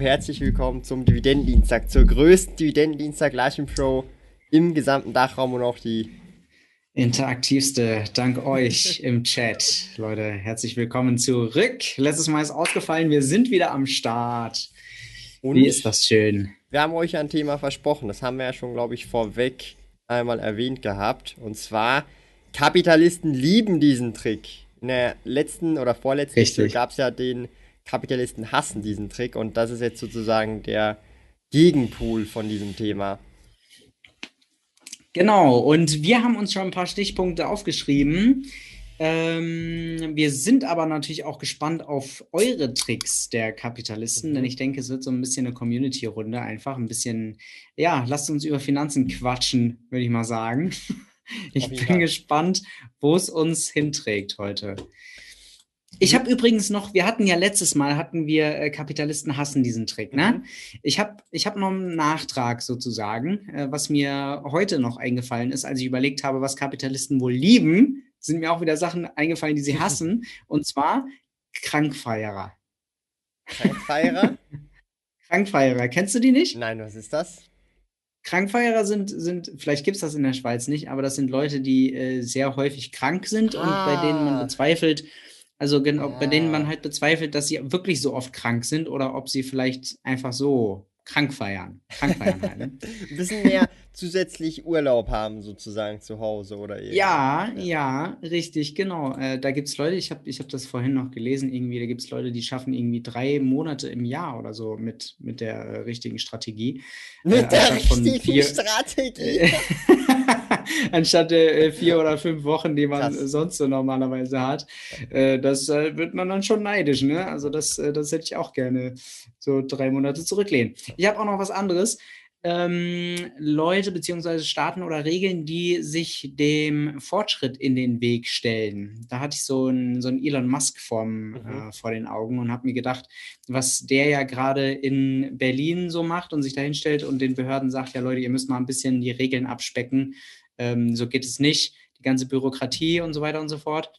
Herzlich willkommen zum Dividendendienstag, zur größten Dividendendienstag Livestream Show im gesamten Dachraum und auch die interaktivste dank euch im Chat. Leute, herzlich willkommen zurück. Letztes Mal ist ausgefallen, wir sind wieder am Start. Und Wie ist das schön? Wir haben euch ein Thema versprochen, das haben wir ja schon, glaube ich, vorweg einmal erwähnt gehabt. Und zwar, Kapitalisten lieben diesen Trick. In der letzten oder vorletzten gab es ja den Kapitalisten hassen diesen Trick und das ist jetzt sozusagen der Gegenpool von diesem Thema. Genau, und wir haben uns schon ein paar Stichpunkte aufgeschrieben. Ähm, wir sind aber natürlich auch gespannt auf eure Tricks der Kapitalisten, mhm. denn ich denke, es wird so ein bisschen eine Community-Runde, einfach ein bisschen, ja, lasst uns über Finanzen quatschen, würde ich mal sagen. Ich bin gespannt, wo es uns hinträgt heute. Ich mhm. habe übrigens noch, wir hatten ja letztes Mal, hatten wir äh, Kapitalisten hassen diesen Trick, ne? Mhm. Ich habe ich hab noch einen Nachtrag sozusagen, äh, was mir heute noch eingefallen ist, als ich überlegt habe, was Kapitalisten wohl lieben, sind mir auch wieder Sachen eingefallen, die sie hassen, und zwar Krankfeierer. Krankfeierer? Krankfeierer, kennst du die nicht? Nein, was ist das? Krankfeierer sind, sind vielleicht gibt es das in der Schweiz nicht, aber das sind Leute, die äh, sehr häufig krank sind ah. und bei denen man ah. bezweifelt, also genau, ah. bei denen man halt bezweifelt, dass sie wirklich so oft krank sind oder ob sie vielleicht einfach so krank feiern. Krank feiern halt, ne? Ein bisschen mehr zusätzlich Urlaub haben, sozusagen zu Hause oder irgendwie. Ja, ja, richtig, genau. Äh, da gibt es Leute, ich habe ich hab das vorhin noch gelesen, irgendwie, da gibt es Leute, die schaffen irgendwie drei Monate im Jahr oder so mit, mit der äh, richtigen Strategie. Mit äh, der richtigen vier, Strategie. anstatt äh, vier oder fünf Wochen, die man Krass. sonst so normalerweise hat. Äh, das äh, wird man dann schon neidisch, ne? Also das, äh, das hätte ich auch gerne so drei Monate zurücklehnen. Ich habe auch noch was anderes. Ähm, Leute beziehungsweise Staaten oder Regeln, die sich dem Fortschritt in den Weg stellen. Da hatte ich so einen so Elon Musk vom, mhm. äh, vor den Augen und habe mir gedacht, was der ja gerade in Berlin so macht und sich dahin stellt und den Behörden sagt, ja Leute, ihr müsst mal ein bisschen die Regeln abspecken, ähm, so geht es nicht. Die ganze Bürokratie und so weiter und so fort.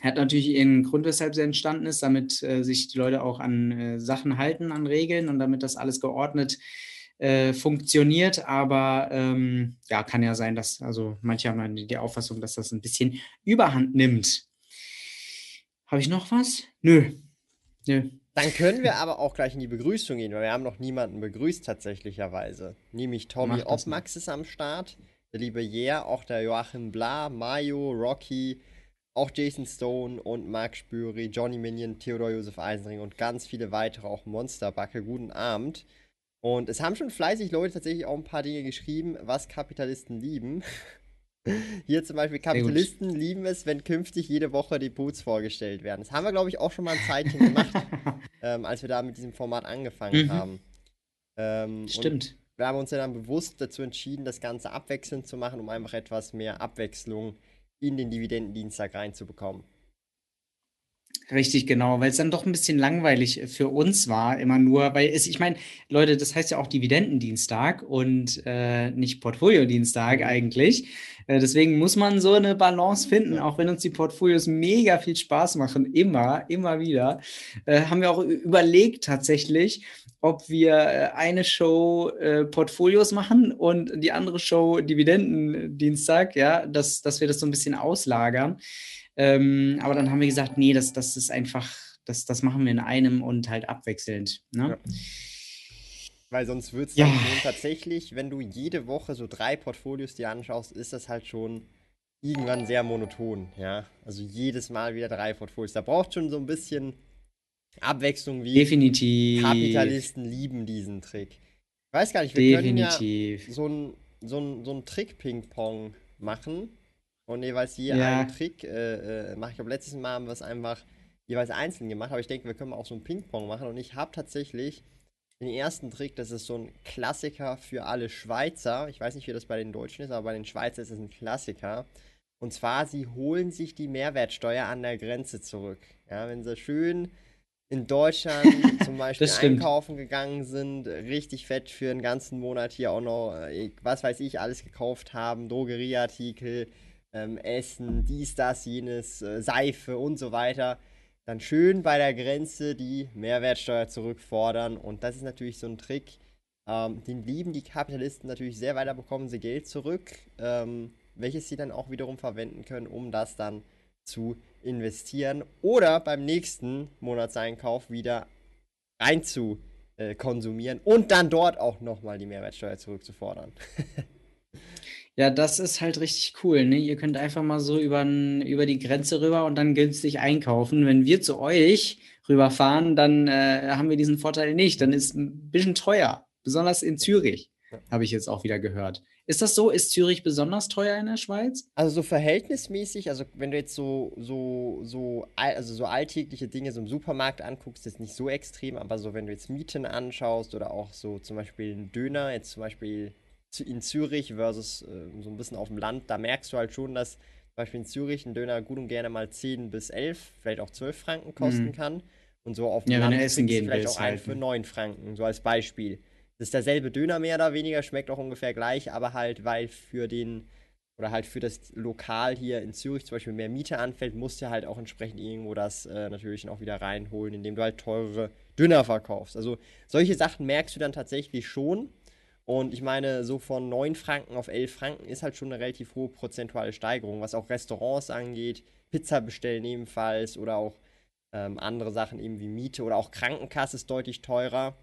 Hat natürlich ihren Grund, weshalb sie entstanden ist, damit äh, sich die Leute auch an äh, Sachen halten, an Regeln und damit das alles geordnet äh, funktioniert. Aber ähm, ja, kann ja sein, dass, also manche haben die, die Auffassung, dass das ein bisschen Überhand nimmt. Habe ich noch was? Nö. Nö. Dann können wir aber auch gleich in die Begrüßung gehen, weil wir haben noch niemanden begrüßt tatsächlicherweise. Nämlich Tommy Opmax ist am Start der liebe Yeah, auch der Joachim Bla, Mayo, Rocky, auch Jason Stone und Mark Spüri, Johnny Minion, Theodor Josef Eisenring und ganz viele weitere, auch Monsterbacke. Guten Abend. Und es haben schon fleißig Leute tatsächlich auch ein paar Dinge geschrieben, was Kapitalisten lieben. Hier zum Beispiel, Kapitalisten lieben es, wenn künftig jede Woche die Boots vorgestellt werden. Das haben wir, glaube ich, auch schon mal ein Zeitchen gemacht, ähm, als wir da mit diesem Format angefangen mhm. haben. Ähm, Stimmt wir haben uns ja dann bewusst dazu entschieden, das Ganze abwechselnd zu machen, um einfach etwas mehr Abwechslung in den Dividendendienstag reinzubekommen. Richtig, genau, weil es dann doch ein bisschen langweilig für uns war, immer nur, weil es, ich meine, Leute, das heißt ja auch Dividendendienstag und äh, nicht Portfoliodienstag eigentlich. Äh, deswegen muss man so eine Balance finden, auch wenn uns die Portfolios mega viel Spaß machen, immer, immer wieder. Äh, haben wir auch überlegt tatsächlich, ob wir äh, eine Show äh, Portfolios machen und die andere Show Dividendendienstag, ja, dass, dass wir das so ein bisschen auslagern. Ähm, aber dann haben wir gesagt, nee, das, das ist einfach, das, das machen wir in einem und halt abwechselnd. Ne? Ja. Weil sonst wird es ja. tatsächlich, wenn du jede Woche so drei Portfolios dir anschaust, ist das halt schon irgendwann sehr monoton, ja. Also jedes Mal wieder drei Portfolios. Da braucht schon so ein bisschen Abwechslung wie Definitiv. Kapitalisten lieben diesen Trick. Ich weiß gar nicht, wir Definitiv. können ja so ein, so ein, so ein Trick-Ping-Pong machen und jeweils je ja. einen Trick äh, äh, machen. Ich glaube, letztes Mal haben wir es einfach jeweils einzeln gemacht, aber ich denke, wir können auch so ein Ping-Pong machen. Und ich habe tatsächlich den ersten Trick, das ist so ein Klassiker für alle Schweizer. Ich weiß nicht, wie das bei den Deutschen ist, aber bei den Schweizern ist es ein Klassiker. Und zwar, sie holen sich die Mehrwertsteuer an der Grenze zurück. Ja, wenn sie schön in Deutschland zum Beispiel einkaufen gegangen sind, richtig fett für einen ganzen Monat hier auch noch, äh, was weiß ich, alles gekauft haben, Drogerieartikel, ähm, Essen, dies, das, jenes, äh, Seife und so weiter, dann schön bei der Grenze die Mehrwertsteuer zurückfordern. Und das ist natürlich so ein Trick, ähm, den lieben die Kapitalisten natürlich sehr, weil da bekommen sie Geld zurück. Ähm, welches sie dann auch wiederum verwenden können, um das dann zu investieren oder beim nächsten Monatseinkauf wieder rein zu äh, konsumieren und dann dort auch nochmal die Mehrwertsteuer zurückzufordern. ja, das ist halt richtig cool. Ne? Ihr könnt einfach mal so über, über die Grenze rüber und dann günstig einkaufen. Wenn wir zu euch rüberfahren, dann äh, haben wir diesen Vorteil nicht. Dann ist es ein bisschen teuer, besonders in Zürich, habe ich jetzt auch wieder gehört. Ist das so? Ist Zürich besonders teuer in der Schweiz? Also so verhältnismäßig, also wenn du jetzt so, so, so, also so alltägliche Dinge so im Supermarkt anguckst, ist nicht so extrem, aber so wenn du jetzt Mieten anschaust oder auch so zum Beispiel einen Döner, jetzt zum Beispiel in Zürich versus äh, so ein bisschen auf dem Land, da merkst du halt schon, dass zum Beispiel in Zürich ein Döner gut und gerne mal 10 bis 11, vielleicht auch 12 Franken kosten mhm. kann. Und so auf dem ja, Land wenn du essen gehen vielleicht auch einen halt, für 9 Franken, so als Beispiel. Das ist derselbe Döner mehr oder weniger, schmeckt auch ungefähr gleich, aber halt, weil für den, oder halt für das Lokal hier in Zürich zum Beispiel mehr Miete anfällt, musst du halt auch entsprechend irgendwo das äh, natürlich auch wieder reinholen, indem du halt teurere Döner verkaufst. Also solche Sachen merkst du dann tatsächlich schon. Und ich meine, so von 9 Franken auf 11 Franken ist halt schon eine relativ hohe prozentuale Steigerung, was auch Restaurants angeht, Pizza bestellen ebenfalls oder auch ähm, andere Sachen eben wie Miete oder auch Krankenkasse ist deutlich teurer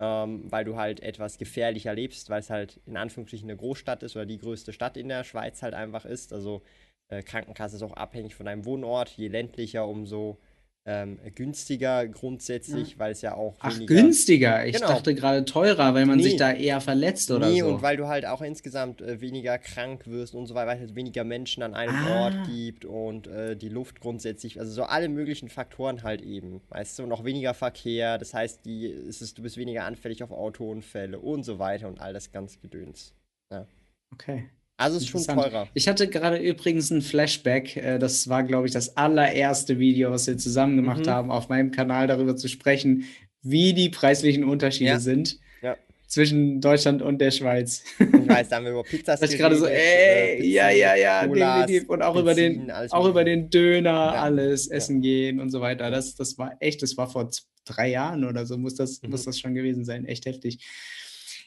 ähm, weil du halt etwas gefährlicher lebst, weil es halt in Anführungsstrichen eine Großstadt ist oder die größte Stadt in der Schweiz halt einfach ist. Also äh, Krankenkasse ist auch abhängig von deinem Wohnort. Je ländlicher, umso ähm, günstiger grundsätzlich, ja. weil es ja auch. Ach, weniger, günstiger. Ich genau. dachte gerade teurer, weil man nee. sich da eher verletzt oder nee, so. und weil du halt auch insgesamt äh, weniger krank wirst und so weiter, weil es weniger Menschen an einem ah. Ort gibt und äh, die Luft grundsätzlich, also so alle möglichen Faktoren halt eben. Weißt du, noch weniger Verkehr, das heißt, die, ist es, du bist weniger anfällig auf Autounfälle und so weiter und all das ganz Gedöns. Ja. Okay. Also es ist schon teurer. Ich hatte gerade übrigens ein Flashback. Äh, das war, glaube ich, das allererste Video, was wir zusammen gemacht mhm. haben, auf meinem Kanal darüber zu sprechen, wie die preislichen Unterschiede ja. sind ja. zwischen Deutschland und der Schweiz. Ich weiß, da haben wir über Pizzas geredet. gerade so, ey, Pizzen, ja, ja, ja, Colas, definitiv. Und auch Benzin, über den, auch über den Döner, ja. alles, essen gehen und so weiter. Das, das war echt, das war vor drei Jahren oder so, muss das, mhm. muss das schon gewesen sein. Echt heftig.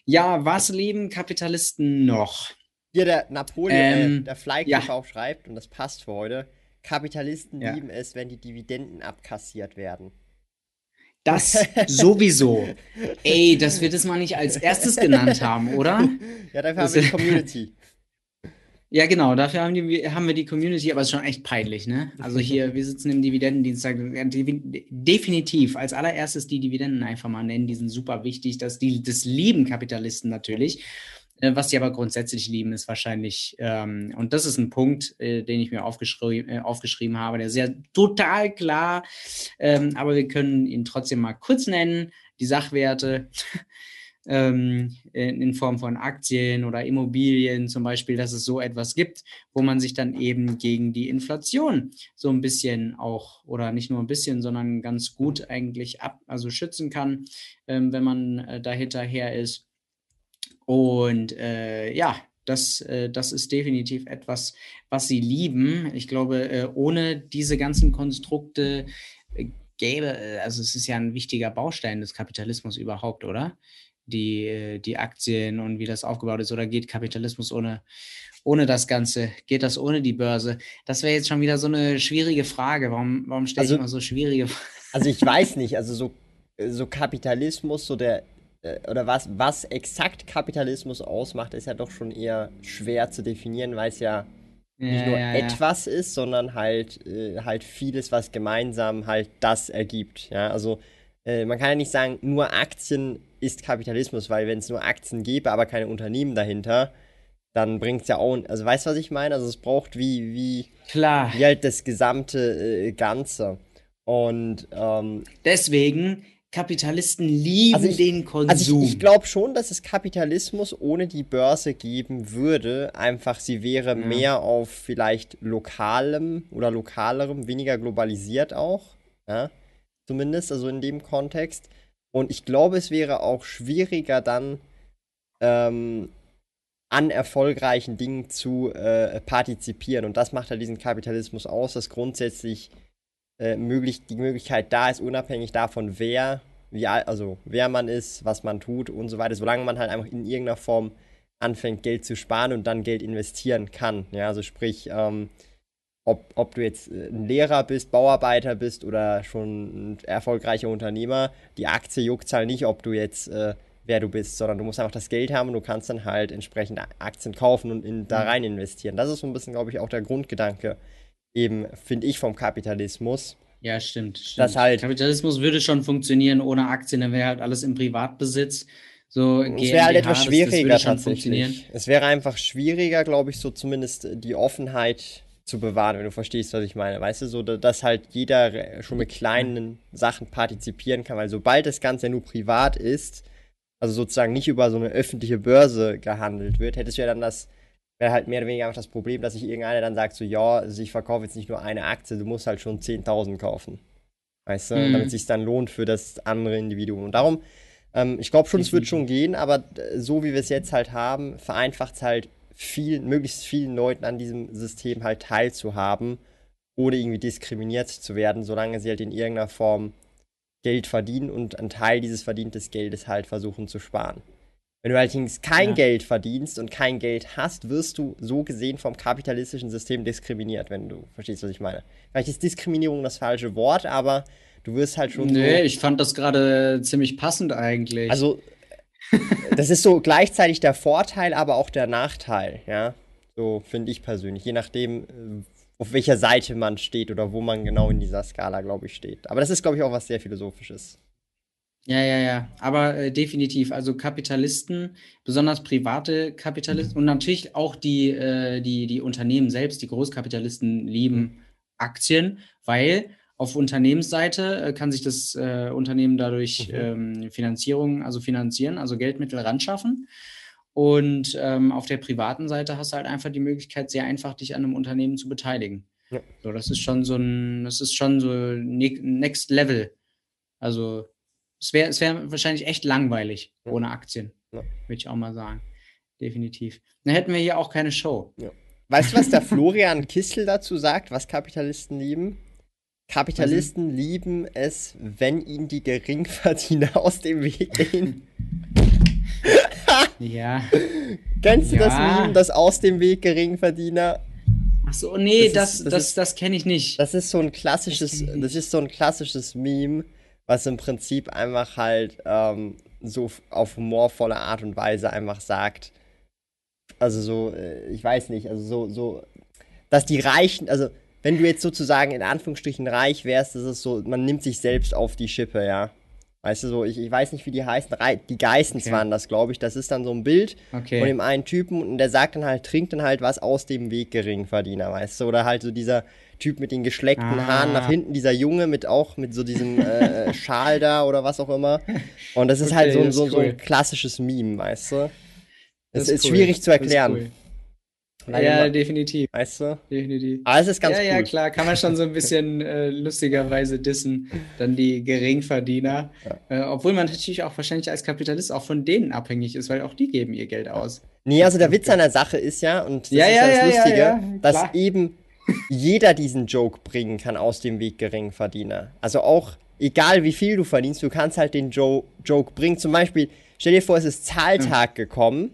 Ja, was lieben Kapitalisten noch? Hier der Napoleon, äh, ähm, äh, der Fleischkauf ja. schreibt, und das passt für heute, Kapitalisten ja. lieben es, wenn die Dividenden abkassiert werden. Das sowieso. Ey, dass wir das mal nicht als erstes genannt haben, oder? Ja, dafür das haben wir die Community. Ja, genau, dafür haben, die, haben wir die Community, aber es ist schon echt peinlich, ne? Also hier, wir sitzen im Dividendendienstag, definitiv als allererstes die Dividenden einfach mal nennen, die sind super wichtig, dass die das lieben Kapitalisten natürlich. Äh, was sie aber grundsätzlich lieben, ist wahrscheinlich, ähm, und das ist ein Punkt, äh, den ich mir aufgeschri äh, aufgeschrieben habe, der ist ja total klar, ähm, aber wir können ihn trotzdem mal kurz nennen, die Sachwerte. ähm, in, in, Form von Aktien oder Immobilien zum Beispiel, dass es so etwas gibt, wo man sich dann eben gegen die Inflation so ein bisschen auch oder nicht nur ein bisschen, sondern ganz gut eigentlich ab, also schützen kann, ähm, wenn man äh, da hinterher ist. Und äh, ja, das, äh, das ist definitiv etwas, was sie lieben. Ich glaube, äh, ohne diese ganzen Konstrukte äh, gäbe, äh, also es ist ja ein wichtiger Baustein des Kapitalismus überhaupt, oder? Die, äh, die Aktien und wie das aufgebaut ist. Oder geht Kapitalismus ohne, ohne das Ganze? Geht das ohne die Börse? Das wäre jetzt schon wieder so eine schwierige Frage. Warum, warum stelle also, ich immer so schwierige Fragen? Also ich weiß nicht, also so, so Kapitalismus, so der oder was, was exakt Kapitalismus ausmacht, ist ja doch schon eher schwer zu definieren, weil es ja, ja nicht nur ja, etwas ja. ist, sondern halt, äh, halt vieles, was gemeinsam halt das ergibt. Ja, also äh, man kann ja nicht sagen, nur Aktien ist Kapitalismus, weil wenn es nur Aktien gäbe, aber keine Unternehmen dahinter, dann bringt es ja auch, also weißt du, was ich meine? Also es braucht wie, wie, Klar. wie halt das gesamte äh, Ganze. Und ähm, deswegen Kapitalisten lieben also ich, den Konsum. Also ich, ich glaube schon, dass es Kapitalismus ohne die Börse geben würde. Einfach, sie wäre ja. mehr auf vielleicht lokalem oder lokalerem, weniger globalisiert auch. Ja? Zumindest, also in dem Kontext. Und ich glaube, es wäre auch schwieriger dann ähm, an erfolgreichen Dingen zu äh, partizipieren. Und das macht halt diesen Kapitalismus aus, dass grundsätzlich äh, möglich, die Möglichkeit da ist, unabhängig davon, wer, wie, also wer man ist, was man tut und so weiter, solange man halt einfach in irgendeiner Form anfängt, Geld zu sparen und dann Geld investieren kann. Ja, also sprich, ähm, ob, ob du jetzt äh, ein Lehrer bist, Bauarbeiter bist oder schon ein erfolgreicher Unternehmer, die Aktie juckt halt nicht, ob du jetzt äh, wer du bist, sondern du musst einfach das Geld haben und du kannst dann halt entsprechend Aktien kaufen und in, da mhm. rein investieren. Das ist so ein bisschen, glaube ich, auch der Grundgedanke eben, finde ich, vom Kapitalismus. Ja, stimmt. stimmt. Das halt, Kapitalismus würde schon funktionieren ohne Aktien, dann wäre halt alles im Privatbesitz. So es wäre halt etwas schwieriger das, das tatsächlich. Es wäre einfach schwieriger, glaube ich, so zumindest die Offenheit zu bewahren, wenn du verstehst, was ich meine. Weißt du, so, dass halt jeder schon mit kleinen Sachen partizipieren kann, weil sobald das Ganze nur privat ist, also sozusagen nicht über so eine öffentliche Börse gehandelt wird, hättest du ja dann das wäre halt mehr oder weniger einfach das Problem, dass sich irgendeiner dann sagt, so, ja, also ich verkaufe jetzt nicht nur eine Aktie, du musst halt schon 10.000 kaufen. Weißt du, mhm. damit es sich dann lohnt für das andere Individuum. Und darum, ähm, ich glaube schon, es wird schon gehen, aber so wie wir es jetzt halt haben, vereinfacht es halt viel, möglichst vielen Leuten an diesem System halt teilzuhaben, ohne irgendwie diskriminiert zu werden, solange sie halt in irgendeiner Form Geld verdienen und einen Teil dieses verdientes Geldes halt versuchen zu sparen. Wenn du allerdings kein ja. Geld verdienst und kein Geld hast, wirst du so gesehen vom kapitalistischen System diskriminiert, wenn du verstehst, was ich meine. Vielleicht ist Diskriminierung das falsche Wort, aber du wirst halt schon. Nee, so ich fand das gerade ziemlich passend eigentlich. Also, das ist so gleichzeitig der Vorteil, aber auch der Nachteil, ja. So finde ich persönlich. Je nachdem, äh, auf welcher Seite man steht oder wo man genau in dieser Skala, glaube ich, steht. Aber das ist, glaube ich, auch was sehr Philosophisches. Ja, ja, ja, aber äh, definitiv. Also Kapitalisten, besonders private Kapitalisten und natürlich auch die, äh, die, die Unternehmen selbst, die Großkapitalisten lieben Aktien, weil auf Unternehmensseite äh, kann sich das äh, Unternehmen dadurch mhm. ähm, Finanzierung, also finanzieren, also Geldmittel ranschaffen. Und ähm, auf der privaten Seite hast du halt einfach die Möglichkeit, sehr einfach dich an einem Unternehmen zu beteiligen. Ja. So, das ist schon so ein, das ist schon so ne-, Next Level. Also es wäre es wär wahrscheinlich echt langweilig ja. ohne Aktien. Ja. Würde ich auch mal sagen. Definitiv. Dann hätten wir hier auch keine Show. Ja. Weißt du, was der Florian Kistel dazu sagt, was Kapitalisten lieben? Kapitalisten also, lieben es, wenn ihnen die Geringverdiener aus dem Weg gehen. ja. Kennst du das Meme, das aus dem Weg Geringverdiener? Ach so, nee, das, das, das, das, das kenne ich nicht. Das ist so ein klassisches, das, das ist so ein klassisches Meme was im Prinzip einfach halt ähm, so auf humorvolle Art und Weise einfach sagt, also so, äh, ich weiß nicht, also so, so, dass die Reichen, also wenn du jetzt sozusagen in Anführungsstrichen reich wärst, ist es so, man nimmt sich selbst auf die Schippe, ja. Weißt du so, ich, ich weiß nicht, wie die heißen, die Geissens okay. waren das, glaube ich. Das ist dann so ein Bild okay. von dem einen Typen und der sagt dann halt, trinkt dann halt was aus dem Weg Geringverdiener, weißt du? Oder halt so dieser, Typ mit den geschleckten ah. Haaren nach hinten, dieser Junge mit auch mit so diesem äh, Schal da oder was auch immer. Und das ist halt okay, halt so, so, cool. so ein klassisches Meme, weißt du? Das ist, cool. schwierig zu erklären. Cool. Ja, definitiv. Weißt du? Definitiv. Aber es ist ganz ja, cool. Ja, klar, kann man schon so ein bisschen äh, lustigerweise dissen, dann die Geringverdiener. Ja. Äh, obwohl man natürlich auch wahrscheinlich als Kapitalist auch von denen abhängig ist, weil auch die geben ihr Geld aus. Nee, also der Witz an der Sache ist ja, und das ja, ist ja, das Lustige, dass eben jeder diesen Joke bringen kann aus dem Weg Geringverdiener. Also auch, egal wie viel du verdienst, du kannst halt den jo Joke bringen. Zum Beispiel, stell dir vor, es ist Zahltag gekommen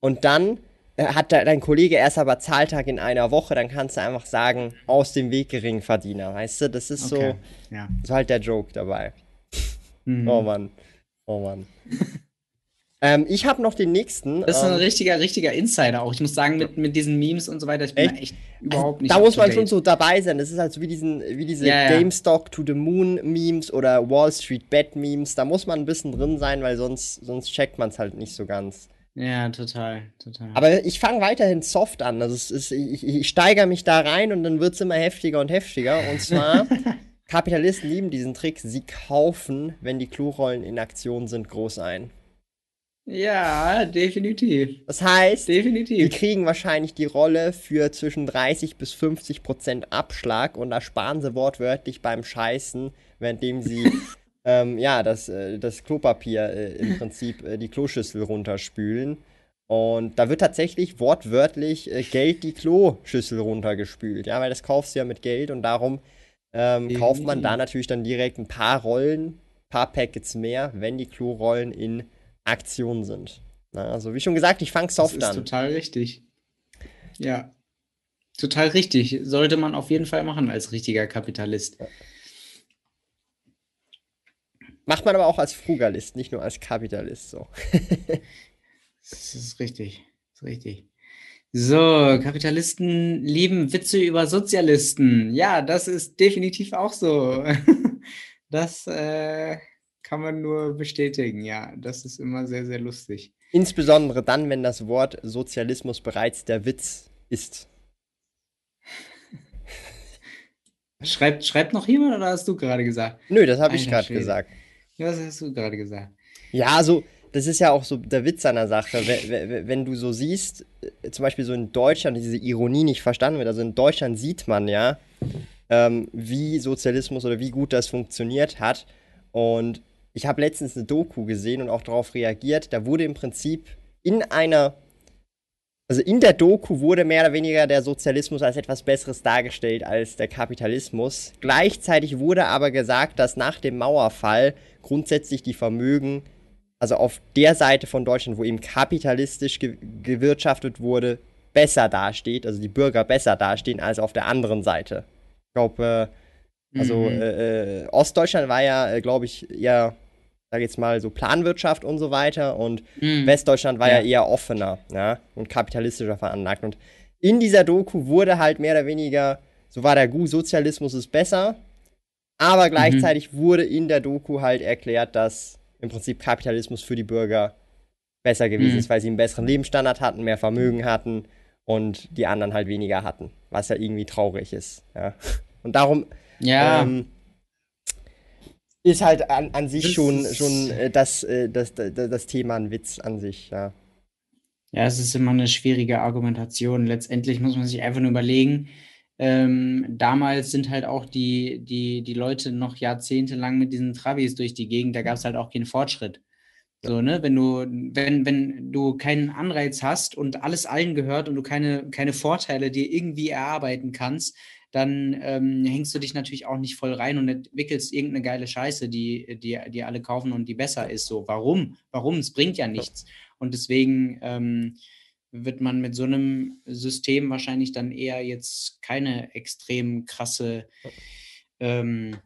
und dann hat dein Kollege erst aber Zahltag in einer Woche, dann kannst du einfach sagen, aus dem Weg Geringverdiener, weißt du? Das ist okay. so, ja. so halt der Joke dabei. Mhm. Oh Mann. Oh Mann. Ähm, ich habe noch den nächsten. Das ist ähm, ein richtiger, richtiger Insider auch. Ich muss sagen, mit, mit diesen Memes und so weiter, ich bin echt, echt überhaupt nicht. Da muss man schon so dabei sein. Das ist halt so wie, diesen, wie diese ja, ja. GameStop to the Moon Memes oder Wall Street Bet Memes. Da muss man ein bisschen drin sein, weil sonst, sonst checkt man es halt nicht so ganz. Ja, total, total. Aber ich fange weiterhin soft an. Also ist, ich, ich steigere mich da rein und dann wird es immer heftiger und heftiger. Und zwar Kapitalisten lieben diesen Trick. Sie kaufen, wenn die Klorollen in Aktion sind, groß ein. Ja, definitiv. Das heißt, definitiv. die kriegen wahrscheinlich die Rolle für zwischen 30 bis 50 Prozent Abschlag und da sparen sie wortwörtlich beim Scheißen, währenddem sie ähm, ja, das, äh, das Klopapier äh, im Prinzip äh, die Kloschüssel runterspülen. Und da wird tatsächlich wortwörtlich äh, Geld die Kloschüssel runtergespült, ja, weil das kaufst du ja mit Geld und darum ähm, kauft man da natürlich dann direkt ein paar Rollen, paar Packets mehr, wenn die Klorollen in Aktion sind. Na, also wie schon gesagt, ich fange soft an. Das ist total richtig. Ja, total richtig. Sollte man auf jeden Fall machen als richtiger Kapitalist. Ja. Macht man aber auch als Frugalist, nicht nur als Kapitalist so. das ist richtig. Das ist richtig. So, Kapitalisten lieben Witze über Sozialisten. Ja, das ist definitiv auch so. Das äh, kann man nur bestätigen, ja. Das ist immer sehr, sehr lustig. Insbesondere dann, wenn das Wort Sozialismus bereits der Witz ist. Schreibt, schreibt noch jemand oder hast du gerade gesagt? Nö, das habe ich gerade gesagt. Was hast du gerade gesagt? Ja, also, das ist ja auch so der Witz an der Sache. Wenn, wenn du so siehst, äh, zum Beispiel so in Deutschland, diese Ironie nicht verstanden wird. Also in Deutschland sieht man ja, ähm, wie Sozialismus oder wie gut das funktioniert hat. Und ich habe letztens eine Doku gesehen und auch darauf reagiert. Da wurde im Prinzip in einer, also in der Doku wurde mehr oder weniger der Sozialismus als etwas Besseres dargestellt als der Kapitalismus. Gleichzeitig wurde aber gesagt, dass nach dem Mauerfall grundsätzlich die Vermögen, also auf der Seite von Deutschland, wo eben kapitalistisch ge gewirtschaftet wurde, besser dasteht, also die Bürger besser dastehen als auf der anderen Seite. Ich glaube, äh, also mhm. äh, äh, Ostdeutschland war ja, äh, glaube ich, eher sage jetzt mal so Planwirtschaft und so weiter und mhm. Westdeutschland war ja. ja. eher offener ja, und kapitalistischer veranlagt. Und in dieser Doku wurde halt mehr oder weniger, so war der Gu, Sozialismus ist besser, aber gleichzeitig mhm. wurde in der Doku halt erklärt, dass im Prinzip Kapitalismus für die Bürger besser gewesen mhm. ist, weil sie einen besseren Lebensstandard hatten, mehr Vermögen hatten und die anderen halt weniger hatten, was ja irgendwie traurig ist. Ja. Und darum ja. Ähm, ist halt an, an sich das schon, schon äh, das, äh, das, das, das Thema ein Witz an sich, ja. Ja, es ist immer eine schwierige Argumentation. Letztendlich muss man sich einfach nur überlegen, ähm, damals sind halt auch die, die, die Leute noch jahrzehntelang mit diesen Travis durch die Gegend, da gab es halt auch keinen Fortschritt. So, ne, wenn du, wenn, wenn du keinen Anreiz hast und alles allen gehört und du keine, keine Vorteile dir irgendwie erarbeiten kannst, dann ähm, hängst du dich natürlich auch nicht voll rein und entwickelst irgendeine geile Scheiße, die, die, die alle kaufen und die besser ist. So, warum? Warum? Es bringt ja nichts. Und deswegen ähm, wird man mit so einem System wahrscheinlich dann eher jetzt keine extrem krasse ähm,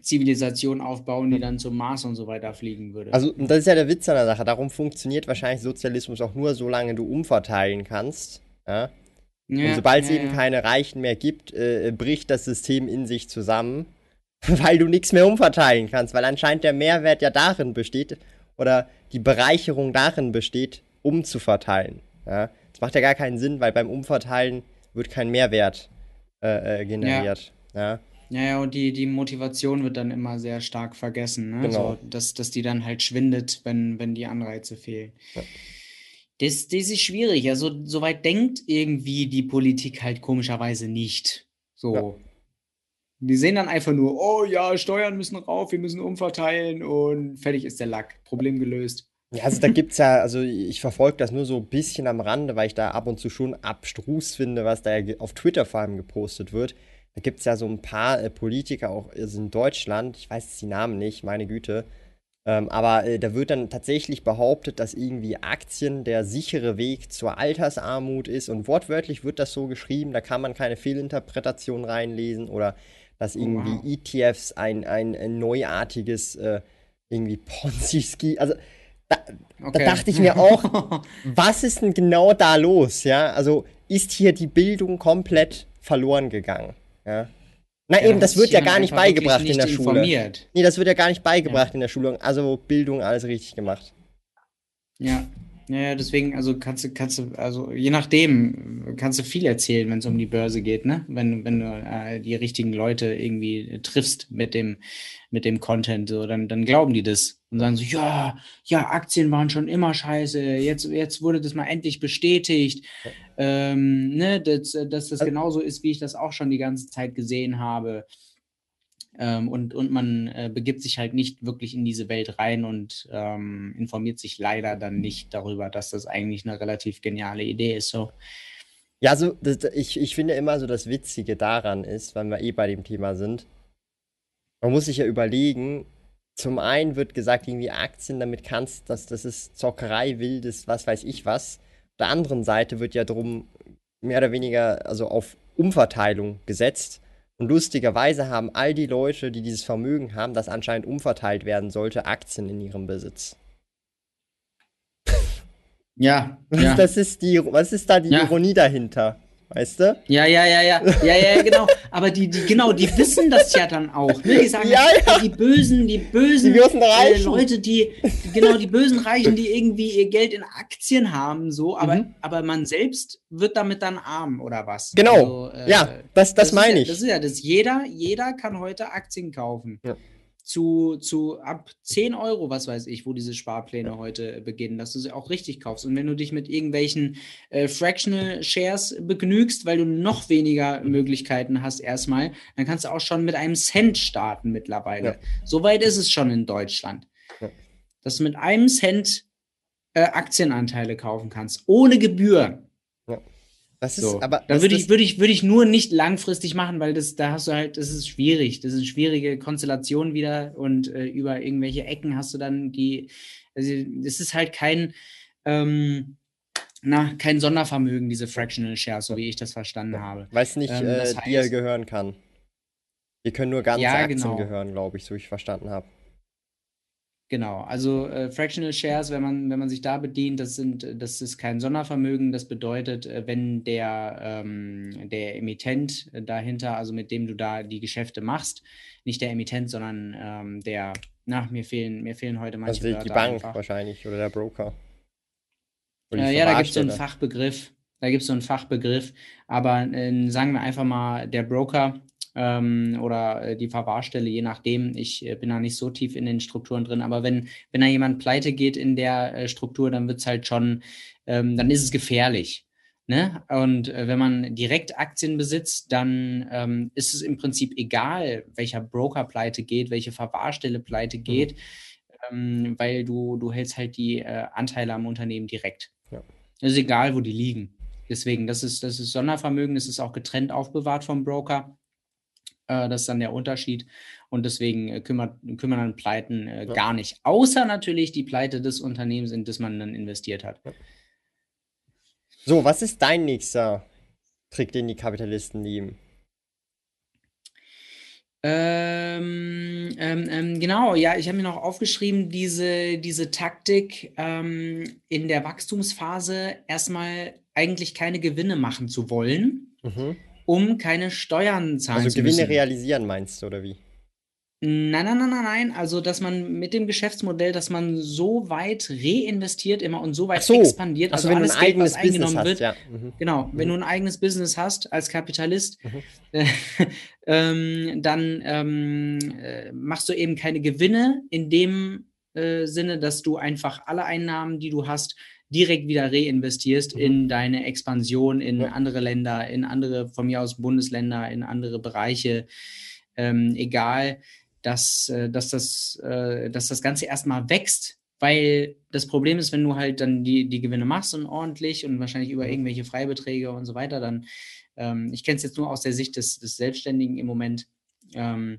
Zivilisation aufbauen, die dann zum Mars und so weiter fliegen würde. Also, das ist ja der Witz an der Sache. Darum funktioniert wahrscheinlich Sozialismus auch nur, solange du umverteilen kannst. Ja? Ja, und sobald es ja, eben ja. keine Reichen mehr gibt, äh, bricht das System in sich zusammen, weil du nichts mehr umverteilen kannst, weil anscheinend der Mehrwert ja darin besteht oder die Bereicherung darin besteht, umzuverteilen. Ja? Das macht ja gar keinen Sinn, weil beim Umverteilen wird kein Mehrwert äh, äh, generiert. Ja. Ja, ja, und die, die Motivation wird dann immer sehr stark vergessen, ne? Genau. So, dass, dass die dann halt schwindet, wenn, wenn die Anreize fehlen. Ja. Das, das ist schwierig. Also, soweit denkt irgendwie die Politik halt komischerweise nicht. So. Ja. Die sehen dann einfach nur, oh ja, Steuern müssen rauf, wir müssen umverteilen und fertig ist der Lack. Problem gelöst. Ja, also da gibt es ja, also ich verfolge das nur so ein bisschen am Rande, weil ich da ab und zu schon abstrus finde, was da auf Twitter vor allem gepostet wird. Da gibt es ja so ein paar äh, Politiker auch also in Deutschland, ich weiß die Namen nicht, meine Güte, ähm, aber äh, da wird dann tatsächlich behauptet, dass irgendwie Aktien der sichere Weg zur Altersarmut ist. Und wortwörtlich wird das so geschrieben, da kann man keine Fehlinterpretation reinlesen oder dass oh, irgendwie wow. ETFs ein, ein, ein neuartiges äh, irgendwie Ponzi-Ski. Also da, okay. da, dachte ich mir auch, was ist denn genau da los? Ja, also ist hier die Bildung komplett verloren gegangen? Ja. Na ja, eben, das wird ja gar nicht beigebracht nicht in der Schule. Informiert. Nee, das wird ja gar nicht beigebracht ja. in der Schule. Also Bildung, alles richtig gemacht. Ja. Ja, deswegen, also kannst du, kannst du, also je nachdem, kannst du viel erzählen, wenn es um die Börse geht, ne? Wenn, wenn du äh, die richtigen Leute irgendwie triffst mit dem, mit dem Content, so, dann, dann glauben die das und sagen so, ja, ja, Aktien waren schon immer scheiße, jetzt, jetzt wurde das mal endlich bestätigt, ähm, ne, dass, dass das also genauso ist, wie ich das auch schon die ganze Zeit gesehen habe. Ähm, und, und man äh, begibt sich halt nicht wirklich in diese Welt rein und ähm, informiert sich leider dann nicht darüber, dass das eigentlich eine relativ geniale Idee ist. So. Ja, also das, ich, ich finde immer so das Witzige daran ist, wenn wir eh bei dem Thema sind, man muss sich ja überlegen, zum einen wird gesagt, irgendwie Aktien, damit kannst, dass das ist Zockerei, wildes, was weiß ich was. Auf der anderen Seite wird ja drum mehr oder weniger also auf Umverteilung gesetzt. Und lustigerweise haben all die Leute, die dieses Vermögen haben, das anscheinend umverteilt werden sollte, Aktien in ihrem Besitz. Ja, was, ja. Das ist die, was ist da die ja. Ironie dahinter? Weißt du? Ja, ja, ja, ja. Ja, ja, genau. Aber die, die, genau, die wissen das ja dann auch. Ne? Die sagen, ja, ja. die bösen, die bösen die äh, Leute, die, genau, die bösen Reichen, die irgendwie ihr Geld in Aktien haben, so, aber, mhm. aber man selbst wird damit dann arm, oder was? Genau. Also, äh, ja, das, das, das meine ich. Das ist ja das. Jeder, jeder kann heute Aktien kaufen. Ja zu, zu ab 10 Euro, was weiß ich, wo diese Sparpläne heute beginnen, dass du sie auch richtig kaufst. Und wenn du dich mit irgendwelchen äh, Fractional Shares begnügst, weil du noch weniger Möglichkeiten hast erstmal, dann kannst du auch schon mit einem Cent starten mittlerweile. Ja. Soweit ist es schon in Deutschland. Ja. Dass du mit einem Cent äh, Aktienanteile kaufen kannst, ohne Gebühr. Das ist, so. aber da würde ich, würde ich, würde ich nur nicht langfristig machen, weil das, da hast du halt, das ist schwierig. Das ist eine schwierige Konstellation wieder und äh, über irgendwelche Ecken hast du dann die, also das ist halt kein, ähm, na, kein Sondervermögen, diese Fractional Shares, so wie ich das verstanden habe. Weil es nicht ähm, äh, dir gehören kann. Die können nur ganze ja, Aktien genau. gehören, glaube ich, so wie ich verstanden habe. Genau, also äh, Fractional Shares, wenn man, wenn man sich da bedient, das, sind, das ist kein Sondervermögen. Das bedeutet, äh, wenn der, ähm, der Emittent dahinter, also mit dem du da die Geschäfte machst, nicht der Emittent, sondern ähm, der, na, mir fehlen, mir fehlen heute manche Also die Bank einfach. wahrscheinlich oder der Broker. Oder ja, da gibt es so einen Fachbegriff. Da gibt es so einen Fachbegriff. Aber äh, sagen wir einfach mal, der Broker, ähm, oder äh, die Verwahrstelle, je nachdem. Ich äh, bin da nicht so tief in den Strukturen drin, aber wenn, wenn da jemand pleite geht in der äh, Struktur, dann wird es halt schon, ähm, dann ist es gefährlich. Ne? Und äh, wenn man direkt Aktien besitzt, dann ähm, ist es im Prinzip egal, welcher Broker pleite geht, welche Verwahrstelle pleite mhm. geht, mhm. weil du, du hältst halt die äh, Anteile am Unternehmen direkt. Ja. Es ist egal, wo die liegen. Deswegen, das ist, das ist Sondervermögen, das ist auch getrennt aufbewahrt vom Broker. Äh, das ist dann der Unterschied. Und deswegen äh, kümmert, kümmern dann Pleiten äh, ja. gar nicht. Außer natürlich die Pleite des Unternehmens, in das man dann investiert hat. So, was ist dein nächster Trick, den die Kapitalisten lieben? Ähm, ähm, ähm, genau, ja, ich habe mir noch aufgeschrieben, diese, diese Taktik ähm, in der Wachstumsphase erstmal eigentlich keine Gewinne machen zu wollen. Mhm um keine Steuern zahlen also zu müssen. Also Gewinne realisieren meinst du, oder wie? Nein, nein, nein, nein, nein. Also, dass man mit dem Geschäftsmodell, dass man so weit reinvestiert immer und so weit so. expandiert, also, also wenn alles du ein Geld, eigenes was eingenommen Business wird. ja. mhm. Genau, mhm. wenn du ein eigenes Business hast als Kapitalist, mhm. äh, ähm, dann ähm, äh, machst du eben keine Gewinne in dem äh, Sinne, dass du einfach alle Einnahmen, die du hast, direkt wieder reinvestierst mhm. in deine Expansion in ja. andere Länder, in andere, von mir aus Bundesländer, in andere Bereiche. Ähm, egal, dass, äh, dass, das, äh, dass das Ganze erstmal wächst, weil das Problem ist, wenn du halt dann die, die Gewinne machst und ordentlich und wahrscheinlich über mhm. irgendwelche Freibeträge und so weiter, dann, ähm, ich kenne es jetzt nur aus der Sicht des, des Selbstständigen im Moment, ähm,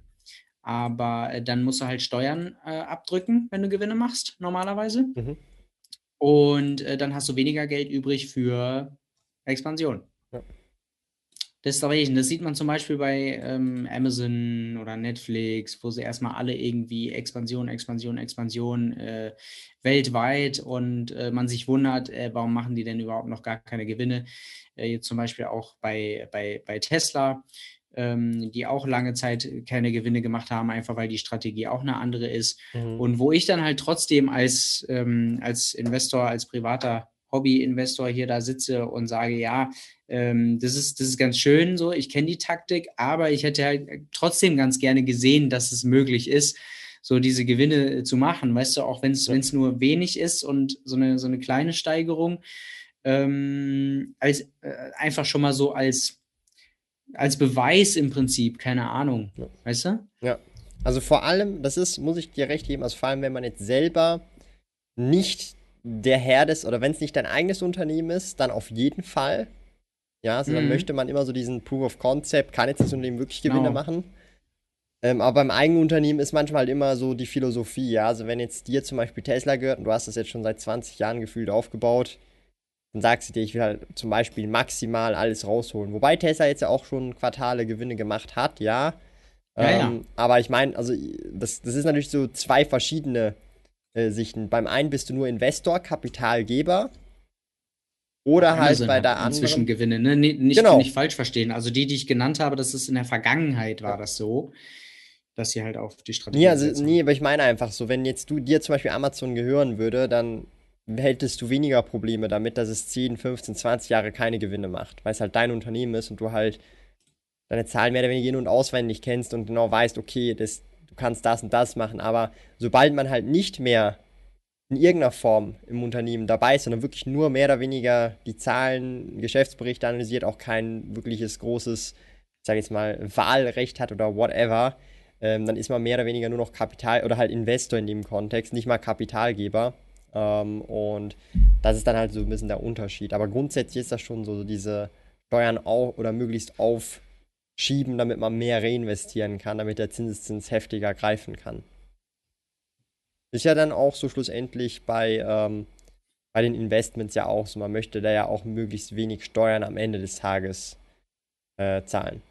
aber äh, dann musst du halt Steuern äh, abdrücken, wenn du Gewinne machst, normalerweise. Mhm. Und äh, dann hast du weniger Geld übrig für Expansion. Ja. Deswegen, das sieht man zum Beispiel bei ähm, Amazon oder Netflix, wo sie erstmal alle irgendwie Expansion, Expansion, Expansion äh, weltweit und äh, man sich wundert, äh, warum machen die denn überhaupt noch gar keine Gewinne. Äh, jetzt zum Beispiel auch bei, bei, bei Tesla ähm, die auch lange Zeit keine Gewinne gemacht haben, einfach weil die Strategie auch eine andere ist. Mhm. Und wo ich dann halt trotzdem als, ähm, als Investor, als privater Hobby-Investor hier da sitze und sage, ja, ähm, das, ist, das ist ganz schön so, ich kenne die Taktik, aber ich hätte halt trotzdem ganz gerne gesehen, dass es möglich ist, so diese Gewinne zu machen, weißt du, auch wenn es ja. nur wenig ist und so eine, so eine kleine Steigerung, ähm, als, äh, einfach schon mal so als, als Beweis im Prinzip, keine Ahnung, ja. weißt du? Ja, also vor allem, das ist, muss ich dir recht geben, also vor allem, wenn man jetzt selber nicht der Herr des, oder wenn es nicht dein eigenes Unternehmen ist, dann auf jeden Fall. Ja, also mhm. dann möchte man immer so diesen Proof of Concept, kann jetzt das Unternehmen wirklich Gewinne genau. machen. Ähm, aber beim eigenen Unternehmen ist manchmal halt immer so die Philosophie, ja. Also wenn jetzt dir zum Beispiel Tesla gehört und du hast das jetzt schon seit 20 Jahren gefühlt aufgebaut, dann sagst du dir, ich will halt zum Beispiel maximal alles rausholen. Wobei Tesla jetzt ja auch schon Quartale Gewinne gemacht hat, ja. ja, ähm, ja. Aber ich meine, also das, das ist natürlich so zwei verschiedene äh, Sichten. Beim einen bist du nur Investor, Kapitalgeber. Oder halt Amazon bei der anderen. Inzwischen Gewinne, ne? Nicht, genau. nicht falsch verstehen. Also die, die ich genannt habe, das ist in der Vergangenheit war das so, dass sie halt auf die Strategie. Nee, also, nee, aber ich meine einfach so, wenn jetzt du dir zum Beispiel Amazon gehören würde, dann hättest du weniger Probleme damit, dass es 10, 15, 20 Jahre keine Gewinne macht, weil es halt dein Unternehmen ist und du halt deine Zahlen mehr oder weniger in- und auswendig kennst und genau weißt, okay, das, kannst das und das machen. Aber sobald man halt nicht mehr in irgendeiner Form im Unternehmen dabei ist, sondern wirklich nur mehr oder weniger die Zahlen, Geschäftsberichte analysiert, auch kein wirkliches großes, ich sage jetzt mal, Wahlrecht hat oder whatever, ähm, dann ist man mehr oder weniger nur noch Kapital oder halt Investor in dem Kontext, nicht mal Kapitalgeber. Ähm, und das ist dann halt so ein bisschen der Unterschied. Aber grundsätzlich ist das schon so, diese Steuern auch oder möglichst auf schieben, damit man mehr reinvestieren kann, damit der Zinseszins heftiger greifen kann. Ist ja dann auch so schlussendlich bei, ähm, bei den Investments ja auch so. Man möchte da ja auch möglichst wenig Steuern am Ende des Tages äh, zahlen.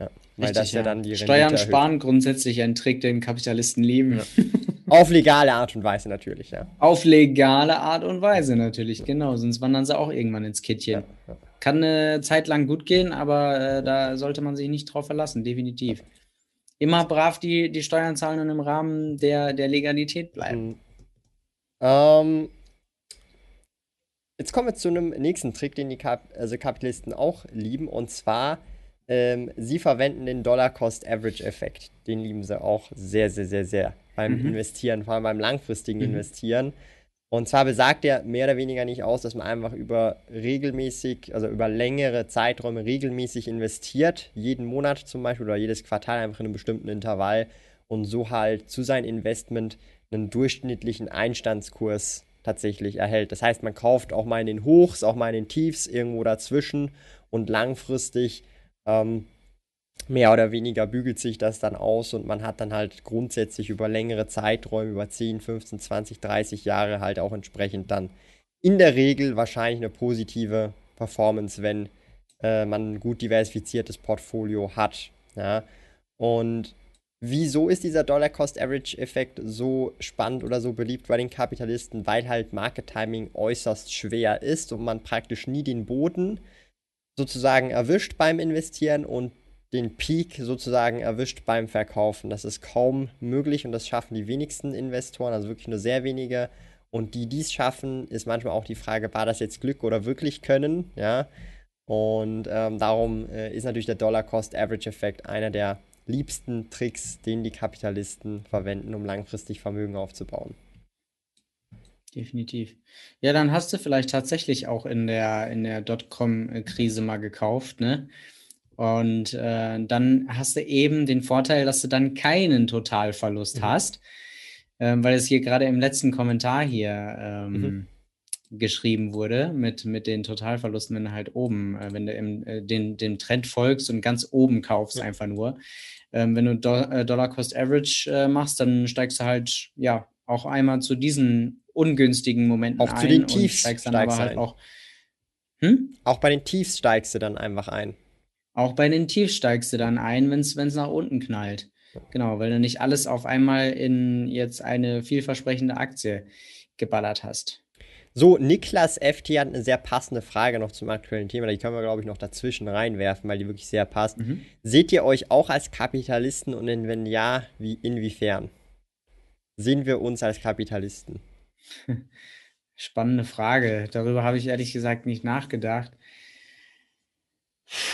Ja, weil Richtig, das ja, ja, dann die Steuern Rendite sparen erhöht. grundsätzlich ein Trick, den Kapitalisten lieben. Ja. Auf legale Art und Weise natürlich, ja. Auf legale Art und Weise natürlich, genau. Sonst wandern sie auch irgendwann ins Kittchen. Ja, kann eine Zeit lang gut gehen, aber äh, da sollte man sich nicht drauf verlassen, definitiv. Immer brav die, die Steuern zahlen und im Rahmen der, der Legalität bleiben. Mhm. Ähm, jetzt kommen wir zu einem nächsten Trick, den die Kap also Kapitalisten auch lieben, und zwar ähm, sie verwenden den Dollar-Cost-Average-Effekt. Den lieben sie auch sehr, sehr, sehr, sehr beim mhm. Investieren, vor allem beim langfristigen mhm. Investieren. Und zwar besagt er mehr oder weniger nicht aus, dass man einfach über regelmäßig, also über längere Zeiträume regelmäßig investiert, jeden Monat zum Beispiel oder jedes Quartal einfach in einem bestimmten Intervall und so halt zu seinem Investment einen durchschnittlichen Einstandskurs tatsächlich erhält. Das heißt, man kauft auch mal in den Hochs, auch mal in den Tiefs irgendwo dazwischen und langfristig ähm, mehr oder weniger bügelt sich das dann aus und man hat dann halt grundsätzlich über längere Zeiträume, über 10, 15, 20, 30 Jahre halt auch entsprechend dann in der Regel wahrscheinlich eine positive Performance, wenn äh, man ein gut diversifiziertes Portfolio hat. Ja? Und wieso ist dieser Dollar-Cost-Average-Effekt so spannend oder so beliebt bei den Kapitalisten? Weil halt Market Timing äußerst schwer ist und man praktisch nie den Boden sozusagen erwischt beim Investieren und den Peak sozusagen erwischt beim Verkaufen. Das ist kaum möglich und das schaffen die wenigsten Investoren, also wirklich nur sehr wenige. Und die dies schaffen, ist manchmal auch die Frage, war das jetzt Glück oder wirklich Können? Ja. Und ähm, darum äh, ist natürlich der Dollar-Cost-Average-Effekt einer der liebsten Tricks, den die Kapitalisten verwenden, um langfristig Vermögen aufzubauen. Definitiv. Ja, dann hast du vielleicht tatsächlich auch in der, in der Dotcom-Krise mal gekauft, ne? Und äh, dann hast du eben den Vorteil, dass du dann keinen Totalverlust mhm. hast, ähm, weil es hier gerade im letzten Kommentar hier ähm, mhm. geschrieben wurde mit, mit den Totalverlusten, wenn du halt oben, äh, wenn du im, äh, den, dem Trend folgst und ganz oben kaufst ja. einfach nur. Ähm, wenn du Do äh, Dollar Cost Average äh, machst, dann steigst du halt ja auch einmal zu diesen ungünstigen Momenten auch ein. Zu den Tiefs steigst dann aber halt ein. auch. Hm? Auch bei den Tiefs steigst du dann einfach ein. Auch bei den Tiefs steigst du dann ein, wenn es nach unten knallt. Genau, weil du nicht alles auf einmal in jetzt eine vielversprechende Aktie geballert hast. So, Niklas FT hat eine sehr passende Frage noch zum aktuellen Thema. Die können wir, glaube ich, noch dazwischen reinwerfen, weil die wirklich sehr passt. Mhm. Seht ihr euch auch als Kapitalisten und wenn ja, wie, inwiefern? Sehen wir uns als Kapitalisten? Spannende Frage. Darüber habe ich ehrlich gesagt nicht nachgedacht.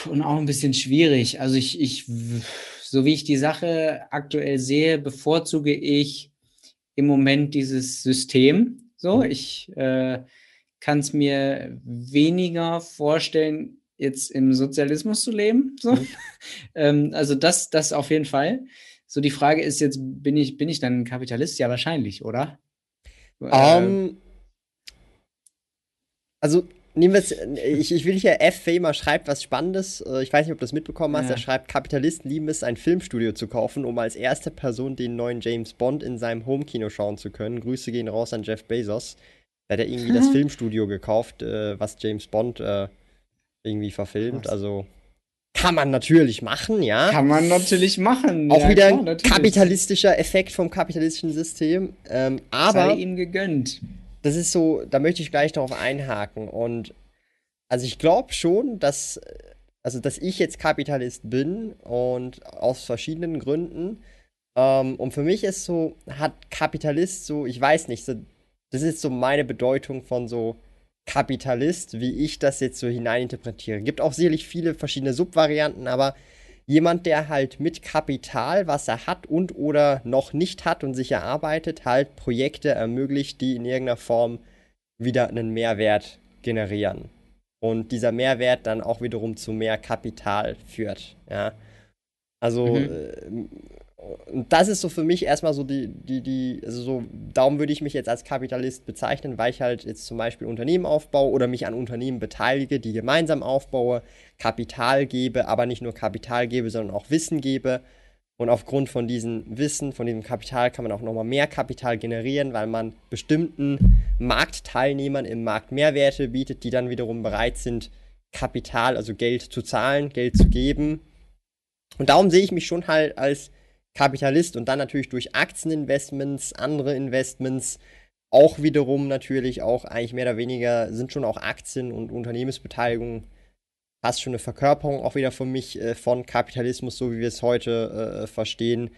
Und auch ein bisschen schwierig. Also ich, ich, so wie ich die Sache aktuell sehe, bevorzuge ich im Moment dieses System. So, mhm. ich äh, kann es mir weniger vorstellen, jetzt im Sozialismus zu leben. So. Mhm. ähm, also das, das auf jeden Fall. So, die Frage ist jetzt, bin ich, bin ich dann ein Kapitalist? Ja, wahrscheinlich, oder? Um, ähm, also nehmen wir es, ich, ich will hier F. Famer schreibt was Spannendes. Äh, ich weiß nicht, ob du das mitbekommen hast. Ja. Er schreibt, Kapitalisten lieben es, ein Filmstudio zu kaufen, um als erste Person den neuen James Bond in seinem Homekino schauen zu können. Grüße gehen raus an Jeff Bezos. Da hat er irgendwie das Filmstudio gekauft, äh, was James Bond äh, irgendwie verfilmt. Krass. Also kann man natürlich machen, ja. Kann man natürlich machen. Auch ja, wieder klar, ein kapitalistischer Effekt vom kapitalistischen System. Ähm, aber Sei ihm gegönnt das ist so, da möchte ich gleich darauf einhaken. Und also ich glaube schon, dass, also dass ich jetzt Kapitalist bin und aus verschiedenen Gründen. Ähm, und für mich ist so, hat Kapitalist so, ich weiß nicht, so, das ist so meine Bedeutung von so Kapitalist, wie ich das jetzt so hineininterpretiere. Gibt auch sicherlich viele verschiedene Subvarianten, aber jemand, der halt mit Kapital, was er hat und oder noch nicht hat und sich erarbeitet, halt Projekte ermöglicht, die in irgendeiner Form wieder einen Mehrwert generieren. Und dieser Mehrwert dann auch wiederum zu mehr Kapital führt. Ja. Also mhm. äh, und das ist so für mich erstmal so die, die, die, also so, darum würde ich mich jetzt als Kapitalist bezeichnen, weil ich halt jetzt zum Beispiel Unternehmen aufbaue oder mich an Unternehmen beteilige, die gemeinsam aufbaue, Kapital gebe, aber nicht nur Kapital gebe, sondern auch Wissen gebe. Und aufgrund von diesem Wissen, von diesem Kapital kann man auch nochmal mehr Kapital generieren, weil man bestimmten Marktteilnehmern im Markt Mehrwerte bietet, die dann wiederum bereit sind, Kapital, also Geld zu zahlen, Geld zu geben. Und darum sehe ich mich schon halt als Kapitalist und dann natürlich durch Aktieninvestments, andere Investments, auch wiederum natürlich auch eigentlich mehr oder weniger sind schon auch Aktien und Unternehmensbeteiligung fast schon eine Verkörperung auch wieder von mich äh, von Kapitalismus, so wie wir es heute äh, verstehen.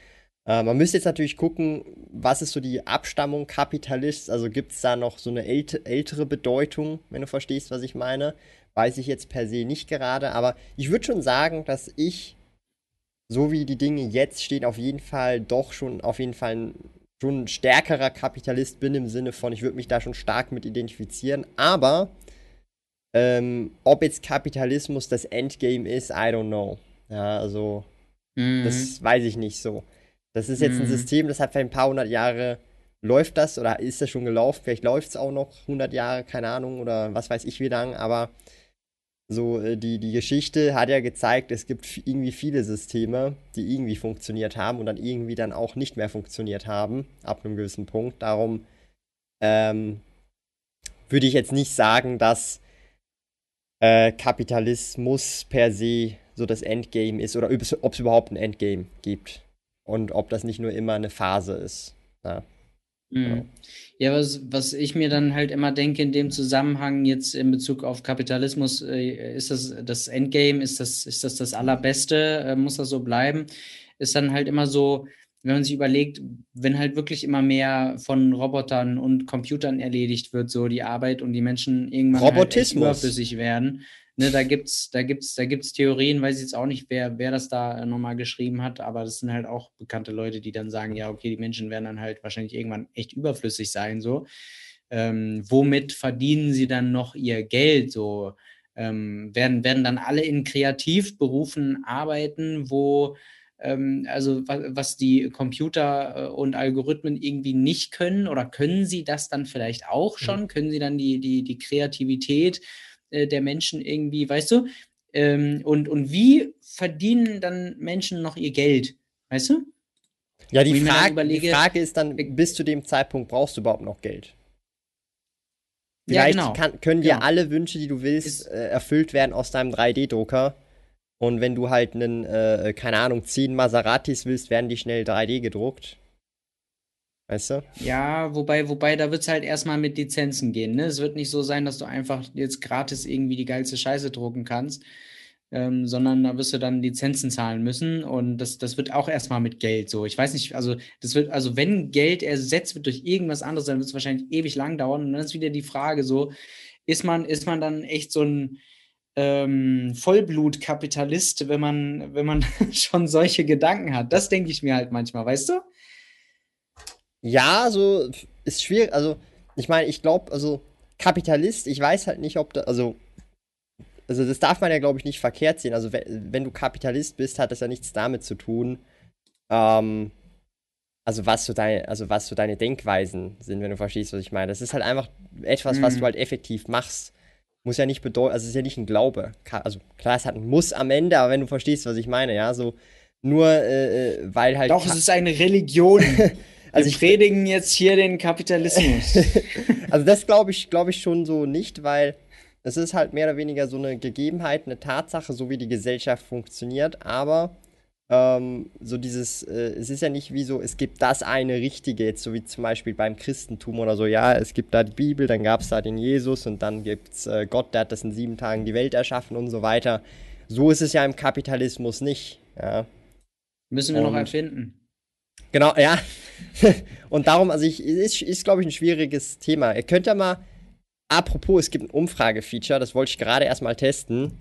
Äh, man müsste jetzt natürlich gucken, was ist so die Abstammung Kapitalist? Also gibt es da noch so eine ält ältere Bedeutung, wenn du verstehst, was ich meine? Weiß ich jetzt per se nicht gerade, aber ich würde schon sagen, dass ich so wie die Dinge jetzt stehen, auf jeden Fall doch schon auf jeden Fall ein, schon ein stärkerer Kapitalist bin im Sinne von, ich würde mich da schon stark mit identifizieren. Aber ähm, ob jetzt Kapitalismus das Endgame ist, I don't know. Ja, also mhm. das weiß ich nicht so. Das ist jetzt mhm. ein System, das hat für ein paar hundert Jahre läuft das oder ist das schon gelaufen? Vielleicht läuft es auch noch 100 Jahre, keine Ahnung, oder was weiß ich wie lang, aber so, äh, die, die Geschichte hat ja gezeigt, es gibt irgendwie viele Systeme, die irgendwie funktioniert haben und dann irgendwie dann auch nicht mehr funktioniert haben, ab einem gewissen Punkt. Darum ähm, würde ich jetzt nicht sagen, dass äh, Kapitalismus per se so das Endgame ist oder ob es überhaupt ein Endgame gibt und ob das nicht nur immer eine Phase ist. Ja. Mhm. Ja, was, was ich mir dann halt immer denke in dem Zusammenhang jetzt in Bezug auf Kapitalismus, äh, ist das das Endgame, ist das, ist das das Allerbeste, äh, muss das so bleiben? Ist dann halt immer so, wenn man sich überlegt, wenn halt wirklich immer mehr von Robotern und Computern erledigt wird, so die Arbeit und die Menschen irgendwann halt überflüssig werden, ne, da gibt's, da gibt's, da gibt's Theorien, weiß ich jetzt auch nicht, wer, wer das da nochmal geschrieben hat, aber das sind halt auch bekannte Leute, die dann sagen, ja, okay, die Menschen werden dann halt wahrscheinlich irgendwann echt überflüssig sein, so. Ähm, womit verdienen sie dann noch ihr Geld, so? Ähm, werden, werden dann alle in Kreativberufen arbeiten, wo ähm, also was, die Computer äh, und Algorithmen irgendwie nicht können oder können sie das dann vielleicht auch mhm. schon? Mhm. Können sie dann die, die, die Kreativität äh, der Menschen irgendwie, weißt du? Ähm, und, und wie verdienen dann Menschen noch ihr Geld? Weißt du? Ja, die, Frage, überlege, die Frage ist dann, bis zu dem Zeitpunkt brauchst du überhaupt noch Geld? Vielleicht ja, genau. kann, können dir genau. alle Wünsche, die du willst, äh, erfüllt werden aus deinem 3D-Drucker. Und wenn du halt einen, äh, keine Ahnung, 10 Maseratis willst, werden die schnell 3D gedruckt. Weißt du? Ja, wobei, wobei, da wird es halt erstmal mit Lizenzen gehen. Ne? Es wird nicht so sein, dass du einfach jetzt gratis irgendwie die geilste Scheiße drucken kannst, ähm, sondern da wirst du dann Lizenzen zahlen müssen und das, das wird auch erstmal mit Geld so. Ich weiß nicht, also das wird, also wenn Geld ersetzt wird durch irgendwas anderes, dann wird es wahrscheinlich ewig lang dauern und dann ist wieder die Frage so, ist man, ist man dann echt so ein ähm, Vollblutkapitalist, wenn man, wenn man schon solche Gedanken hat? Das denke ich mir halt manchmal, weißt du? Ja, so ist schwierig. Also, ich meine, ich glaube, also Kapitalist, ich weiß halt nicht, ob da, also, also das darf man ja, glaube ich, nicht verkehrt sehen. Also, wenn, wenn, du Kapitalist bist, hat das ja nichts damit zu tun, ähm, also was so deine, also was so deine Denkweisen sind, wenn du verstehst, was ich meine. Das ist halt einfach etwas, mhm. was du halt effektiv machst. Muss ja nicht bedeuten, also es ist ja nicht ein Glaube. Also klar, es hat ein Muss am Ende, aber wenn du verstehst, was ich meine, ja, so nur äh, äh weil halt. Doch, es ist eine Religion. Also ich predigen jetzt hier den Kapitalismus. also das glaube ich, glaube ich schon so nicht, weil es ist halt mehr oder weniger so eine Gegebenheit, eine Tatsache, so wie die Gesellschaft funktioniert. Aber ähm, so dieses, äh, es ist ja nicht wie so, es gibt das eine Richtige, jetzt so wie zum Beispiel beim Christentum oder so, ja, es gibt da die Bibel, dann gab es da den Jesus und dann gibt es äh, Gott, der hat das in sieben Tagen die Welt erschaffen und so weiter. So ist es ja im Kapitalismus nicht. Ja. Müssen wir und, noch erfinden. Genau, ja. und darum, also ich, ist, ist glaube ich, ein schwieriges Thema. Ihr könnt ja mal, apropos, es gibt ein Umfrage-Feature, das wollte ich gerade erstmal testen.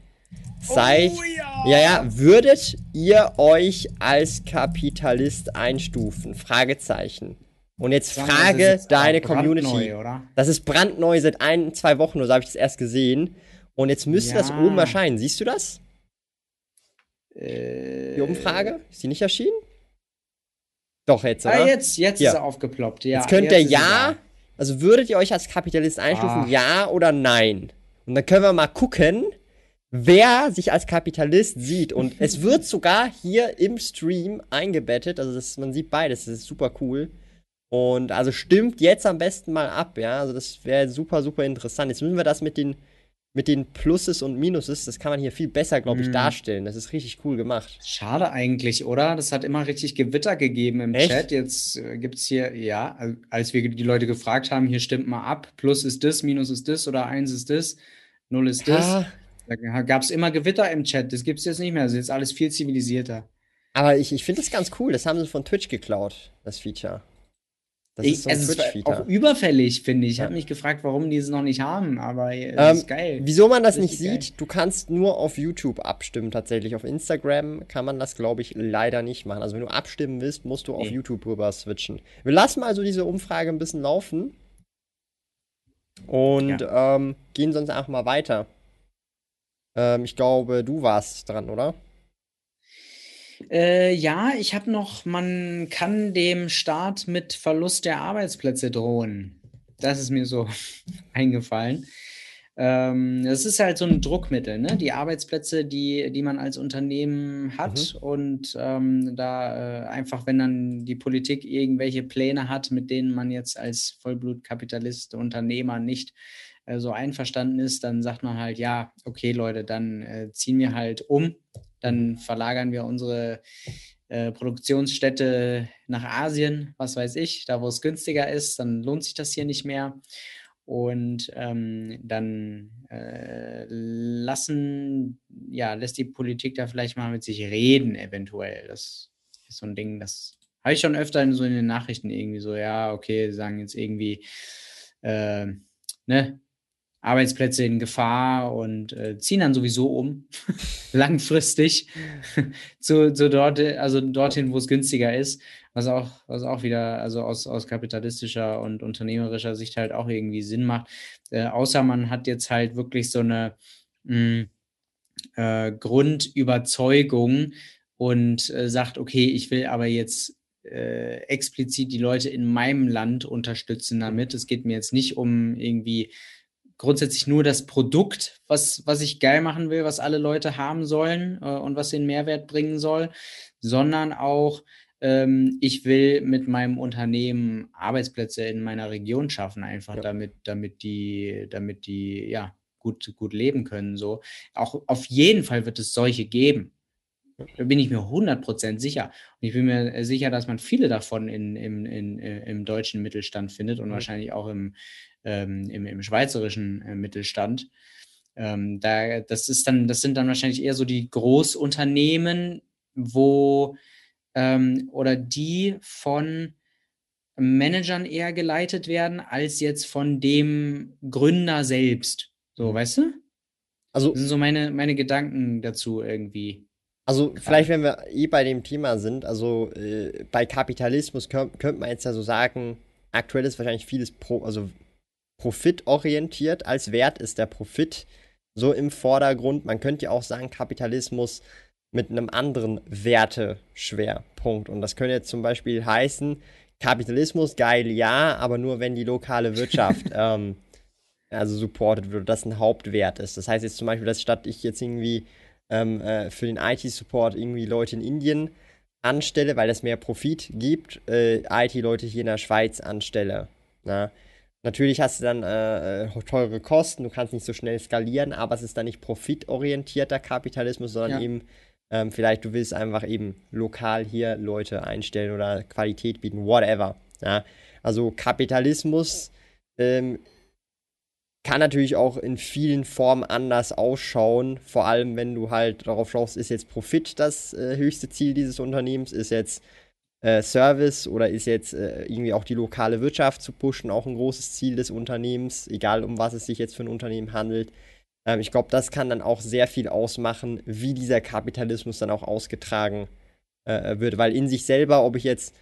Seid, oh, ja. ja, ja, würdet ihr euch als Kapitalist einstufen? Fragezeichen. Und jetzt Sagen, frage jetzt deine Community. Oder? Das ist brandneu seit ein, zwei Wochen oder so habe ich das erst gesehen. Und jetzt müsste ja. das oben erscheinen. Siehst du das? Äh, Die Umfrage? Ist die nicht erschienen? Doch, jetzt, ah, oder? Ah, jetzt, jetzt ist er aufgeploppt, ja. Jetzt könnt ihr Ja, also würdet ihr euch als Kapitalist einstufen, ah. ja oder nein? Und dann können wir mal gucken, wer sich als Kapitalist sieht. Und es wird sogar hier im Stream eingebettet, also das, man sieht beides, das ist super cool. Und also stimmt jetzt am besten mal ab, ja. Also das wäre super, super interessant. Jetzt müssen wir das mit den mit den Pluses und Minuses, das kann man hier viel besser, glaube ich, mm. darstellen. Das ist richtig cool gemacht. Schade eigentlich, oder? Das hat immer richtig Gewitter gegeben im Echt? Chat. Jetzt äh, gibt es hier, ja, als wir die Leute gefragt haben, hier stimmt mal ab. Plus ist das, Minus ist das oder eins ist das, Null ist das. Ja. Da gab es immer Gewitter im Chat. Das gibt es jetzt nicht mehr. Das ist jetzt alles viel zivilisierter. Aber ich, ich finde das ganz cool. Das haben sie von Twitch geklaut, das Feature. Das ich, ist so also es ist auch überfällig, finde ich. Ich ja. habe mich gefragt, warum die es noch nicht haben, aber es ähm, ist geil. Wieso man das, das nicht sieht, geil. du kannst nur auf YouTube abstimmen tatsächlich. Auf Instagram kann man das, glaube ich, leider nicht machen. Also wenn du abstimmen willst, musst du nee. auf YouTube rüber switchen. Wir lassen also diese Umfrage ein bisschen laufen und ja. ähm, gehen sonst einfach mal weiter. Ähm, ich glaube, du warst dran, oder? Äh, ja, ich habe noch, man kann dem Staat mit Verlust der Arbeitsplätze drohen. Das ist mir so eingefallen. Ähm, das ist halt so ein Druckmittel, ne? Die Arbeitsplätze, die, die man als Unternehmen hat mhm. und ähm, da äh, einfach, wenn dann die Politik irgendwelche Pläne hat, mit denen man jetzt als Vollblutkapitalist, Unternehmer nicht äh, so einverstanden ist, dann sagt man halt, ja, okay Leute, dann äh, ziehen wir halt um dann verlagern wir unsere äh, Produktionsstätte nach Asien, was weiß ich, da wo es günstiger ist, dann lohnt sich das hier nicht mehr. Und ähm, dann äh, lassen, ja, lässt die Politik da vielleicht mal mit sich reden, eventuell. Das ist so ein Ding, das habe ich schon öfter in so in den Nachrichten irgendwie so, ja, okay, sagen jetzt irgendwie, äh, ne, Arbeitsplätze in Gefahr und äh, ziehen dann sowieso um, langfristig, zu, zu dort, also dorthin, wo es günstiger ist, was auch, was auch wieder, also aus, aus kapitalistischer und unternehmerischer Sicht halt auch irgendwie Sinn macht. Äh, außer man hat jetzt halt wirklich so eine mh, mm, äh, Grundüberzeugung und äh, sagt, okay, ich will aber jetzt äh, explizit die Leute in meinem Land unterstützen damit. Es geht mir jetzt nicht um irgendwie grundsätzlich nur das Produkt, was, was ich geil machen will, was alle Leute haben sollen äh, und was den Mehrwert bringen soll, sondern auch, ähm, ich will mit meinem Unternehmen Arbeitsplätze in meiner Region schaffen, einfach ja. damit, damit die, damit die, ja, gut, gut leben können. So. Auch auf jeden Fall wird es solche geben. Da bin ich mir 100% sicher. Und ich bin mir sicher, dass man viele davon in, in, in, äh, im deutschen Mittelstand findet und mhm. wahrscheinlich auch im, ähm, im, im schweizerischen äh, Mittelstand. Ähm, da, das, ist dann, das sind dann wahrscheinlich eher so die Großunternehmen, wo ähm, oder die von Managern eher geleitet werden, als jetzt von dem Gründer selbst. So, mhm. weißt du? Also, das sind so meine, meine Gedanken dazu irgendwie. Also vielleicht, wenn wir eh bei dem Thema sind, also äh, bei Kapitalismus könnte könnt man jetzt ja so sagen, aktuell ist wahrscheinlich vieles pro, also profitorientiert, als Wert ist der Profit so im Vordergrund. Man könnte ja auch sagen, Kapitalismus mit einem anderen Werteschwerpunkt. Und das könnte jetzt zum Beispiel heißen, Kapitalismus, geil, ja, aber nur wenn die lokale Wirtschaft ähm, also supported wird, das ein Hauptwert ist. Das heißt jetzt zum Beispiel, dass statt ich jetzt irgendwie ähm, äh, für den IT-Support irgendwie Leute in Indien anstelle, weil es mehr Profit gibt, äh, IT-Leute hier in der Schweiz anstelle. Na? Natürlich hast du dann äh, äh, teure Kosten, du kannst nicht so schnell skalieren, aber es ist dann nicht profitorientierter Kapitalismus, sondern ja. eben ähm, vielleicht du willst einfach eben lokal hier Leute einstellen oder Qualität bieten, whatever. Ja? Also Kapitalismus ähm, kann natürlich auch in vielen Formen anders ausschauen. Vor allem, wenn du halt darauf schaust, ist jetzt Profit das äh, höchste Ziel dieses Unternehmens, ist jetzt äh, Service oder ist jetzt äh, irgendwie auch die lokale Wirtschaft zu pushen, auch ein großes Ziel des Unternehmens, egal um was es sich jetzt für ein Unternehmen handelt. Ähm, ich glaube, das kann dann auch sehr viel ausmachen, wie dieser Kapitalismus dann auch ausgetragen äh, wird, weil in sich selber, ob ich jetzt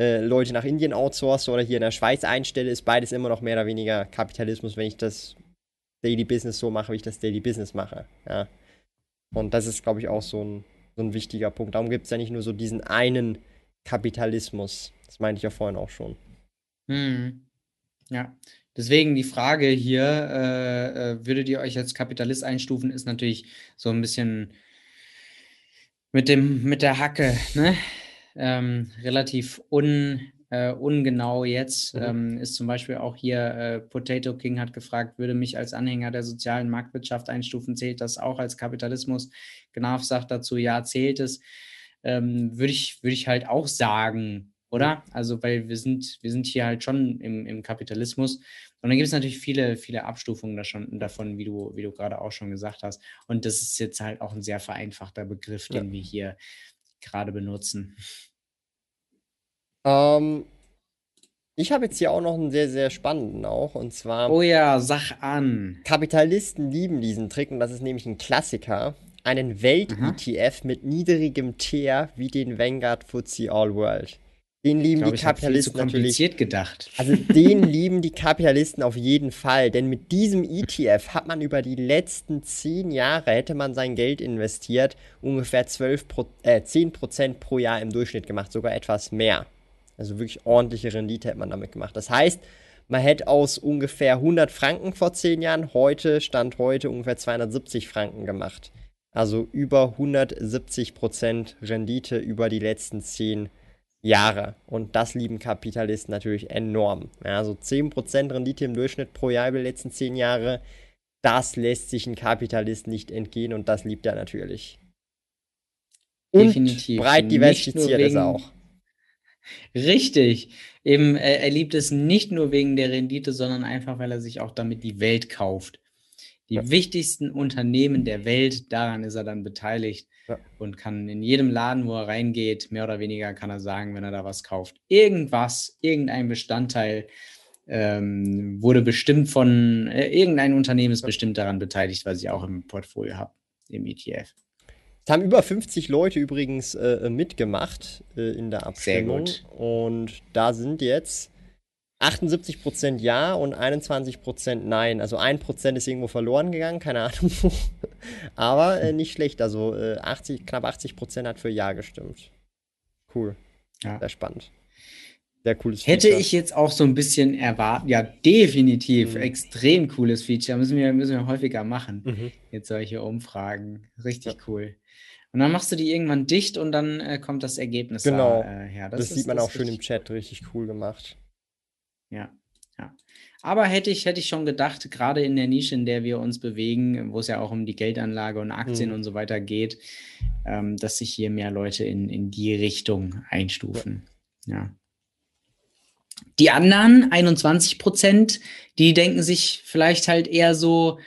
äh, Leute nach Indien outsource oder hier in der Schweiz einstelle, ist beides immer noch mehr oder weniger Kapitalismus, wenn ich das Daily Business so mache, wie ich das Daily Business mache. Ja. Und das ist, glaube ich, auch so ein, so ein wichtiger Punkt. Darum gibt es ja nicht nur so diesen einen Kapitalismus. Das meinte ich ja vorhin auch schon. Hm. Ja, deswegen die Frage hier, äh, äh, würdet ihr euch als Kapitalist einstufen, ist natürlich so ein bisschen mit dem, mit der Hacke, ne? Ähm, relativ un, äh, ungenau jetzt. Mhm. Ähm, ist zum Beispiel auch hier äh, Potato King hat gefragt, würde mich als Anhänger der sozialen Marktwirtschaft einstufen, zählt das auch als Kapitalismus? Gnaf sagt dazu, ja, zählt es. Ähm, würde ich, würd ich halt auch sagen, oder? Also, weil wir sind, wir sind hier halt schon im, im Kapitalismus. Und dann gibt es natürlich viele, viele Abstufungen da schon, davon, wie du, wie du gerade auch schon gesagt hast. Und das ist jetzt halt auch ein sehr vereinfachter Begriff, den ja. wir hier gerade benutzen? Ähm, ich habe jetzt hier auch noch einen sehr, sehr spannenden auch. Und zwar. Oh ja, sag an. Kapitalisten lieben diesen Trick und das ist nämlich ein Klassiker. Einen Welt-ETF mit niedrigem Tier wie den Vanguard FTSE All World. Den lieben glaub, die Kapitalisten natürlich. gedacht. Also den lieben die Kapitalisten auf jeden Fall, denn mit diesem ETF hat man über die letzten zehn Jahre hätte man sein Geld investiert, ungefähr 12 Pro, äh, 10% pro Jahr im Durchschnitt gemacht, sogar etwas mehr. Also wirklich ordentliche Rendite hätte man damit gemacht. Das heißt, man hätte aus ungefähr 100 Franken vor zehn Jahren heute, Stand heute, ungefähr 270 Franken gemacht. Also über 170% Rendite über die letzten zehn Jahre. Jahre. Und das lieben Kapitalisten natürlich enorm. Ja, also 10% Rendite im Durchschnitt pro Jahr über die letzten 10 Jahre, das lässt sich ein Kapitalist nicht entgehen und das liebt er natürlich. Und Definitiv. breit diversifiziert ist er auch. Richtig. Eben, er, er liebt es nicht nur wegen der Rendite, sondern einfach, weil er sich auch damit die Welt kauft. Die ja. wichtigsten Unternehmen der Welt, daran ist er dann beteiligt ja. und kann in jedem Laden, wo er reingeht, mehr oder weniger kann er sagen, wenn er da was kauft. Irgendwas, irgendein Bestandteil ähm, wurde bestimmt von, äh, irgendein Unternehmen ist bestimmt daran beteiligt, was ich auch im Portfolio habe, im ETF. Es haben über 50 Leute übrigens äh, mitgemacht äh, in der Abstimmung. Sehr gut. Und da sind jetzt 78% Ja und 21% Nein. Also 1% ist irgendwo verloren gegangen, keine Ahnung. Aber äh, nicht schlecht. Also äh, 80, knapp 80% hat für Ja gestimmt. Cool. Ja. Sehr spannend. Sehr cooles Feature. Hätte ich jetzt auch so ein bisschen erwartet. Ja, definitiv. Mhm. Extrem cooles Feature. Müssen wir, müssen wir häufiger machen. Mhm. Jetzt solche Umfragen. Richtig ja. cool. Und dann machst du die irgendwann dicht und dann äh, kommt das Ergebnis genau. da, äh, her. Das, das ist, sieht man das auch schön im Chat. Richtig cool gemacht. Ja. Ja. Aber hätte ich, hätte ich schon gedacht, gerade in der Nische, in der wir uns bewegen, wo es ja auch um die Geldanlage und Aktien mhm. und so weiter geht, ähm, dass sich hier mehr Leute in, in die Richtung einstufen. Ja. Die anderen 21 Prozent, die denken sich vielleicht halt eher so,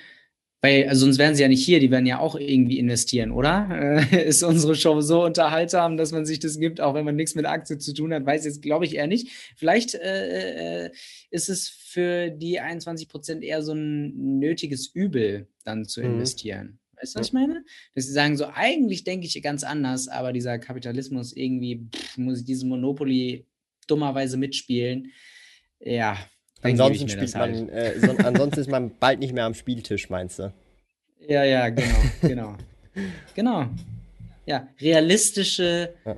weil also sonst wären sie ja nicht hier, die werden ja auch irgendwie investieren, oder? Äh, ist unsere Show so unterhaltsam, dass man sich das gibt, auch wenn man nichts mit Aktien zu tun hat? Weiß jetzt, glaube ich, eher nicht. Vielleicht äh, äh ist es für die 21 Prozent eher so ein nötiges Übel, dann zu mhm. investieren. Weißt du, was ich meine? Dass sie sagen, so eigentlich denke ich ganz anders, aber dieser Kapitalismus irgendwie pff, muss ich dieses Monopoly dummerweise mitspielen. Ja, Ansonsten, spielt halt. man, äh, so, ansonsten ist man bald nicht mehr am Spieltisch, meinst du? Ja, ja, genau, genau. genau. Ja, realistische ja.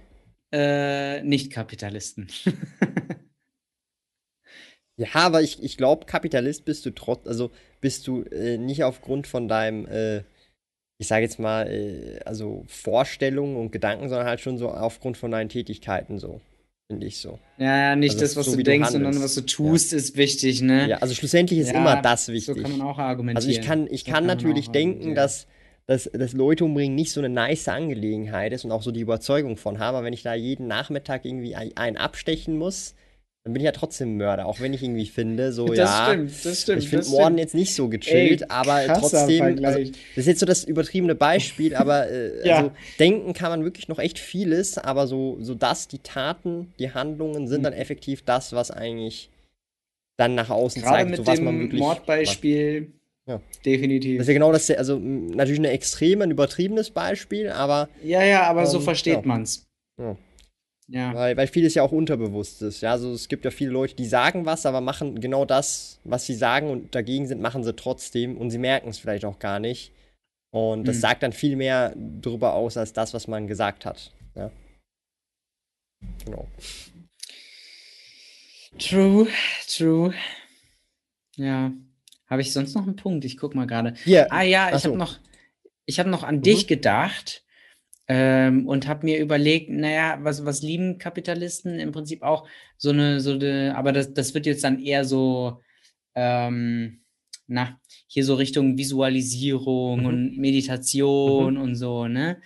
Äh, Nicht-Kapitalisten. ja, aber ich, ich glaube, Kapitalist bist du trotz, also bist du äh, nicht aufgrund von deinem, äh, ich sage jetzt mal, äh, also Vorstellungen und Gedanken, sondern halt schon so aufgrund von deinen Tätigkeiten so finde ich so. Ja, nicht also das, was so, du denkst, du sondern was du tust, ja. ist wichtig, ne? Ja, also schlussendlich ist ja, immer das wichtig. So kann man auch argumentieren. Also ich kann, ich so kann, kann natürlich denken, dass, dass, dass Leute umbringen nicht so eine nice Angelegenheit ist und auch so die Überzeugung von haben, aber wenn ich da jeden Nachmittag irgendwie einen abstechen muss, dann bin ich ja trotzdem Mörder, auch wenn ich irgendwie finde, so das ja. Stimmt, das stimmt. Ich finde Morden jetzt nicht so gechillt, Ey, aber trotzdem. Also, das ist jetzt so das übertriebene Beispiel, aber äh, ja. also, denken kann man wirklich noch echt vieles, aber so, so das, die Taten, die Handlungen sind mhm. dann effektiv das, was eigentlich dann nach außen Gerade zeigt, mit so was dem man wirklich. Mordbeispiel. Ja. Definitiv. Das ist ja genau das, also natürlich ein extrem, ein übertriebenes Beispiel, aber. Ja, ja, aber ähm, so versteht ja. man's. Ja. Ja. Weil, weil vieles ja auch unterbewusst ist. Ja, also es gibt ja viele Leute, die sagen was, aber machen genau das, was sie sagen und dagegen sind, machen sie trotzdem und sie merken es vielleicht auch gar nicht. Und das hm. sagt dann viel mehr darüber aus, als das, was man gesagt hat. Ja. Genau. True, true. Ja. Habe ich sonst noch einen Punkt? Ich guck mal gerade. Yeah. Ah ja, ich so. habe noch, ich habe noch an mhm. dich gedacht. Ähm, und habe mir überlegt, naja, was, was lieben Kapitalisten im Prinzip auch so eine, so eine, aber das, das wird jetzt dann eher so, ähm, na, hier so Richtung Visualisierung mhm. und Meditation mhm. und so, ne?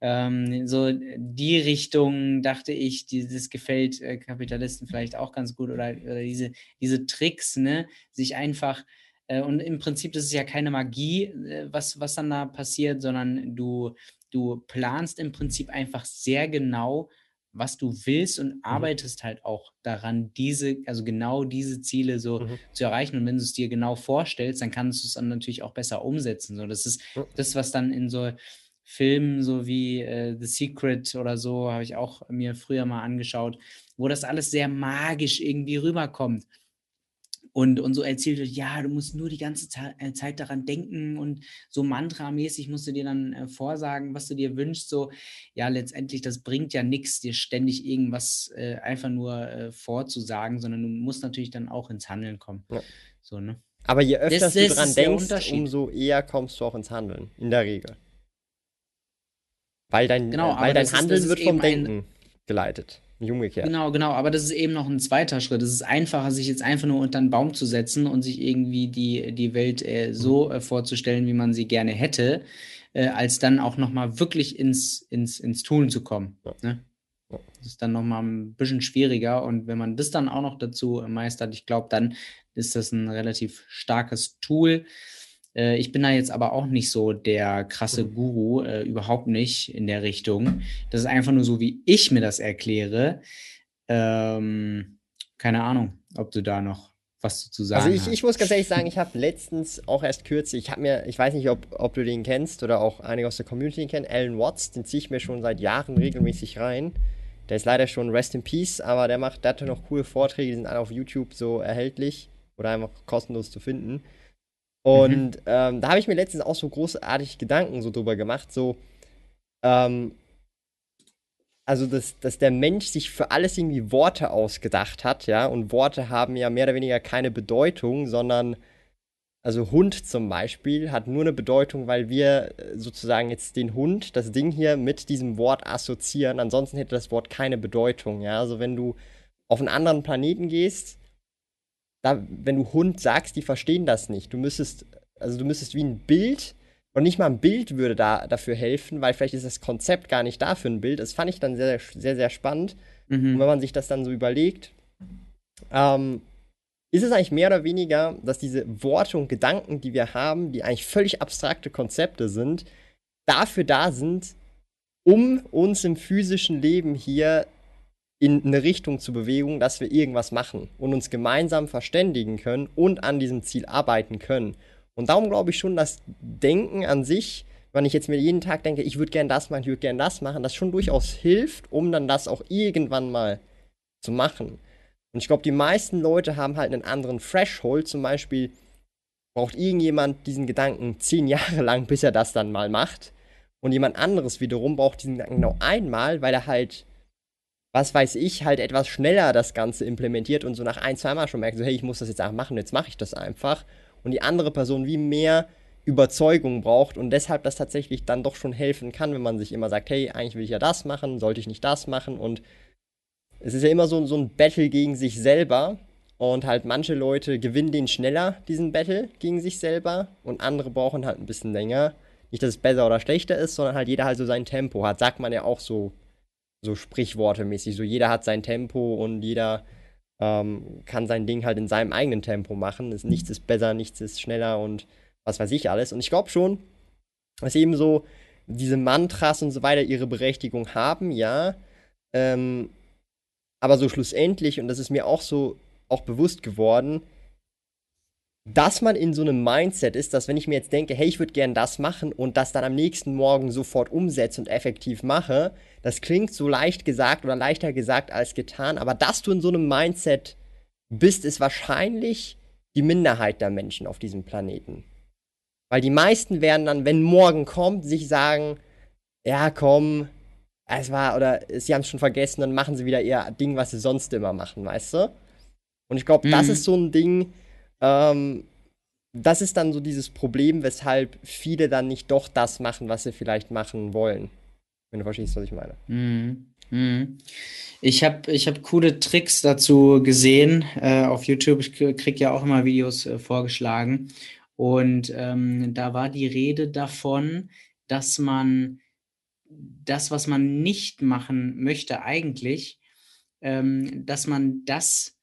Ähm, so die Richtung dachte ich, dieses gefällt äh, Kapitalisten vielleicht auch ganz gut oder, oder diese, diese Tricks, ne? Sich einfach äh, und im Prinzip, das ist ja keine Magie, äh, was, was dann da passiert, sondern du, du planst im Prinzip einfach sehr genau, was du willst und mhm. arbeitest halt auch daran, diese, also genau diese Ziele so mhm. zu erreichen. Und wenn du es dir genau vorstellst, dann kannst du es dann natürlich auch besser umsetzen. So, das ist mhm. das, was dann in so Filmen, so wie äh, The Secret oder so, habe ich auch mir früher mal angeschaut, wo das alles sehr magisch irgendwie rüberkommt und, und so erzählt wird, ja, du musst nur die ganze äh, Zeit daran denken und so mantramäßig musst du dir dann äh, vorsagen, was du dir wünschst. So, ja, letztendlich, das bringt ja nichts, dir ständig irgendwas äh, einfach nur äh, vorzusagen, sondern du musst natürlich dann auch ins Handeln kommen. Ja. So, ne? Aber je öfter das, du dran denkst, umso eher kommst du auch ins Handeln, in der Regel. Weil dein, genau, weil dein Handeln ist, wird vom Denken geleitet. Nicht umgekehrt. Genau, genau. Aber das ist eben noch ein zweiter Schritt. Es ist einfacher, sich jetzt einfach nur unter einen Baum zu setzen und sich irgendwie die, die Welt äh, so mhm. äh, vorzustellen, wie man sie gerne hätte, äh, als dann auch nochmal wirklich ins, ins, ins Tun zu kommen. Ja. Ne? Das ist dann nochmal ein bisschen schwieriger. Und wenn man das dann auch noch dazu meistert, ich glaube, dann ist das ein relativ starkes Tool. Äh, ich bin da jetzt aber auch nicht so der krasse mhm. Guru, äh, überhaupt nicht in der Richtung. Das ist einfach nur so, wie ich mir das erkläre. Ähm, keine Ahnung, ob du da noch was zu sagen Also ich, ich muss ganz ehrlich sagen, ich habe letztens auch erst kürzlich, ich habe mir, ich weiß nicht, ob, ob du den kennst oder auch einige aus der Community kennen, Alan Watts, den ziehe ich mir schon seit Jahren regelmäßig rein. Der ist leider schon Rest in Peace, aber der macht, der hatte noch coole Vorträge, die sind alle auf YouTube so erhältlich oder einfach kostenlos zu finden. Und mhm. ähm, da habe ich mir letztens auch so großartig Gedanken so drüber gemacht, so, ähm, also dass, dass der Mensch sich für alles irgendwie Worte ausgedacht hat, ja, und Worte haben ja mehr oder weniger keine Bedeutung, sondern, also Hund zum Beispiel hat nur eine Bedeutung, weil wir äh, sozusagen jetzt den Hund, das Ding hier mit diesem Wort assoziieren, ansonsten hätte das Wort keine Bedeutung, ja, also wenn du auf einen anderen Planeten gehst, da, wenn du Hund sagst, die verstehen das nicht. Du müsstest, also du müsstest wie ein Bild, und nicht mal ein Bild würde da dafür helfen, weil vielleicht ist das Konzept gar nicht da für ein Bild. Das fand ich dann sehr, sehr, sehr spannend. Mhm. Und wenn man sich das dann so überlegt, ähm, ist es eigentlich mehr oder weniger, dass diese Worte und Gedanken, die wir haben, die eigentlich völlig abstrakte Konzepte sind, dafür da sind, um uns im physischen Leben hier in eine Richtung zu bewegen, dass wir irgendwas machen und uns gemeinsam verständigen können und an diesem Ziel arbeiten können. Und darum glaube ich schon, dass Denken an sich, wenn ich jetzt mir jeden Tag denke, ich würde gern das machen, ich würde gern das machen, das schon durchaus hilft, um dann das auch irgendwann mal zu machen. Und ich glaube, die meisten Leute haben halt einen anderen Threshold. Zum Beispiel braucht irgendjemand diesen Gedanken zehn Jahre lang, bis er das dann mal macht. Und jemand anderes wiederum braucht diesen Gedanken genau einmal, weil er halt was weiß ich, halt etwas schneller das Ganze implementiert und so nach ein, zweimal schon merkt, so hey, ich muss das jetzt einfach machen, jetzt mache ich das einfach. Und die andere Person wie mehr Überzeugung braucht und deshalb das tatsächlich dann doch schon helfen kann, wenn man sich immer sagt, hey, eigentlich will ich ja das machen, sollte ich nicht das machen und es ist ja immer so, so ein Battle gegen sich selber und halt manche Leute gewinnen den schneller, diesen Battle gegen sich selber und andere brauchen halt ein bisschen länger. Nicht, dass es besser oder schlechter ist, sondern halt jeder halt so sein Tempo hat, sagt man ja auch so so Sprichworte-mäßig. So jeder hat sein Tempo und jeder ähm, kann sein Ding halt in seinem eigenen Tempo machen. Es, nichts ist besser, nichts ist schneller und was weiß ich alles. Und ich glaube schon, dass eben so diese Mantras und so weiter ihre Berechtigung haben, ja. Ähm, aber so schlussendlich, und das ist mir auch so auch bewusst geworden, dass man in so einem Mindset ist, dass wenn ich mir jetzt denke, hey, ich würde gern das machen und das dann am nächsten Morgen sofort umsetze und effektiv mache, das klingt so leicht gesagt oder leichter gesagt als getan, aber dass du in so einem Mindset bist, ist wahrscheinlich die Minderheit der Menschen auf diesem Planeten. Weil die meisten werden dann, wenn morgen kommt, sich sagen, ja, komm, es war, oder sie haben es schon vergessen, dann machen sie wieder ihr Ding, was sie sonst immer machen, weißt du? Und ich glaube, mhm. das ist so ein Ding, ähm, das ist dann so dieses Problem, weshalb viele dann nicht doch das machen, was sie vielleicht machen wollen. Wenn du verstehst, was ich meine. Mhm. Mhm. Ich habe ich hab coole Tricks dazu gesehen äh, auf YouTube. Ich kriege ja auch immer Videos äh, vorgeschlagen. Und ähm, da war die Rede davon, dass man das, was man nicht machen möchte eigentlich, ähm, dass man das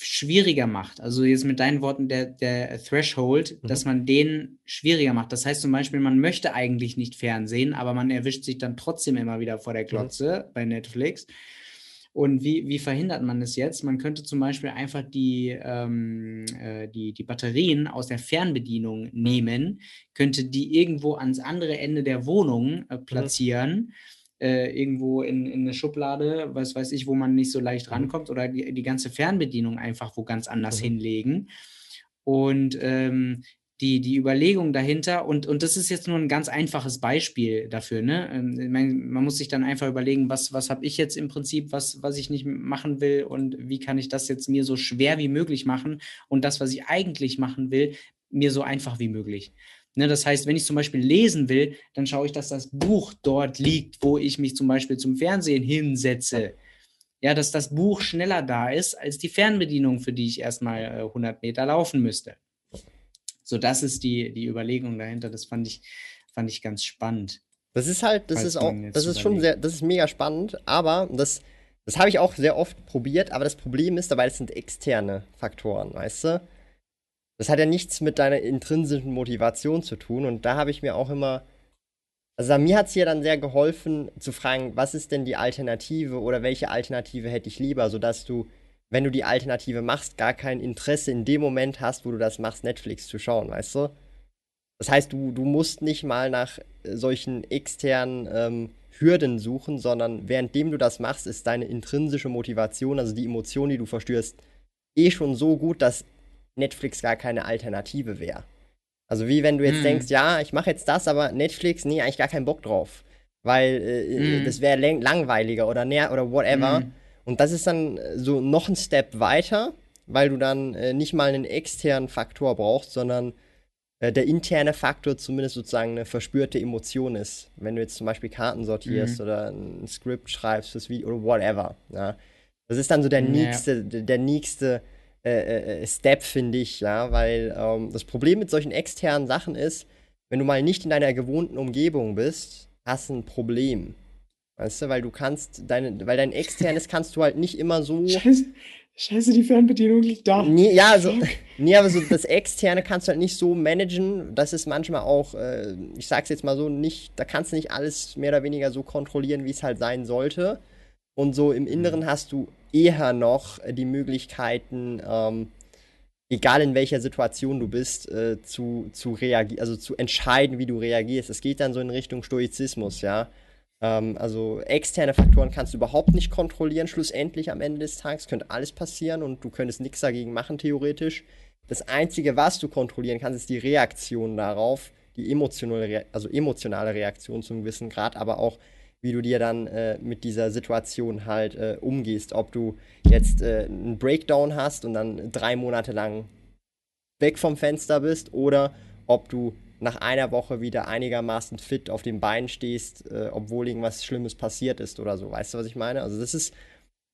schwieriger macht. Also jetzt mit deinen Worten der, der Threshold, mhm. dass man den schwieriger macht. Das heißt zum Beispiel, man möchte eigentlich nicht Fernsehen, aber man erwischt sich dann trotzdem immer wieder vor der mhm. Glotze mhm. bei Netflix. Und wie, wie verhindert man das jetzt? Man könnte zum Beispiel einfach die, ähm, äh, die, die Batterien aus der Fernbedienung nehmen, könnte die irgendwo ans andere Ende der Wohnung äh, mhm. platzieren. Mhm äh, irgendwo in, in eine Schublade, was weiß ich, wo man nicht so leicht mhm. rankommt oder die, die ganze Fernbedienung einfach wo ganz anders mhm. hinlegen. Und ähm, die, die Überlegung dahinter, und, und das ist jetzt nur ein ganz einfaches Beispiel dafür, ne? Ähm, man, man muss sich dann einfach überlegen, was, was habe ich jetzt im Prinzip, was, was ich nicht machen will und wie kann ich das jetzt mir so schwer wie möglich machen und das, was ich eigentlich machen will, mir so einfach wie möglich. Ne, das heißt, wenn ich zum Beispiel lesen will, dann schaue ich, dass das Buch dort liegt, wo ich mich zum Beispiel zum Fernsehen hinsetze. Ja, dass das Buch schneller da ist als die Fernbedienung, für die ich erstmal äh, 100 Meter laufen müsste. So, das ist die, die Überlegung dahinter. Das fand ich, fand ich ganz spannend. Das ist halt, das ist auch, das ist schon sehr, das ist mega spannend, aber das, das habe ich auch sehr oft probiert, aber das Problem ist dabei, das sind externe Faktoren, weißt du? Das hat ja nichts mit deiner intrinsischen Motivation zu tun. Und da habe ich mir auch immer. Also mir hat es hier dann sehr geholfen zu fragen, was ist denn die Alternative oder welche Alternative hätte ich lieber, sodass du, wenn du die Alternative machst, gar kein Interesse in dem Moment hast, wo du das machst, Netflix zu schauen, weißt du? Das heißt, du, du musst nicht mal nach solchen externen ähm, Hürden suchen, sondern währenddem du das machst, ist deine intrinsische Motivation, also die Emotion, die du verstörst, eh schon so gut, dass Netflix gar keine Alternative wäre. Also wie wenn du jetzt mm. denkst, ja, ich mache jetzt das, aber Netflix, nee, eigentlich gar keinen Bock drauf. Weil äh, mm. das wäre langweiliger oder näher oder whatever. Mm. Und das ist dann äh, so noch ein Step weiter, weil du dann äh, nicht mal einen externen Faktor brauchst, sondern äh, der interne Faktor zumindest sozusagen eine verspürte Emotion ist. Wenn du jetzt zum Beispiel Karten sortierst mhm. oder ein Skript schreibst fürs Video oder whatever. Ja. Das ist dann so der nächste, der nächste äh, äh, Step, finde ich, ja, weil ähm, das Problem mit solchen externen Sachen ist, wenn du mal nicht in deiner gewohnten Umgebung bist, hast du ein Problem. Weißt du, weil du kannst, deine, weil dein externes kannst du halt nicht immer so. Scheiße, Scheiße die Fernbedienung liegt da. Nee, ja, also, nee, aber so das externe kannst du halt nicht so managen. Das ist manchmal auch, äh, ich sag's jetzt mal so, nicht, da kannst du nicht alles mehr oder weniger so kontrollieren, wie es halt sein sollte. Und so im Inneren mhm. hast du eher noch die Möglichkeiten, ähm, egal in welcher Situation du bist, äh, zu, zu reagieren, also zu entscheiden, wie du reagierst. Es geht dann so in Richtung Stoizismus, ja. Ähm, also externe Faktoren kannst du überhaupt nicht kontrollieren, schlussendlich am Ende des Tages. Könnte alles passieren und du könntest nichts dagegen machen, theoretisch. Das Einzige, was du kontrollieren kannst, ist die Reaktion darauf, die emotionale, also emotionale Reaktion zum gewissen Grad, aber auch wie du dir dann äh, mit dieser Situation halt äh, umgehst. Ob du jetzt äh, einen Breakdown hast und dann drei Monate lang weg vom Fenster bist oder ob du nach einer Woche wieder einigermaßen fit auf den Beinen stehst, äh, obwohl irgendwas Schlimmes passiert ist oder so. Weißt du, was ich meine? Also das ist,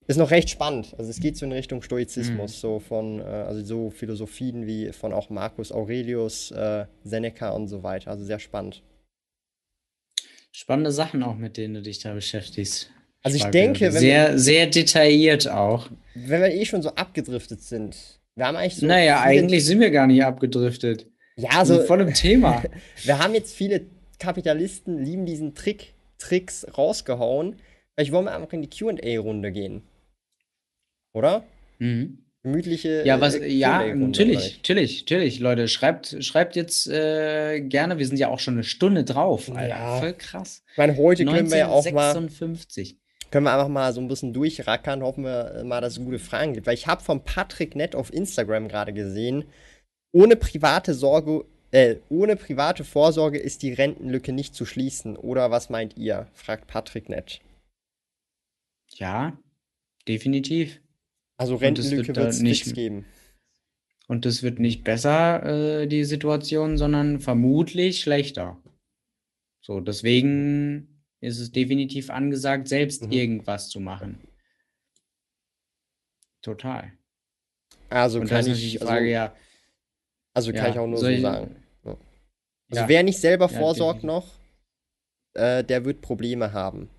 ist noch recht spannend. Also es geht so in Richtung Stoizismus, mhm. so von, äh, also so Philosophien wie von auch Marcus Aurelius, äh, Seneca und so weiter. Also sehr spannend. Spannende Sachen auch, mit denen du dich da beschäftigst. Also ich denke, sehr, wir, sehr detailliert auch. Wenn wir eh schon so abgedriftet sind. Wir haben eigentlich so. Naja, eigentlich sind wir gar nicht abgedriftet. Ja, so. Voll im Thema. wir haben jetzt viele Kapitalisten, lieben diesen Trick, Tricks rausgehauen. Vielleicht wollen wir einfach in die QA-Runde gehen. Oder? Mhm. Gemütliche. Ja, was, äh, ja, natürlich, natürlich, natürlich, Leute. Schreibt, schreibt jetzt äh, gerne, wir sind ja auch schon eine Stunde drauf. Alter. Ja. Voll krass. Ich meine, heute können wir ja auch mal. Können wir einfach mal so ein bisschen durchrackern, hoffen wir mal, dass es gute Fragen gibt. Weil ich habe von Patrick Nett auf Instagram gerade gesehen, ohne private Sorge, äh, ohne private Vorsorge ist die Rentenlücke nicht zu schließen. Oder was meint ihr? fragt Patrick nett. Ja, definitiv. Also Rentenlücke wird es nicht geben. Und es wird nicht besser, äh, die Situation, sondern vermutlich schlechter. So, deswegen ist es definitiv angesagt, selbst mhm. irgendwas zu machen. Total. Also Und kann ich also Frage also, ja, also kann ja, ich auch nur so ich, sagen. Ja. Also wer nicht selber vorsorgt noch, äh, der wird Probleme haben.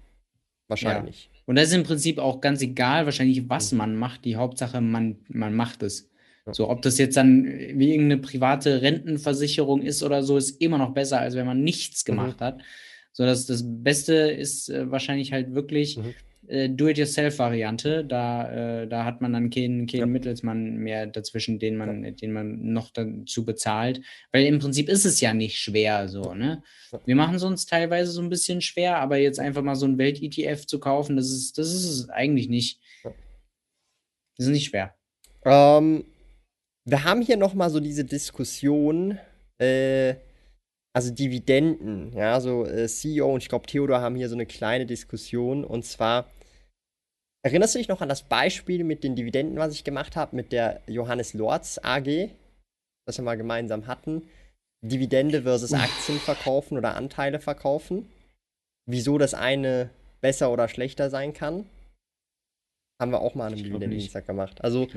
Wahrscheinlich. Und das ist im Prinzip auch ganz egal, wahrscheinlich, was mhm. man macht. Die Hauptsache, man, man macht es. So, ob das jetzt dann wie irgendeine private Rentenversicherung ist oder so, ist immer noch besser, als wenn man nichts mhm. gemacht mhm. hat. So, das, das Beste ist äh, wahrscheinlich halt wirklich, mhm äh, Do-it-yourself-Variante. Da, äh, da hat man dann keinen, keinen ja. Mittelsmann mehr dazwischen, den man, ja. den man noch dazu bezahlt. Weil im Prinzip ist es ja nicht schwer so, ne? Wir machen es uns teilweise so ein bisschen schwer, aber jetzt einfach mal so ein Welt-ETF zu kaufen, das ist, das ist es eigentlich nicht. Das ist nicht schwer. Ähm, wir haben hier nochmal so diese Diskussion, äh, also Dividenden, ja, so äh, CEO und ich glaube Theodor haben hier so eine kleine Diskussion und zwar erinnerst du dich noch an das Beispiel mit den Dividenden, was ich gemacht habe mit der Johannes Lorz AG, das wir mal gemeinsam hatten, Dividende versus Aktien verkaufen oder Anteile verkaufen, wieso das eine besser oder schlechter sein kann, haben wir auch mal an einem Dividendendienstag gemacht. Also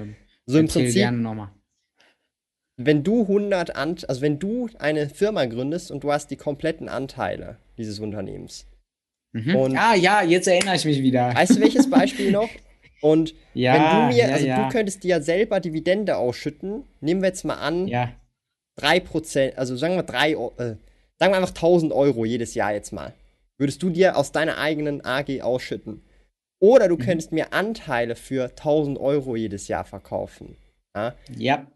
so im Prinzip gerne nochmal wenn du 100 Ant also wenn du eine Firma gründest und du hast die kompletten Anteile dieses Unternehmens. Mhm. Und ah ja, jetzt erinnere ich mich wieder. Weißt du welches Beispiel noch? Und ja, wenn du mir, ja, also ja. du könntest dir selber Dividende ausschütten, nehmen wir jetzt mal an, ja. 3%, also sagen wir 3, äh, sagen wir einfach 1000 Euro jedes Jahr jetzt mal. Würdest du dir aus deiner eigenen AG ausschütten. Oder du mhm. könntest mir Anteile für 1000 Euro jedes Jahr verkaufen. Ja. ja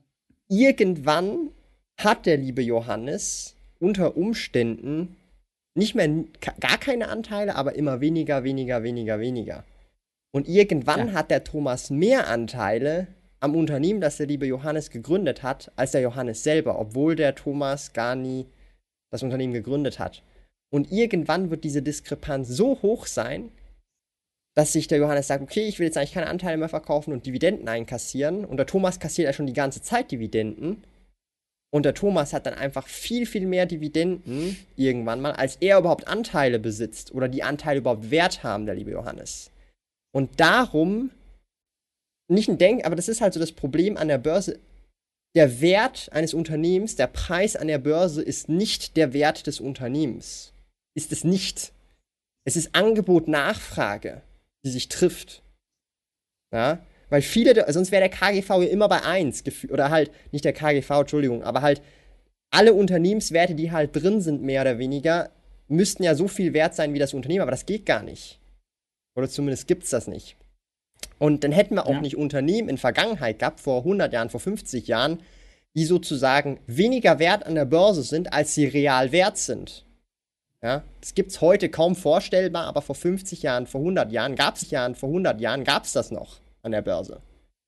irgendwann hat der liebe Johannes unter Umständen nicht mehr gar keine Anteile, aber immer weniger, weniger, weniger, weniger. Und irgendwann ja. hat der Thomas mehr Anteile am Unternehmen, das der liebe Johannes gegründet hat, als der Johannes selber, obwohl der Thomas gar nie das Unternehmen gegründet hat. Und irgendwann wird diese Diskrepanz so hoch sein, dass sich der Johannes sagt, okay, ich will jetzt eigentlich keine Anteile mehr verkaufen und Dividenden einkassieren. Und der Thomas kassiert ja schon die ganze Zeit Dividenden. Und der Thomas hat dann einfach viel, viel mehr Dividenden irgendwann mal, als er überhaupt Anteile besitzt oder die Anteile überhaupt Wert haben, der liebe Johannes. Und darum nicht ein Denk, aber das ist halt so das Problem an der Börse. Der Wert eines Unternehmens, der Preis an der Börse ist nicht der Wert des Unternehmens. Ist es nicht. Es ist Angebot, Nachfrage, die sich trifft. Ja, weil viele, sonst wäre der KGV ja immer bei 1, oder halt, nicht der KGV, Entschuldigung, aber halt alle Unternehmenswerte, die halt drin sind, mehr oder weniger, müssten ja so viel wert sein wie das Unternehmen, aber das geht gar nicht. Oder zumindest gibt es das nicht. Und dann hätten wir auch ja. nicht Unternehmen in Vergangenheit gehabt, vor 100 Jahren, vor 50 Jahren, die sozusagen weniger wert an der Börse sind, als sie real wert sind. Ja, das gibt es heute kaum vorstellbar, aber vor 50 Jahren, vor 100 Jahren gab es Jahren, vor 100 Jahren gab es das noch an der Börse.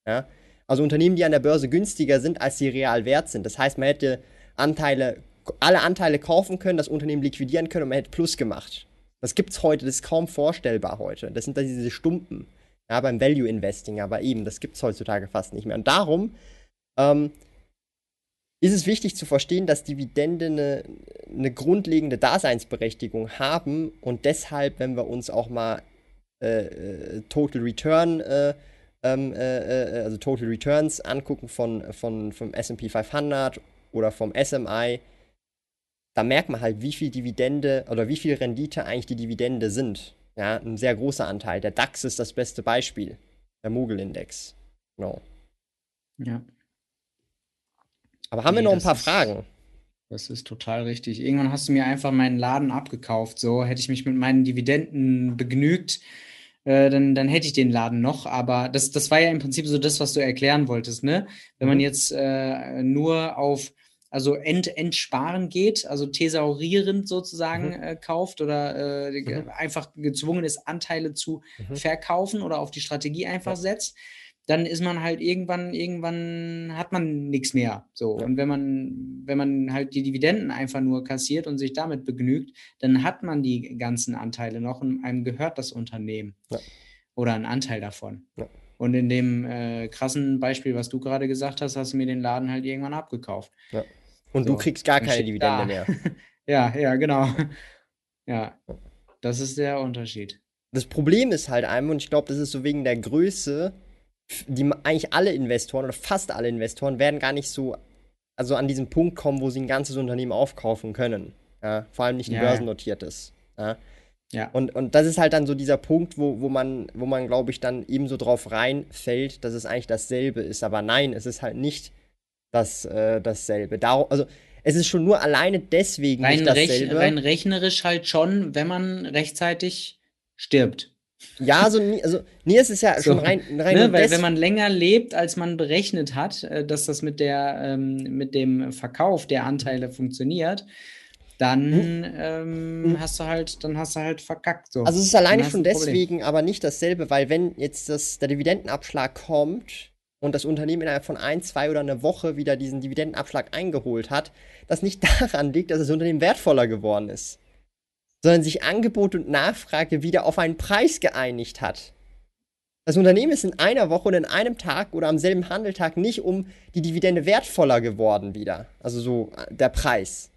Ja, also Unternehmen, die an der Börse günstiger sind, als sie real wert sind. Das heißt, man hätte Anteile, alle Anteile kaufen können, das Unternehmen liquidieren können und man hätte Plus gemacht. Das gibt es heute, das ist kaum vorstellbar heute. Das sind dann diese Stumpen. Ja, beim Value Investing, aber eben, das gibt es heutzutage fast nicht mehr. Und darum ähm, ist es wichtig zu verstehen, dass Dividende eine, eine grundlegende Daseinsberechtigung haben und deshalb, wenn wir uns auch mal äh, äh Total Return, äh, ähm, äh, äh, also Total Returns angucken von, von, vom SP 500 oder vom SMI, da merkt man halt, wie viel Dividende oder wie viel Rendite eigentlich die Dividende sind. Ja, ein sehr großer Anteil. Der DAX ist das beste Beispiel. Der Mogul-Index. Genau. Ja. Aber haben nee, wir noch ein paar ist, Fragen? Das ist total richtig. Irgendwann hast du mir einfach meinen Laden abgekauft. So hätte ich mich mit meinen Dividenden begnügt, äh, dann, dann hätte ich den Laden noch. Aber das, das war ja im Prinzip so das, was du erklären wolltest. Ne? Wenn man mhm. jetzt äh, nur auf also ent, entsparen geht, also thesaurierend sozusagen mhm. äh, kauft oder äh, mhm. einfach gezwungen ist, Anteile zu mhm. verkaufen oder auf die Strategie einfach ja. setzt, dann ist man halt irgendwann, irgendwann hat man nichts mehr. So. Ja. Und wenn man, wenn man halt die Dividenden einfach nur kassiert und sich damit begnügt, dann hat man die ganzen Anteile noch und einem gehört das Unternehmen. Ja. Oder ein Anteil davon. Und in dem äh, krassen Beispiel, was du gerade gesagt hast, hast du mir den Laden halt irgendwann abgekauft. Ja. Und so, du kriegst gar keine Dividende da. mehr. ja, ja, genau. Ja, das ist der Unterschied. Das Problem ist halt einmal, und ich glaube, das ist so wegen der Größe, die eigentlich alle Investoren oder fast alle Investoren werden gar nicht so also an diesen Punkt kommen, wo sie ein ganzes Unternehmen aufkaufen können. Ja, vor allem nicht ein ja, börsennotiertes. Ja. ja. Und, und das ist halt dann so dieser Punkt, wo, wo man, wo man, glaube ich, dann eben so drauf reinfällt, dass es eigentlich dasselbe ist. Aber nein, es ist halt nicht das, äh, dasselbe. Dar also es ist schon nur alleine deswegen rein nicht dasselbe. Rech rein rechnerisch halt schon, wenn man rechtzeitig stirbt. Ja, so, also nee, es ist ja so, schon rein, rein ne, weil wenn man länger lebt, als man berechnet hat, äh, dass das mit der ähm, mit dem Verkauf der Anteile funktioniert, dann hm. ähm, hm. hast du halt, dann hast du halt verkackt. So. Also es ist alleine schon deswegen aber nicht dasselbe, weil wenn jetzt das, der Dividendenabschlag kommt, und das Unternehmen innerhalb von ein, zwei oder einer Woche wieder diesen Dividendenabschlag eingeholt hat, das nicht daran liegt, dass das Unternehmen wertvoller geworden ist, sondern sich Angebot und Nachfrage wieder auf einen Preis geeinigt hat. Das Unternehmen ist in einer Woche und in einem Tag oder am selben Handeltag nicht um die Dividende wertvoller geworden wieder, also so äh, der Preis,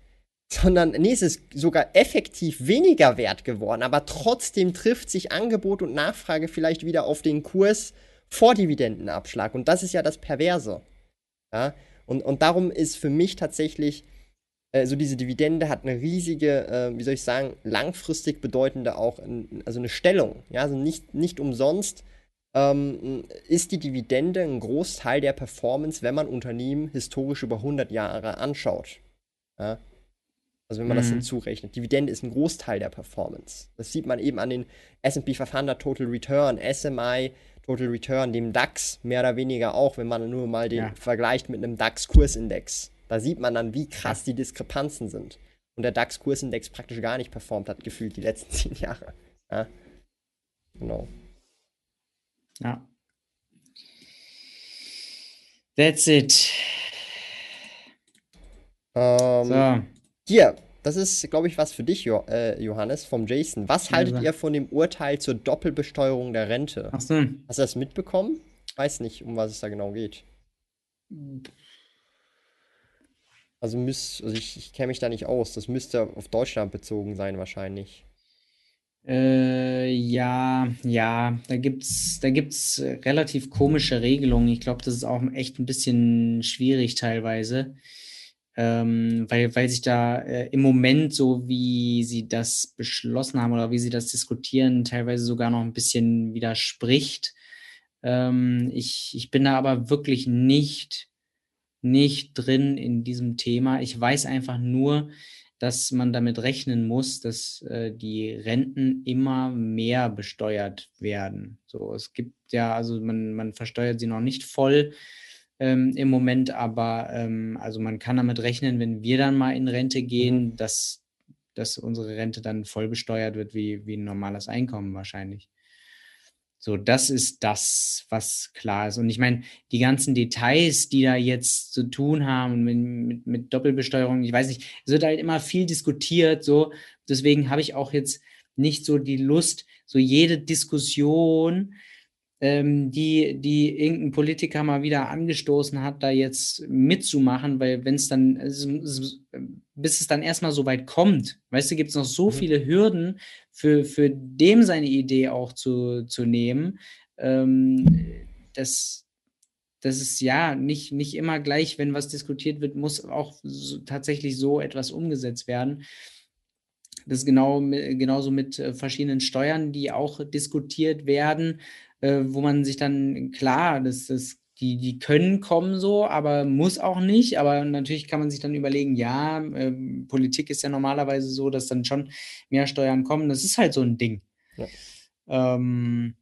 sondern nee, es ist sogar effektiv weniger wert geworden, aber trotzdem trifft sich Angebot und Nachfrage vielleicht wieder auf den Kurs, Vordividendenabschlag. Und das ist ja das Perverse. Ja? Und, und darum ist für mich tatsächlich äh, so diese Dividende hat eine riesige, äh, wie soll ich sagen, langfristig bedeutende auch, in, also eine Stellung. Ja, also nicht, nicht umsonst ähm, ist die Dividende ein Großteil der Performance, wenn man Unternehmen historisch über 100 Jahre anschaut. Ja? Also wenn man mhm. das hinzurechnet. Dividende ist ein Großteil der Performance. Das sieht man eben an den S&P 500 Total Return, SMI, Total Return, dem DAX mehr oder weniger auch, wenn man nur mal den ja. vergleicht mit einem DAX-Kursindex. Da sieht man dann, wie krass die Diskrepanzen sind. Und der DAX-Kursindex praktisch gar nicht performt hat, gefühlt die letzten zehn Jahre. Ja. Genau. Ja. That's it. Ähm, so. Hier, das ist, glaube ich, was für dich, jo äh, Johannes, vom Jason. Was haltet ja, ihr von dem Urteil zur Doppelbesteuerung der Rente? Ach so. Hast du das mitbekommen? Weiß nicht, um was es da genau geht. Also, müsst, also ich, ich kenne mich da nicht aus. Das müsste auf Deutschland bezogen sein, wahrscheinlich. Äh, ja, ja, da gibt's, da gibt's relativ komische Regelungen. Ich glaube, das ist auch echt ein bisschen schwierig teilweise, ähm, weil, weil sich da äh, im Moment, so wie sie das beschlossen haben oder wie sie das diskutieren, teilweise sogar noch ein bisschen widerspricht. Ähm, ich, ich bin da aber wirklich nicht, nicht drin in diesem Thema. Ich weiß einfach nur, dass man damit rechnen muss, dass äh, die Renten immer mehr besteuert werden. So, es gibt ja, also man, man versteuert sie noch nicht voll ähm, im Moment, aber ähm, also man kann damit rechnen, wenn wir dann mal in Rente gehen, mhm. dass, dass unsere Rente dann voll besteuert wird wie, wie ein normales Einkommen wahrscheinlich. So, das ist das, was klar ist. Und ich meine, die ganzen Details, die da jetzt zu tun haben mit, mit, mit Doppelbesteuerung, ich weiß nicht, es wird halt immer viel diskutiert, so. Deswegen habe ich auch jetzt nicht so die Lust, so jede Diskussion ähm, die, die irgendein Politiker mal wieder angestoßen hat, da jetzt mitzumachen, weil wenn es dann, bis es dann erstmal so weit kommt, weißt du, gibt es noch so mhm. viele Hürden für, für dem seine Idee auch zu, zu nehmen, ähm, dass das ist ja nicht, nicht immer gleich, wenn was diskutiert wird, muss auch so, tatsächlich so etwas umgesetzt werden. Das ist genau, genauso mit äh, verschiedenen Steuern, die auch diskutiert werden äh, wo man sich dann, klar, das, das, die, die können kommen so, aber muss auch nicht. Aber natürlich kann man sich dann überlegen, ja, äh, Politik ist ja normalerweise so, dass dann schon mehr Steuern kommen. Das ist halt so ein Ding. Ja. Ähm,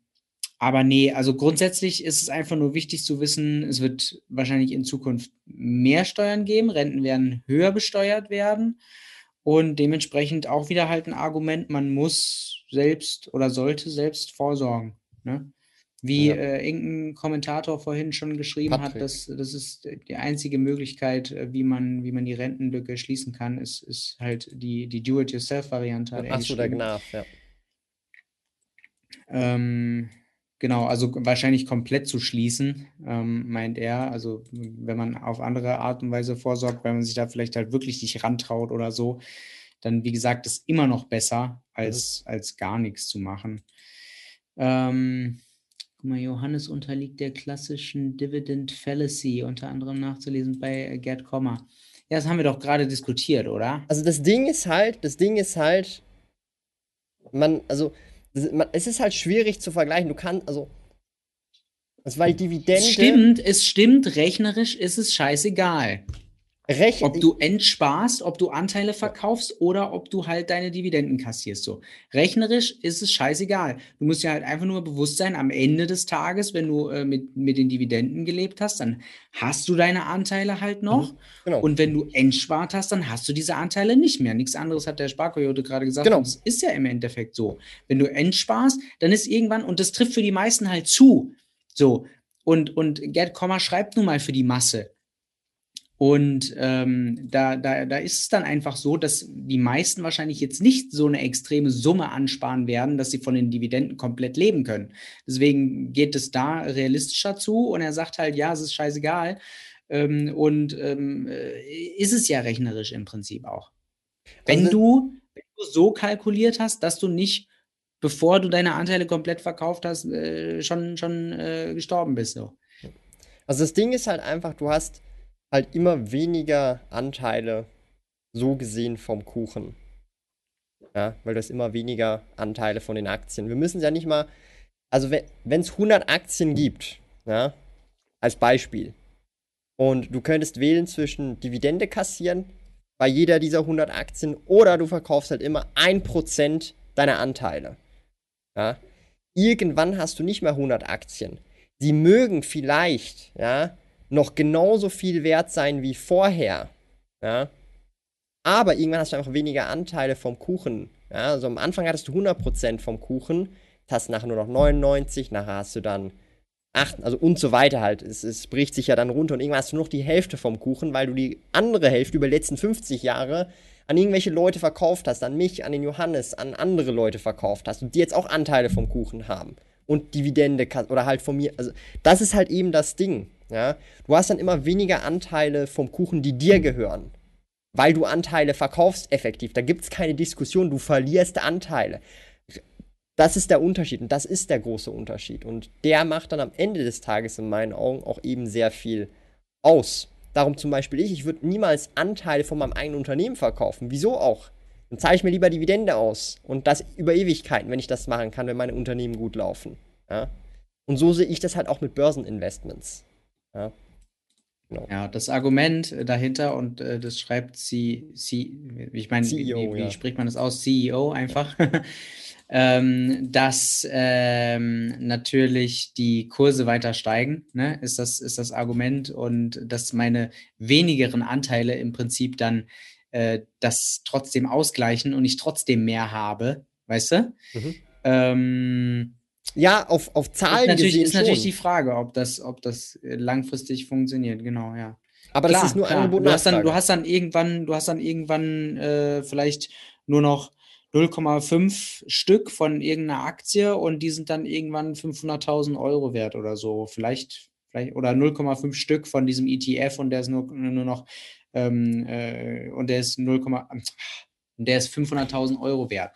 aber nee, also grundsätzlich ist es einfach nur wichtig zu wissen, es wird wahrscheinlich in Zukunft mehr Steuern geben, Renten werden höher besteuert werden und dementsprechend auch wieder halt ein Argument, man muss selbst oder sollte selbst vorsorgen. Ne? Wie ja. äh, irgendein Kommentator vorhin schon geschrieben Patrick. hat, dass das ist die einzige Möglichkeit, äh, wie man, wie man die Rentenlücke schließen kann, ist, ist halt die, die Do-it-yourself-Variante. Achso, der Gnaf, ja. Ähm, genau, also wahrscheinlich komplett zu schließen, ähm, meint er. Also wenn man auf andere Art und Weise vorsorgt, wenn man sich da vielleicht halt wirklich nicht rantraut oder so, dann wie gesagt, ist immer noch besser, als, mhm. als gar nichts zu machen. Ähm, Guck mal, Johannes unterliegt der klassischen Dividend Fallacy, unter anderem nachzulesen bei Gerd Kommer. Ja, das haben wir doch gerade diskutiert, oder? Also das Ding ist halt, das Ding ist halt, man, also, man, es ist halt schwierig zu vergleichen. Du kannst, also, das war die Dividende. Es stimmt, es stimmt, rechnerisch ist es scheißegal. Rech ob du entsparst, ob du Anteile verkaufst oder ob du halt deine Dividenden kassierst. So. Rechnerisch ist es scheißegal. Du musst ja halt einfach nur bewusst sein, am Ende des Tages, wenn du äh, mit, mit den Dividenden gelebt hast, dann hast du deine Anteile halt noch. Mhm, genau. Und wenn du entspart hast, dann hast du diese Anteile nicht mehr. Nichts anderes hat der Sparkoyote gerade gesagt. Genau. Das ist ja im Endeffekt so. Wenn du entsparst, dann ist irgendwann, und das trifft für die meisten halt zu. So. Und, und Gerd Kommer schreibt nun mal für die Masse. Und ähm, da, da, da ist es dann einfach so, dass die meisten wahrscheinlich jetzt nicht so eine extreme Summe ansparen werden, dass sie von den Dividenden komplett leben können. Deswegen geht es da realistischer zu und er sagt halt, ja, es ist scheißegal. Ähm, und ähm, äh, ist es ja rechnerisch im Prinzip auch. Wenn, also, du, wenn du so kalkuliert hast, dass du nicht, bevor du deine Anteile komplett verkauft hast, äh, schon, schon äh, gestorben bist. So. Also das Ding ist halt einfach, du hast halt immer weniger Anteile so gesehen vom Kuchen. Ja, weil du hast immer weniger Anteile von den Aktien. Wir müssen ja nicht mal, also wenn es 100 Aktien gibt, ja, als Beispiel, und du könntest wählen zwischen Dividende kassieren bei jeder dieser 100 Aktien oder du verkaufst halt immer 1% deiner Anteile. Ja, irgendwann hast du nicht mehr 100 Aktien. Die mögen vielleicht, ja, noch genauso viel wert sein wie vorher. Ja? Aber irgendwann hast du einfach weniger Anteile vom Kuchen. Ja? Also am Anfang hattest du 100% vom Kuchen, hast nachher nur noch 99, nachher hast du dann 8, also und so weiter halt. Es, es bricht sich ja dann runter und irgendwann hast du noch die Hälfte vom Kuchen, weil du die andere Hälfte über die letzten 50 Jahre an irgendwelche Leute verkauft hast, an mich, an den Johannes, an andere Leute verkauft hast und die jetzt auch Anteile vom Kuchen haben und Dividende oder halt von mir. Also das ist halt eben das Ding. Ja? Du hast dann immer weniger Anteile vom Kuchen, die dir gehören. Weil du Anteile verkaufst effektiv. Da gibt es keine Diskussion, du verlierst Anteile. das ist der Unterschied und das ist der große Unterschied. Und der macht dann am Ende des Tages in meinen Augen auch eben sehr viel aus. Darum zum Beispiel ich, ich würde niemals Anteile von meinem eigenen Unternehmen verkaufen. Wieso auch? Dann zahle ich mir lieber Dividende aus. Und das über Ewigkeiten, wenn ich das machen kann, wenn meine Unternehmen gut laufen. Ja? Und so sehe ich das halt auch mit Börseninvestments. Ja? Genau. Ja, das Argument dahinter und äh, das schreibt sie, sie ich meine, CEO, wie, wie, wie ja. spricht man das aus? CEO einfach. ähm, dass ähm, natürlich die Kurse weiter steigen, ne? ist, das, ist das Argument und dass meine wenigeren Anteile im Prinzip dann äh, das trotzdem ausgleichen und ich trotzdem mehr habe, weißt du? Mhm. Ähm, ja, auf, auf Zahlen ist natürlich, gesehen ist natürlich die Frage, ob das, ob das langfristig funktioniert, genau, ja. Aber klar, das ist nur klar. Angebot du hast, dann, du hast dann irgendwann, du hast dann irgendwann äh, vielleicht nur noch 0,5 Stück von irgendeiner Aktie und die sind dann irgendwann 500.000 Euro wert oder so. Vielleicht, vielleicht oder 0,5 Stück von diesem ETF und der ist nur, nur noch ähm, äh, und der ist 0, und der ist 500.000 Euro wert.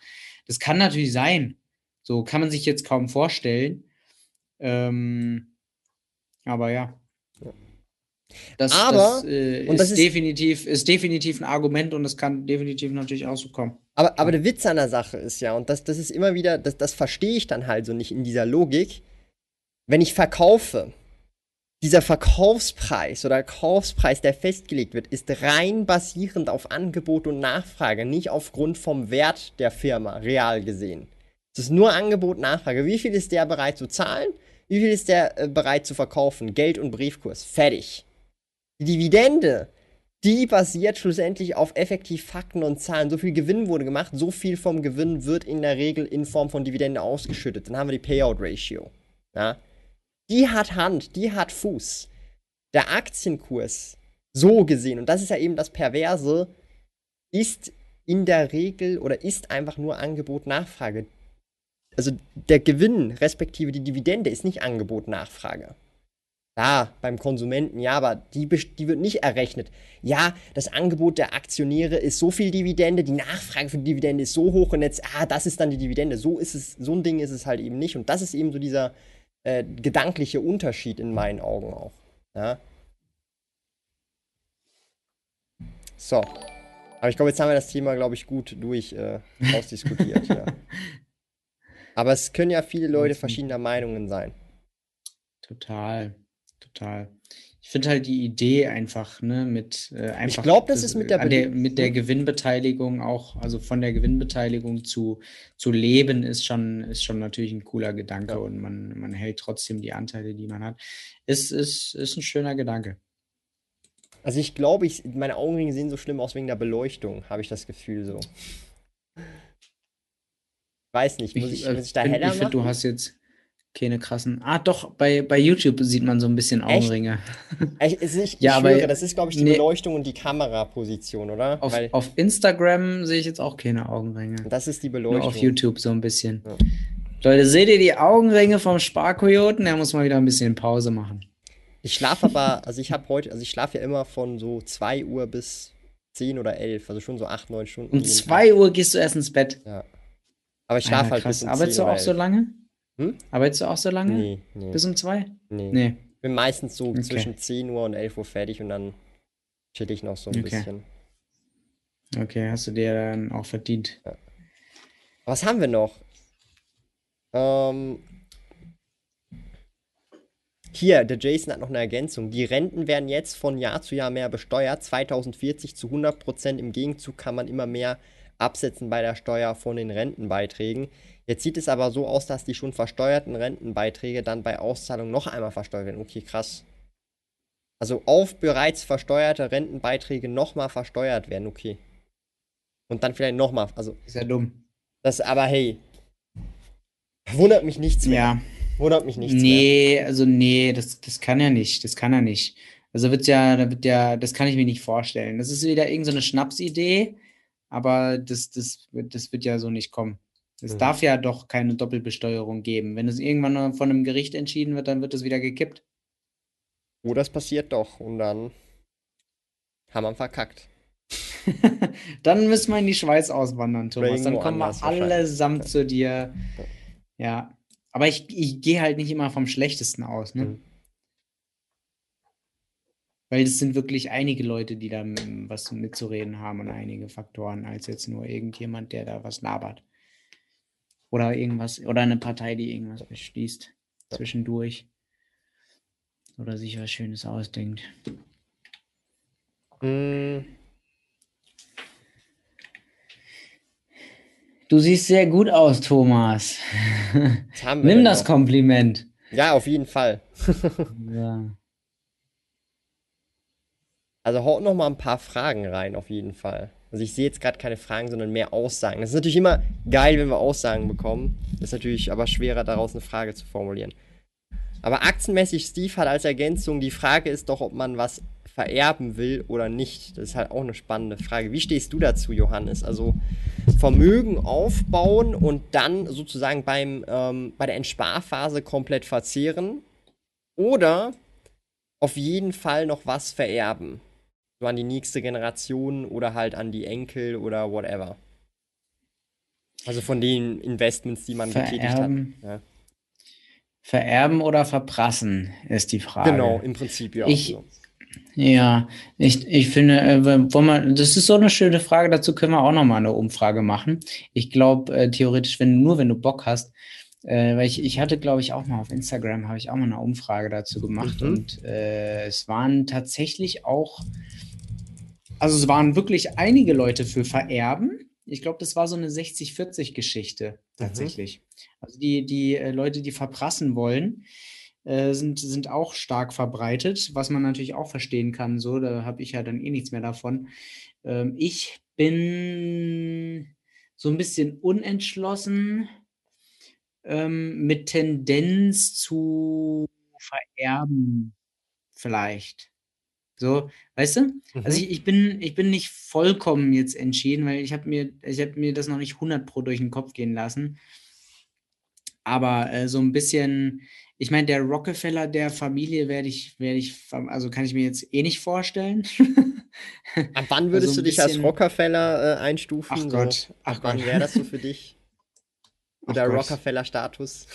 Das kann natürlich sein. So kann man sich jetzt kaum vorstellen. Ähm, aber ja. Das, aber, das, äh, und das ist, ist, definitiv, ist definitiv ein Argument und das kann definitiv natürlich auch so kommen. Aber, aber der Witz an der Sache ist ja, und das, das ist immer wieder, das, das verstehe ich dann halt so nicht in dieser Logik. Wenn ich verkaufe, dieser Verkaufspreis oder Kaufspreis, der festgelegt wird, ist rein basierend auf Angebot und Nachfrage, nicht aufgrund vom Wert der Firma, real gesehen. Es ist nur Angebot, Nachfrage. Wie viel ist der bereit zu zahlen? Wie viel ist der äh, bereit zu verkaufen? Geld und Briefkurs. Fertig. Die Dividende, die basiert schlussendlich auf effektiv Fakten und Zahlen. So viel Gewinn wurde gemacht, so viel vom Gewinn wird in der Regel in Form von Dividende ausgeschüttet. Dann haben wir die Payout Ratio. Ja? Die hat Hand, die hat Fuß. Der Aktienkurs, so gesehen, und das ist ja eben das Perverse, ist in der Regel oder ist einfach nur Angebot Nachfrage. Also der Gewinn respektive die Dividende ist nicht Angebot Nachfrage. Ja, beim Konsumenten, ja, aber die, die wird nicht errechnet. Ja, das Angebot der Aktionäre ist so viel Dividende, die Nachfrage für die Dividende ist so hoch und jetzt, ah, das ist dann die Dividende. So ist es, so ein Ding ist es halt eben nicht. Und das ist eben so dieser äh, gedankliche Unterschied in meinen Augen auch. Ja. So. Aber ich glaube, jetzt haben wir das Thema, glaube ich, gut durch äh, ausdiskutiert. ja. Aber es können ja viele Leute verschiedener Meinungen sein. Total total. Ich finde halt die Idee einfach, ne, mit äh, einfach. Ich glaube, das, ist mit der, der, mit der Gewinnbeteiligung auch, also von der Gewinnbeteiligung zu, zu leben, ist schon, ist schon natürlich ein cooler Gedanke ja. und man, man hält trotzdem die Anteile, die man hat. Ist, ist, ist ein schöner Gedanke. Also ich glaube, ich, meine Augenringe sehen so schlimm aus wegen der Beleuchtung, habe ich das Gefühl so. Weiß nicht, muss ich, ich, muss ich da heller ich find, Du hast jetzt, keine krassen. Ah, doch, bei, bei YouTube sieht man so ein bisschen Augenringe. Echt? Echt? Ich, ja, schwöre, das ist, glaube ich, die nee, Beleuchtung und die Kameraposition, oder? Auf, auf Instagram sehe ich jetzt auch keine Augenringe. Das ist die Beleuchtung. Nur auf YouTube so ein bisschen. Ja. Leute, seht ihr die Augenringe vom Sparkojoten? Der muss mal wieder ein bisschen Pause machen. Ich schlafe aber, also ich habe heute, also ich schlafe ja immer von so 2 Uhr bis 10 oder 11, also schon so 8, 9 Stunden. Um 2 Uhr gehst du erst ins Bett. Ja. Aber ich schlafe halt bis um Arbeitest du auch so lange? Hm? Arbeitest du auch so lange? Nee, nee. Bis um zwei? Nee. nee. Bin meistens so okay. zwischen 10 Uhr und 11 Uhr fertig und dann chill ich noch so ein okay. bisschen. Okay, hast du dir dann auch verdient. Ja. Was haben wir noch? Ähm, hier, der Jason hat noch eine Ergänzung. Die Renten werden jetzt von Jahr zu Jahr mehr besteuert. 2040 zu 100 Prozent. Im Gegenzug kann man immer mehr absetzen bei der Steuer von den Rentenbeiträgen. Jetzt sieht es aber so aus, dass die schon versteuerten Rentenbeiträge dann bei Auszahlung noch einmal versteuert werden. Okay, krass. Also auf bereits versteuerte Rentenbeiträge nochmal versteuert werden, okay. Und dann vielleicht nochmal, also. Ist ja dumm. Das aber hey. Wundert mich nichts mehr. Ja. Wundert mich nichts nee, mehr. also nee, das, das kann er nicht. Das kann er nicht. Also wird ja, da wird ja, das kann ich mir nicht vorstellen. Das ist wieder irgendeine so Schnapsidee, aber das, das, das wird ja so nicht kommen. Es mhm. darf ja doch keine Doppelbesteuerung geben. Wenn es irgendwann von einem Gericht entschieden wird, dann wird es wieder gekippt. Oh, das passiert doch. Und dann haben wir verkackt. dann müssen wir in die Schweiz auswandern, Thomas. Dann kommen wir allesamt zu dir. Ja, aber ich, ich gehe halt nicht immer vom Schlechtesten aus, ne? Mhm. Weil es sind wirklich einige Leute, die da was mitzureden haben und einige Faktoren, als jetzt nur irgendjemand, der da was labert. Oder irgendwas, oder eine Partei, die irgendwas beschließt zwischendurch. Oder sich was Schönes ausdenkt. Mm. Du siehst sehr gut aus, Thomas. Nimm das. Kompliment. Ja, auf jeden Fall. ja. Also haut noch mal ein paar Fragen rein, auf jeden Fall. Also ich sehe jetzt gerade keine Fragen, sondern mehr Aussagen. Das ist natürlich immer geil, wenn wir Aussagen bekommen. Das ist natürlich aber schwerer, daraus eine Frage zu formulieren. Aber aktienmäßig Steve hat als Ergänzung, die Frage ist doch, ob man was vererben will oder nicht. Das ist halt auch eine spannende Frage. Wie stehst du dazu, Johannes? Also Vermögen aufbauen und dann sozusagen beim, ähm, bei der Entsparphase komplett verzehren oder auf jeden Fall noch was vererben? So an die nächste Generation oder halt an die Enkel oder whatever. Also von den Investments, die man vererben. getätigt hat. Ja. Vererben oder verprassen ist die Frage. Genau, im Prinzip ja. Ich, so. Ja, ich, ich finde, äh, wo man, das ist so eine schöne Frage, dazu können wir auch nochmal eine Umfrage machen. Ich glaube, äh, theoretisch, wenn nur wenn du Bock hast, äh, weil ich, ich hatte, glaube ich, auch mal auf Instagram, habe ich auch mal eine Umfrage dazu gemacht mhm. und äh, es waren tatsächlich auch also es waren wirklich einige Leute für Vererben. Ich glaube, das war so eine 60-40-Geschichte tatsächlich. Mhm. Also die, die äh, Leute, die verprassen wollen, äh, sind, sind auch stark verbreitet, was man natürlich auch verstehen kann. So, da habe ich ja dann eh nichts mehr davon. Ähm, ich bin so ein bisschen unentschlossen ähm, mit Tendenz zu vererben, vielleicht. So, weißt du? Also mhm. Also ich, ich, bin, ich bin nicht vollkommen jetzt entschieden, weil ich habe mir, ich habe mir das noch nicht 100 pro durch den Kopf gehen lassen. Aber äh, so ein bisschen, ich meine, der Rockefeller der Familie werde ich, werde ich, also kann ich mir jetzt eh nicht vorstellen. Ab wann würdest also du dich als Rockefeller äh, einstufen? Ach Gott, ach Ab wann wäre das so für dich? Oder Rockefeller-Status?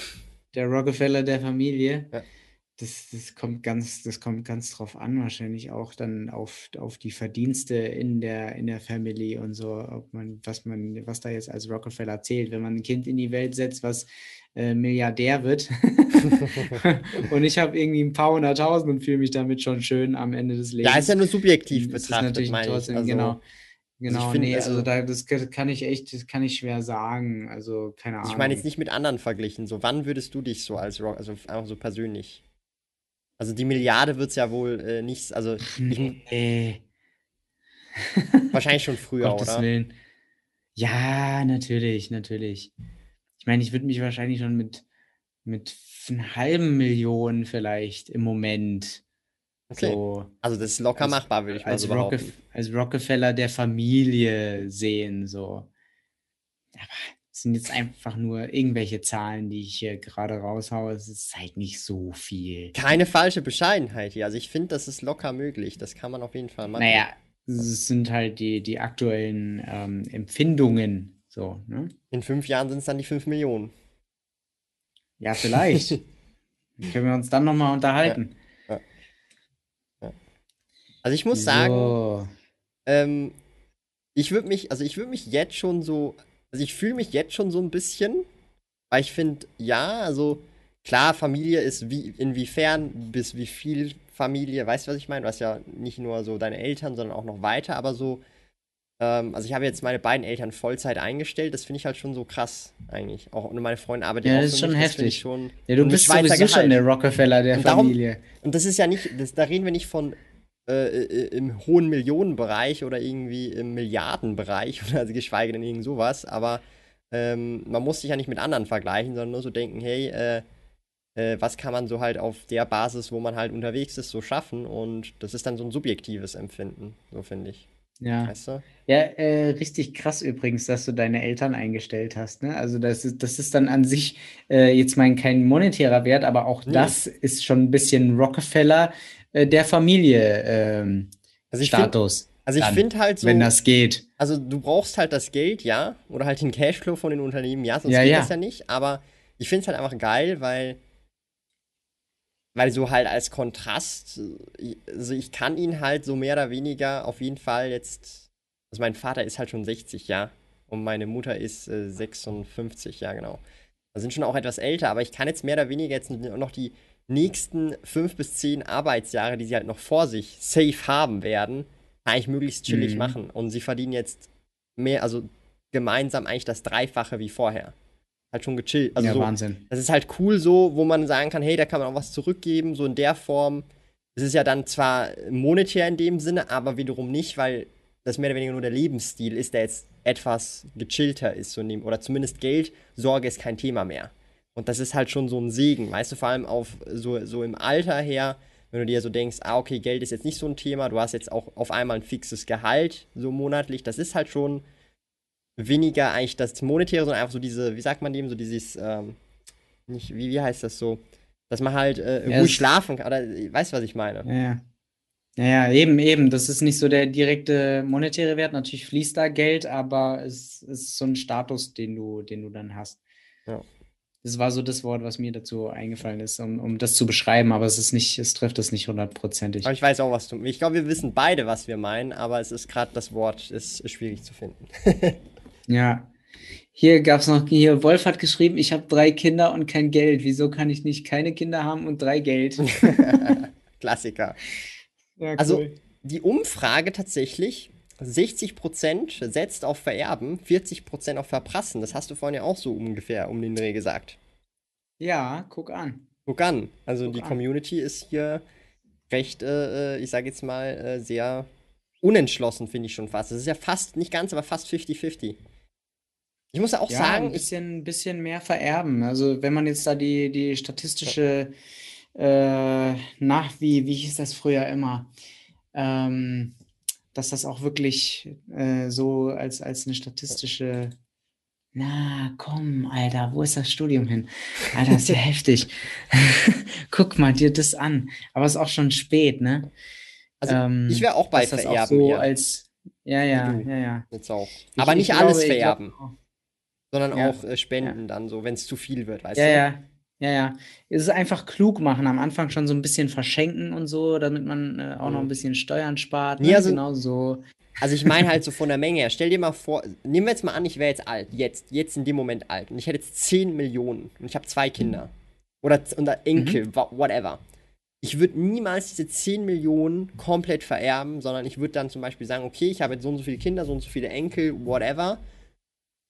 Der Rockefeller der Familie. Ja. Das, das kommt ganz, das kommt ganz drauf an, wahrscheinlich auch dann auf, auf die Verdienste in der, in der Family und so, ob man, was man, was da jetzt als Rockefeller zählt. Wenn man ein Kind in die Welt setzt, was äh, Milliardär wird und ich habe irgendwie ein paar hunderttausend und fühle mich damit schon schön am Ende des Lebens. Ja, ist ja nur subjektiv das betrachtet, ist natürlich trotzdem, also, genau. Genau, find, nee, also, also da, das kann ich echt, das kann ich schwer sagen. Also, keine Ahnung. Ich meine jetzt nicht mit anderen verglichen. So, wann würdest du dich so als Rock, also einfach so persönlich also die Milliarde wird es ja wohl äh, nicht, also nee. wahrscheinlich schon früher, Gottes oder? Willen. Ja, natürlich, natürlich. Ich meine, ich würde mich wahrscheinlich schon mit, mit einer halben Million vielleicht im Moment. Okay. So also das ist locker als, machbar, würde ich mal so behaupten. Rocke, als Rockefeller der Familie sehen, so. Aber sind jetzt einfach nur irgendwelche Zahlen, die ich hier gerade raushaue. Es ist halt nicht so viel. Keine falsche Bescheidenheit hier. Also ich finde, das ist locker möglich. Das kann man auf jeden Fall machen. Naja, es sind halt die, die aktuellen ähm, Empfindungen. So, ne? In fünf Jahren sind es dann die fünf Millionen. Ja, vielleicht. können wir uns dann nochmal unterhalten. Ja. Ja. Ja. Also ich muss so. sagen, ähm, ich würde mich, also ich würde mich jetzt schon so also ich fühle mich jetzt schon so ein bisschen, weil ich finde, ja, also klar, Familie ist wie, inwiefern, bis wie viel Familie, weißt du, was ich meine? Du hast ja nicht nur so deine Eltern, sondern auch noch weiter, aber so, ähm, also ich habe jetzt meine beiden Eltern Vollzeit eingestellt, das finde ich halt schon so krass eigentlich. Auch und meine Freundin arbeitet ja, auch das ist schon mich, heftig. Schon, ja, du bist sowieso schon der Rockefeller der und darum, Familie. Und das ist ja nicht, das, da reden wir nicht von äh, äh, im hohen Millionenbereich oder irgendwie im Milliardenbereich oder also geschweige denn irgend sowas, aber ähm, man muss sich ja nicht mit anderen vergleichen, sondern nur so denken, hey, äh, äh, was kann man so halt auf der Basis, wo man halt unterwegs ist, so schaffen und das ist dann so ein subjektives Empfinden, so finde ich. Ja. Weißt du? Ja, äh, richtig krass übrigens, dass du deine Eltern eingestellt hast. Ne? Also das ist, das ist dann an sich äh, jetzt mein kein monetärer Wert, aber auch nee. das ist schon ein bisschen Rockefeller äh, der Familie ähm, also Status. Find, also ich finde halt so. Wenn das geht. Also du brauchst halt das Geld, ja, oder halt den Cashflow von den Unternehmen, ja, sonst ja, geht ja. das ja nicht. Aber ich finde es halt einfach geil, weil weil so halt als Kontrast, also ich kann ihn halt so mehr oder weniger auf jeden Fall jetzt, also mein Vater ist halt schon 60, ja, und meine Mutter ist äh, 56, ja genau. Da sind schon auch etwas älter, aber ich kann jetzt mehr oder weniger jetzt noch die nächsten fünf bis zehn Arbeitsjahre, die sie halt noch vor sich safe haben werden, eigentlich möglichst chillig mhm. machen. Und sie verdienen jetzt mehr, also gemeinsam eigentlich das Dreifache wie vorher halt schon gechillt. Also ja, so, Wahnsinn. Das ist halt cool so, wo man sagen kann, hey, da kann man auch was zurückgeben, so in der Form. Es ist ja dann zwar monetär in dem Sinne, aber wiederum nicht, weil das mehr oder weniger nur der Lebensstil ist, der jetzt etwas gechillter ist, so nehmen. oder zumindest Geld, Sorge ist kein Thema mehr. Und das ist halt schon so ein Segen, weißt du, vor allem auf so, so im Alter her, wenn du dir so denkst, ah, okay, Geld ist jetzt nicht so ein Thema, du hast jetzt auch auf einmal ein fixes Gehalt, so monatlich, das ist halt schon weniger eigentlich das Monetäre, sondern einfach so diese, wie sagt man dem, so dieses, ähm, nicht, wie, wie heißt das so, dass man halt äh, ja, ruhig schlafen kann, oder weißt du, was ich meine? Ja, ja. Ja, eben, eben. Das ist nicht so der direkte monetäre Wert. Natürlich fließt da Geld, aber es ist so ein Status, den du, den du dann hast. Ja. Das war so das Wort, was mir dazu eingefallen ist, um, um das zu beschreiben, aber es ist nicht, es trifft es nicht hundertprozentig. Aber ich weiß auch, was du. Ich glaube, wir wissen beide, was wir meinen, aber es ist gerade das Wort, ist, ist schwierig zu finden. Ja. Hier gab es noch, hier Wolf hat geschrieben, ich habe drei Kinder und kein Geld. Wieso kann ich nicht keine Kinder haben und drei Geld? Klassiker. Ja, cool. Also die Umfrage tatsächlich, 60% setzt auf Vererben, 40% auf Verprassen. Das hast du vorhin ja auch so ungefähr um den Dreh gesagt. Ja, guck an. Guck an. Also guck die an. Community ist hier recht, äh, äh ich sage jetzt mal, äh, sehr unentschlossen, finde ich schon fast. Das ist ja fast, nicht ganz, aber fast 50-50. Ich muss ja auch ja, sagen. Ein bisschen, bisschen mehr vererben. Also, wenn man jetzt da die, die statistische, äh, nach, wie, wie hieß das früher immer? Ähm, dass das auch wirklich äh, so als, als eine statistische. Na, komm, Alter, wo ist das Studium hin? Alter, ist ja heftig. Guck mal dir das an. Aber es ist auch schon spät, ne? Also, ähm, ich wäre auch bei Vererben. Auch so als, ja, ja, ja, ja. Jetzt auch. Aber ich, nicht ich alles glaube, vererben. Glaub, sondern ja. auch äh, spenden ja. dann so, wenn es zu viel wird, weißt ja, du? Ja, ja, ja. Es ist einfach klug machen, am Anfang schon so ein bisschen verschenken und so, damit man äh, auch mhm. noch ein bisschen Steuern spart. Ja, also, genau so. Also ich meine halt so von der Menge her. Stell dir mal vor, nehmen wir jetzt mal an, ich wäre jetzt alt, jetzt, jetzt in dem Moment alt und ich hätte jetzt 10 Millionen und ich habe zwei Kinder. Oder, oder Enkel, mhm. whatever. Ich würde niemals diese 10 Millionen komplett vererben, sondern ich würde dann zum Beispiel sagen, okay, ich habe jetzt so und so viele Kinder, so und so viele Enkel, whatever.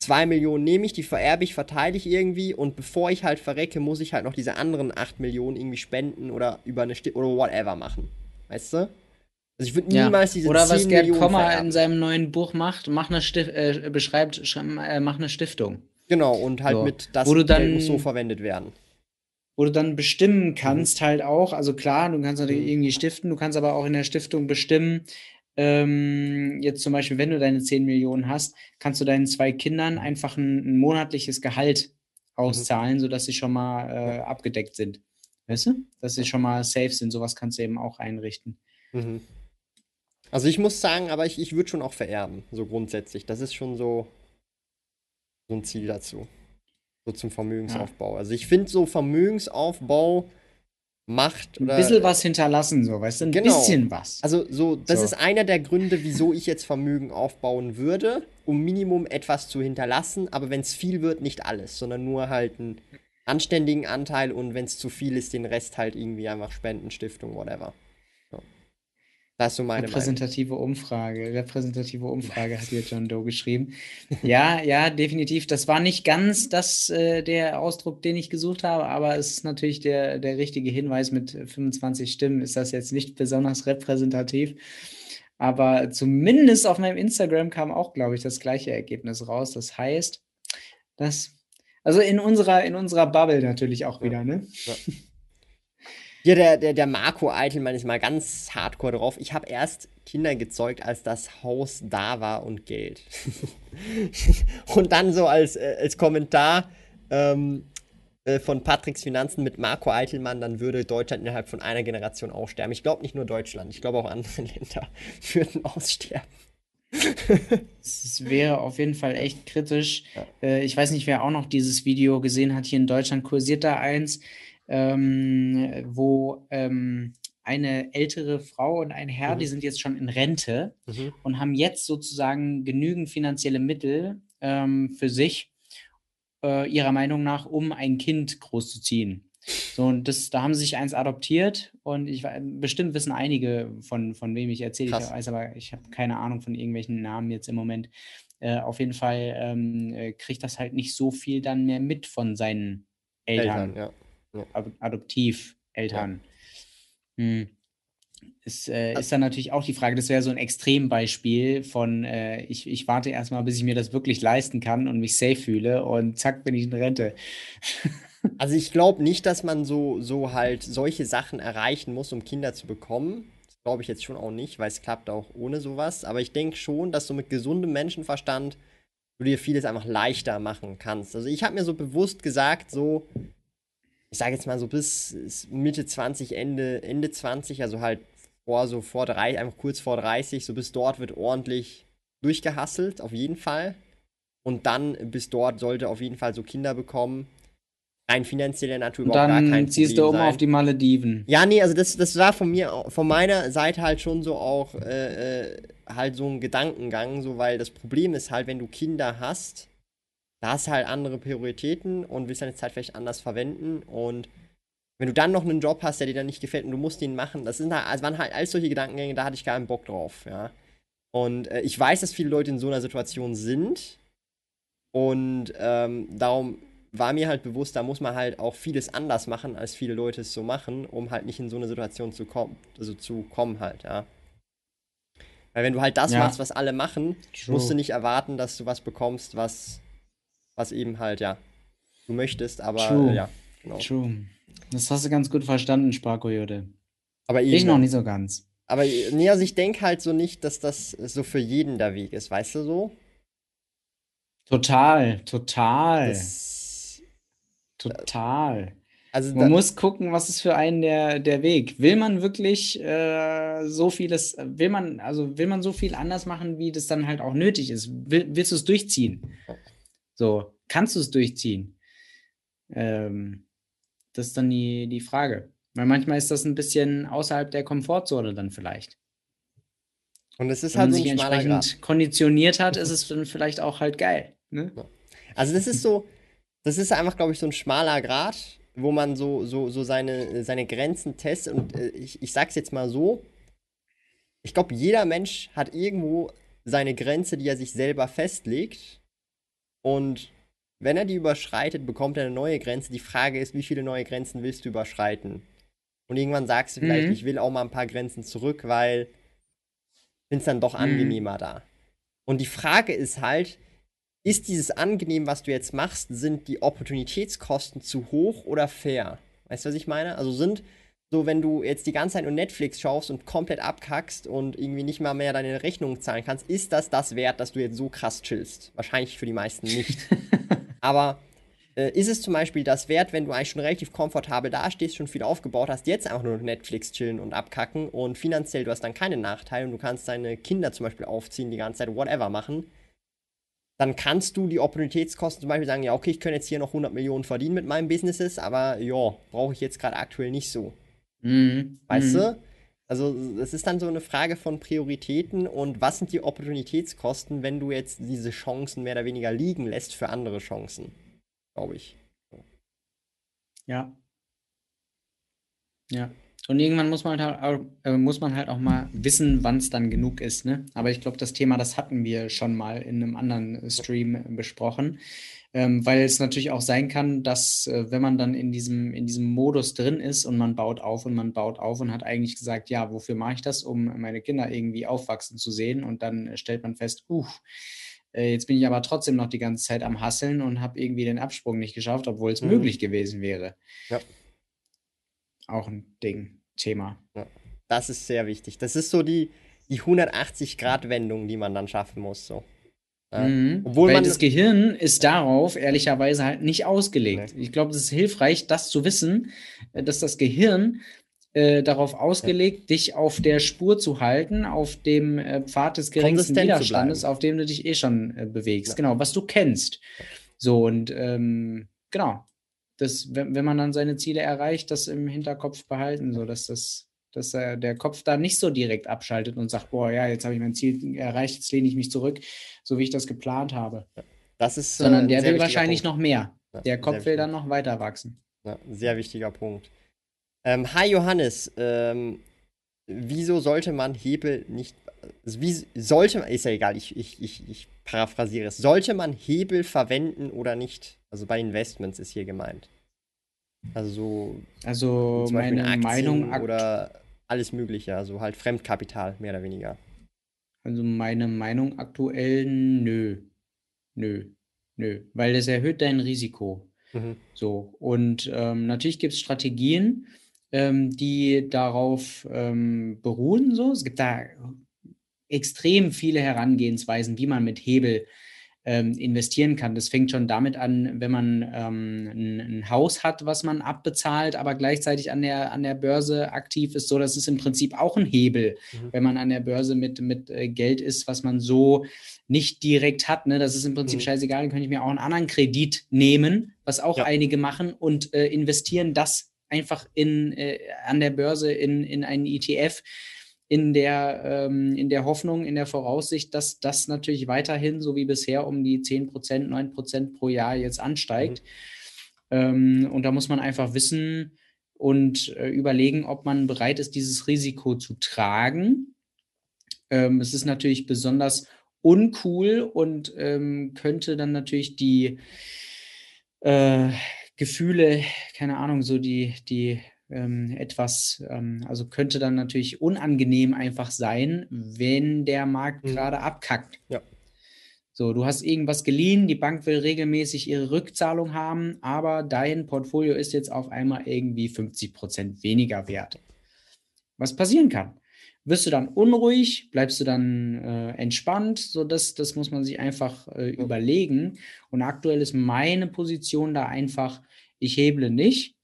2 Millionen nehme ich, die vererbe ich, verteile ich irgendwie und bevor ich halt verrecke, muss ich halt noch diese anderen 8 Millionen irgendwie spenden oder über eine Sti oder whatever machen. Weißt du? Also ich würde niemals ja. diese Oder was Gerd Kommer in seinem neuen Buch macht, mach eine Stif äh, beschreibt, äh, mach eine Stiftung. Genau, und halt so. mit das Wo Geld muss so verwendet werden. Wo du dann bestimmen kannst, mhm. halt auch, also klar, du kannst natürlich mhm. irgendwie stiften, du kannst aber auch in der Stiftung bestimmen, ähm, jetzt zum Beispiel, wenn du deine 10 Millionen hast, kannst du deinen zwei Kindern einfach ein, ein monatliches Gehalt auszahlen, mhm. sodass sie schon mal äh, abgedeckt sind. Weißt du? Dass sie schon mal safe sind. Sowas kannst du eben auch einrichten. Mhm. Also ich muss sagen, aber ich, ich würde schon auch vererben, so grundsätzlich. Das ist schon so, so ein Ziel dazu. So zum Vermögensaufbau. Ja. Also ich finde so Vermögensaufbau macht. Oder, ein bisschen was hinterlassen, so, weißt du, ein genau. bisschen was. Also, so, das so. ist einer der Gründe, wieso ich jetzt Vermögen aufbauen würde, um Minimum etwas zu hinterlassen, aber wenn es viel wird, nicht alles, sondern nur halt einen anständigen Anteil und wenn es zu viel ist, den Rest halt irgendwie einfach Spenden, Stiftung, whatever. Das ist so meine Repräsentative Meinung. Umfrage. Repräsentative Umfrage hat hier John Doe geschrieben. ja, ja, definitiv. Das war nicht ganz das, äh, der Ausdruck, den ich gesucht habe, aber es ist natürlich der, der richtige Hinweis. Mit 25 Stimmen ist das jetzt nicht besonders repräsentativ. Aber zumindest auf meinem Instagram kam auch, glaube ich, das gleiche Ergebnis raus. Das heißt, dass, also in unserer, in unserer Bubble natürlich auch wieder, ne? Ja. Hier, der, der, der Marco Eitelmann ist mal ganz hardcore drauf. Ich habe erst Kinder gezeugt, als das Haus da war und Geld. und dann so als, äh, als Kommentar ähm, äh, von Patricks Finanzen mit Marco Eitelmann, dann würde Deutschland innerhalb von einer Generation aussterben. Ich glaube nicht nur Deutschland, ich glaube auch andere Länder würden aussterben. Es wäre auf jeden Fall echt kritisch. Ja. Äh, ich weiß nicht, wer auch noch dieses Video gesehen hat. Hier in Deutschland kursiert da eins, ähm, wo ähm, eine ältere Frau und ein Herr, mhm. die sind jetzt schon in Rente mhm. und haben jetzt sozusagen genügend finanzielle Mittel ähm, für sich, äh, ihrer Meinung nach, um ein Kind großzuziehen. So, und das, da haben sie sich eins adoptiert und ich bestimmt wissen einige von, von wem ich erzähle, ich weiß aber, ich habe keine Ahnung von irgendwelchen Namen jetzt im Moment. Äh, auf jeden Fall ähm, äh, kriegt das halt nicht so viel dann mehr mit von seinen Eltern. Eltern ja. Ja. Adoptiveltern. Ja. Hm. Ist, äh, ist dann natürlich auch die Frage, das wäre so ein Extrembeispiel von, äh, ich, ich warte erstmal, bis ich mir das wirklich leisten kann und mich safe fühle und zack, bin ich in Rente. Also ich glaube nicht, dass man so, so halt solche Sachen erreichen muss, um Kinder zu bekommen. Das glaube ich jetzt schon auch nicht, weil es klappt auch ohne sowas. Aber ich denke schon, dass du mit gesundem Menschenverstand du dir vieles einfach leichter machen kannst. Also ich habe mir so bewusst gesagt, so ich sage jetzt mal so bis Mitte 20, Ende, Ende 20, also halt vor so vor drei, einfach kurz vor 30, so bis dort wird ordentlich durchgehasselt, auf jeden Fall. Und dann bis dort sollte auf jeden Fall so Kinder bekommen. Rein finanzieller Natur überhaupt gar kein ziehst du um sein. auf die Malediven. Ja, nee, also das, das war von mir, von meiner Seite halt schon so auch äh, äh halt so ein Gedankengang, so weil das Problem ist halt, wenn du Kinder hast, da hast du halt andere Prioritäten und willst deine Zeit vielleicht anders verwenden. Und wenn du dann noch einen Job hast, der dir dann nicht gefällt und du musst den machen, das sind halt, also waren halt all solche Gedankengänge, da hatte ich gar keinen Bock drauf, ja. Und äh, ich weiß, dass viele Leute in so einer Situation sind. Und ähm, darum war mir halt bewusst, da muss man halt auch vieles anders machen, als viele Leute es so machen, um halt nicht in so eine Situation zu kommen, also zu kommen halt, ja. Weil wenn du halt das ja. machst, was alle machen, True. musst du nicht erwarten, dass du was bekommst, was was eben halt, ja, du möchtest, aber True. Ja, genau. True. Das hast du ganz gut verstanden, Sparkoyote. Aber eben, ich noch nicht so ganz. Aber nee, also ich denke halt so nicht, dass das so für jeden der Weg ist, weißt du so? Total, total. Das, total. Also man muss gucken, was ist für einen der, der Weg. Will man wirklich äh, so vieles, will man, also will man so viel anders machen, wie das dann halt auch nötig ist? Will, willst du es durchziehen? So, kannst du es durchziehen? Ähm, das ist dann die, die Frage. Weil manchmal ist das ein bisschen außerhalb der Komfortzone dann vielleicht. Und es ist Wenn halt man so sich entsprechend Grad. konditioniert hat, ist es dann vielleicht auch halt geil. Ne? Also das ist so, das ist einfach, glaube ich, so ein schmaler Grad, wo man so, so, so seine, seine Grenzen testet. Und äh, ich, ich sag's jetzt mal so, ich glaube, jeder Mensch hat irgendwo seine Grenze, die er sich selber festlegt. Und wenn er die überschreitet, bekommt er eine neue Grenze. Die Frage ist, wie viele neue Grenzen willst du überschreiten? Und irgendwann sagst du vielleicht, mhm. ich will auch mal ein paar Grenzen zurück, weil ich finde es dann doch mhm. angenehmer da. Und die Frage ist halt, ist dieses angenehm, was du jetzt machst, sind die Opportunitätskosten zu hoch oder fair? Weißt du, was ich meine? Also sind so, wenn du jetzt die ganze Zeit nur Netflix schaust und komplett abkackst und irgendwie nicht mal mehr deine Rechnungen zahlen kannst, ist das das wert, dass du jetzt so krass chillst? Wahrscheinlich für die meisten nicht. Aber äh, ist es zum Beispiel das wert, wenn du eigentlich schon relativ komfortabel dastehst, schon viel aufgebaut hast, jetzt einfach nur Netflix chillen und abkacken und finanziell du hast dann keine Nachteile und du kannst deine Kinder zum Beispiel aufziehen, die ganze Zeit whatever machen, dann kannst du die Opportunitätskosten zum Beispiel sagen, ja, okay, ich könnte jetzt hier noch 100 Millionen verdienen mit meinen Businesses, aber ja, brauche ich jetzt gerade aktuell nicht so. Mhm. Weißt mhm. du? Also es ist dann so eine Frage von Prioritäten und was sind die Opportunitätskosten, wenn du jetzt diese Chancen mehr oder weniger liegen lässt für andere Chancen, glaube ich. Ja. Ja. Und irgendwann muss man halt, äh, muss man halt auch mal wissen, wann es dann genug ist. Ne? Aber ich glaube, das Thema, das hatten wir schon mal in einem anderen Stream besprochen. Ähm, weil es natürlich auch sein kann, dass äh, wenn man dann in diesem, in diesem Modus drin ist und man baut auf und man baut auf und hat eigentlich gesagt, ja, wofür mache ich das, um meine Kinder irgendwie aufwachsen zu sehen und dann stellt man fest, uh, jetzt bin ich aber trotzdem noch die ganze Zeit am Hasseln und habe irgendwie den Absprung nicht geschafft, obwohl es mhm. möglich gewesen wäre. Ja. Auch ein Ding, Thema. Ja. Das ist sehr wichtig. Das ist so die, die 180-Grad-Wendung, die man dann schaffen muss. So. Mhm. Obwohl Weil man das Gehirn ist darauf ehrlicherweise halt nicht ausgelegt. Nee. Ich glaube, es ist hilfreich, das zu wissen, äh, dass das Gehirn äh, darauf ausgelegt, ja. dich auf der Spur zu halten, auf dem äh, Pfad des geringsten Widerstandes, auf dem du dich eh schon äh, bewegst. Ja. Genau, was du kennst. So, und ähm, genau, das, wenn, wenn man dann seine Ziele erreicht, das im Hinterkopf behalten, so dass das dass äh, der Kopf da nicht so direkt abschaltet und sagt, boah, ja, jetzt habe ich mein Ziel erreicht, jetzt lehne ich mich zurück, so wie ich das geplant habe. Das ist, Sondern der will wahrscheinlich Punkt. noch mehr. Ja, der Kopf will dann noch weiter wachsen. Ja, sehr wichtiger Punkt. Ähm, hi Johannes, ähm, wieso sollte man Hebel nicht, also wie sollte man, ist ja egal, ich, ich, ich, ich paraphrasiere es, sollte man Hebel verwenden oder nicht? Also bei Investments ist hier gemeint. Also so. Also meine Meinung oder alles Mögliche, also halt Fremdkapital, mehr oder weniger. Also meine Meinung aktuell, nö. Nö. Nö. Weil das erhöht dein Risiko. Mhm. So. Und ähm, natürlich gibt es Strategien, ähm, die darauf ähm, beruhen. So. Es gibt da extrem viele Herangehensweisen, wie man mit Hebel ähm, investieren kann. Das fängt schon damit an, wenn man ähm, ein, ein, Haus hat, was man abbezahlt, aber gleichzeitig an der, an der Börse aktiv ist. So, das ist im Prinzip auch ein Hebel, mhm. wenn man an der Börse mit, mit äh, Geld ist, was man so nicht direkt hat. Ne? Das ist im Prinzip mhm. scheißegal, dann könnte ich mir auch einen anderen Kredit nehmen, was auch ja. einige machen und äh, investieren das einfach in, äh, an der Börse in, in einen ETF in der, ähm, in der Hoffnung, in der Voraussicht, dass das natürlich weiterhin, so wie bisher, um die 10 Prozent, 9 Prozent pro Jahr jetzt ansteigt. Mhm. Ähm, und da muss man einfach wissen und äh, überlegen, ob man bereit ist, dieses Risiko zu tragen. Ähm, es ist natürlich besonders uncool und ähm, könnte dann natürlich die äh, Gefühle, keine Ahnung, so die, die ähm, etwas, ähm, also könnte dann natürlich unangenehm einfach sein, wenn der Markt mhm. gerade abkackt. Ja. So, du hast irgendwas geliehen, die Bank will regelmäßig ihre Rückzahlung haben, aber dein Portfolio ist jetzt auf einmal irgendwie 50 Prozent weniger wert. Was passieren kann? Wirst du dann unruhig? Bleibst du dann äh, entspannt? So, das, das muss man sich einfach äh, überlegen. Und aktuell ist meine Position da einfach, ich heble nicht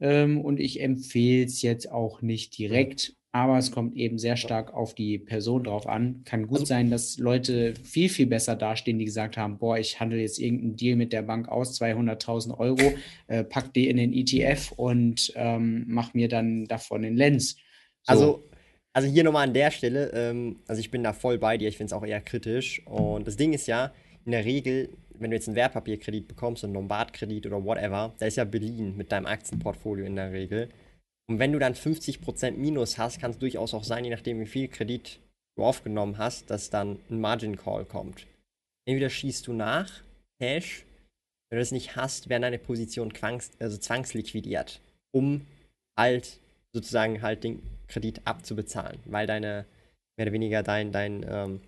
ähm, und ich empfehle es jetzt auch nicht direkt, aber es kommt eben sehr stark auf die Person drauf an. Kann gut also, sein, dass Leute viel, viel besser dastehen, die gesagt haben, boah, ich handle jetzt irgendeinen Deal mit der Bank aus, 200.000 Euro, äh, pack die in den ETF und ähm, mach mir dann davon den Lens. So. Also, also hier nochmal an der Stelle, ähm, also ich bin da voll bei dir, ich finde es auch eher kritisch. Und das Ding ist ja, in der Regel wenn du jetzt einen Wertpapierkredit bekommst, einen Lombardkredit oder whatever, da ist ja Berlin mit deinem Aktienportfolio in der Regel. Und wenn du dann 50% Minus hast, kann es durchaus auch sein, je nachdem, wie viel Kredit du aufgenommen hast, dass dann ein Margin Call kommt. Entweder schießt du nach, Cash, wenn du das nicht hast, werden deine Positionen zwangs, also zwangsliquidiert, um halt sozusagen halt den Kredit abzubezahlen, weil deine, mehr oder weniger dein, dein ähm,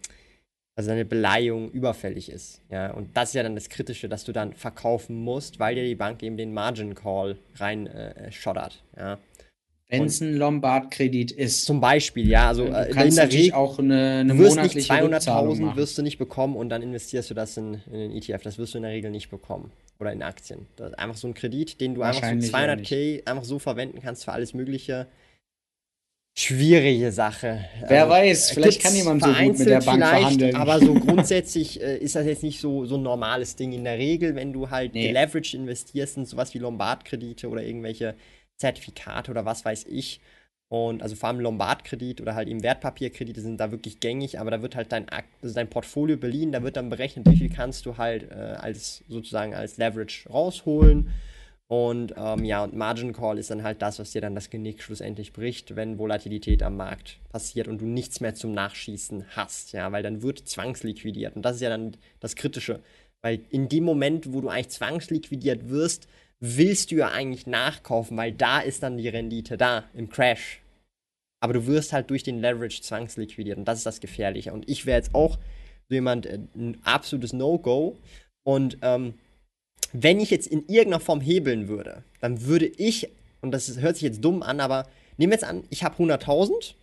also deine Beleihung überfällig ist. Ja, und das ist ja dann das Kritische, dass du dann verkaufen musst, weil dir die Bank eben den Margin Call rein äh, schottert. Ja. Wenn es ein Lombard-Kredit ist. Zum Beispiel, ja. Also, du äh, kannst in der Regel auch eine, eine du wirst nicht 200.000 wirst du nicht bekommen und dann investierst du das in, in den ETF. Das wirst du in der Regel nicht bekommen. Oder in Aktien. Das ist einfach so ein Kredit, den du einfach so 200k einfach so verwenden kannst für alles Mögliche schwierige Sache. Wer also, weiß, vielleicht kann jemand so gut mit der Bank verhandeln. Aber so grundsätzlich äh, ist das jetzt nicht so, so ein normales Ding. In der Regel, wenn du halt nee. Leverage investierst in sowas wie Lombardkredite oder irgendwelche Zertifikate oder was weiß ich. Und also vor allem Lombardkredit oder halt eben Wertpapierkredite sind da wirklich gängig, aber da wird halt dein, also dein Portfolio beliehen, da wird dann berechnet, wie viel kannst du halt äh, als sozusagen als Leverage rausholen. Und ähm, ja, und Margin Call ist dann halt das, was dir dann das Genick schlussendlich bricht, wenn Volatilität am Markt passiert und du nichts mehr zum Nachschießen hast, ja, weil dann wird zwangsliquidiert. Und das ist ja dann das Kritische. Weil in dem Moment, wo du eigentlich zwangsliquidiert wirst, willst du ja eigentlich nachkaufen, weil da ist dann die Rendite da im Crash. Aber du wirst halt durch den Leverage zwangsliquidiert und das ist das Gefährliche. Und ich wäre jetzt auch so jemand, äh, ein absolutes No-Go. Und ähm, wenn ich jetzt in irgendeiner Form hebeln würde, dann würde ich, und das hört sich jetzt dumm an, aber nehmen wir jetzt an, ich habe 100.000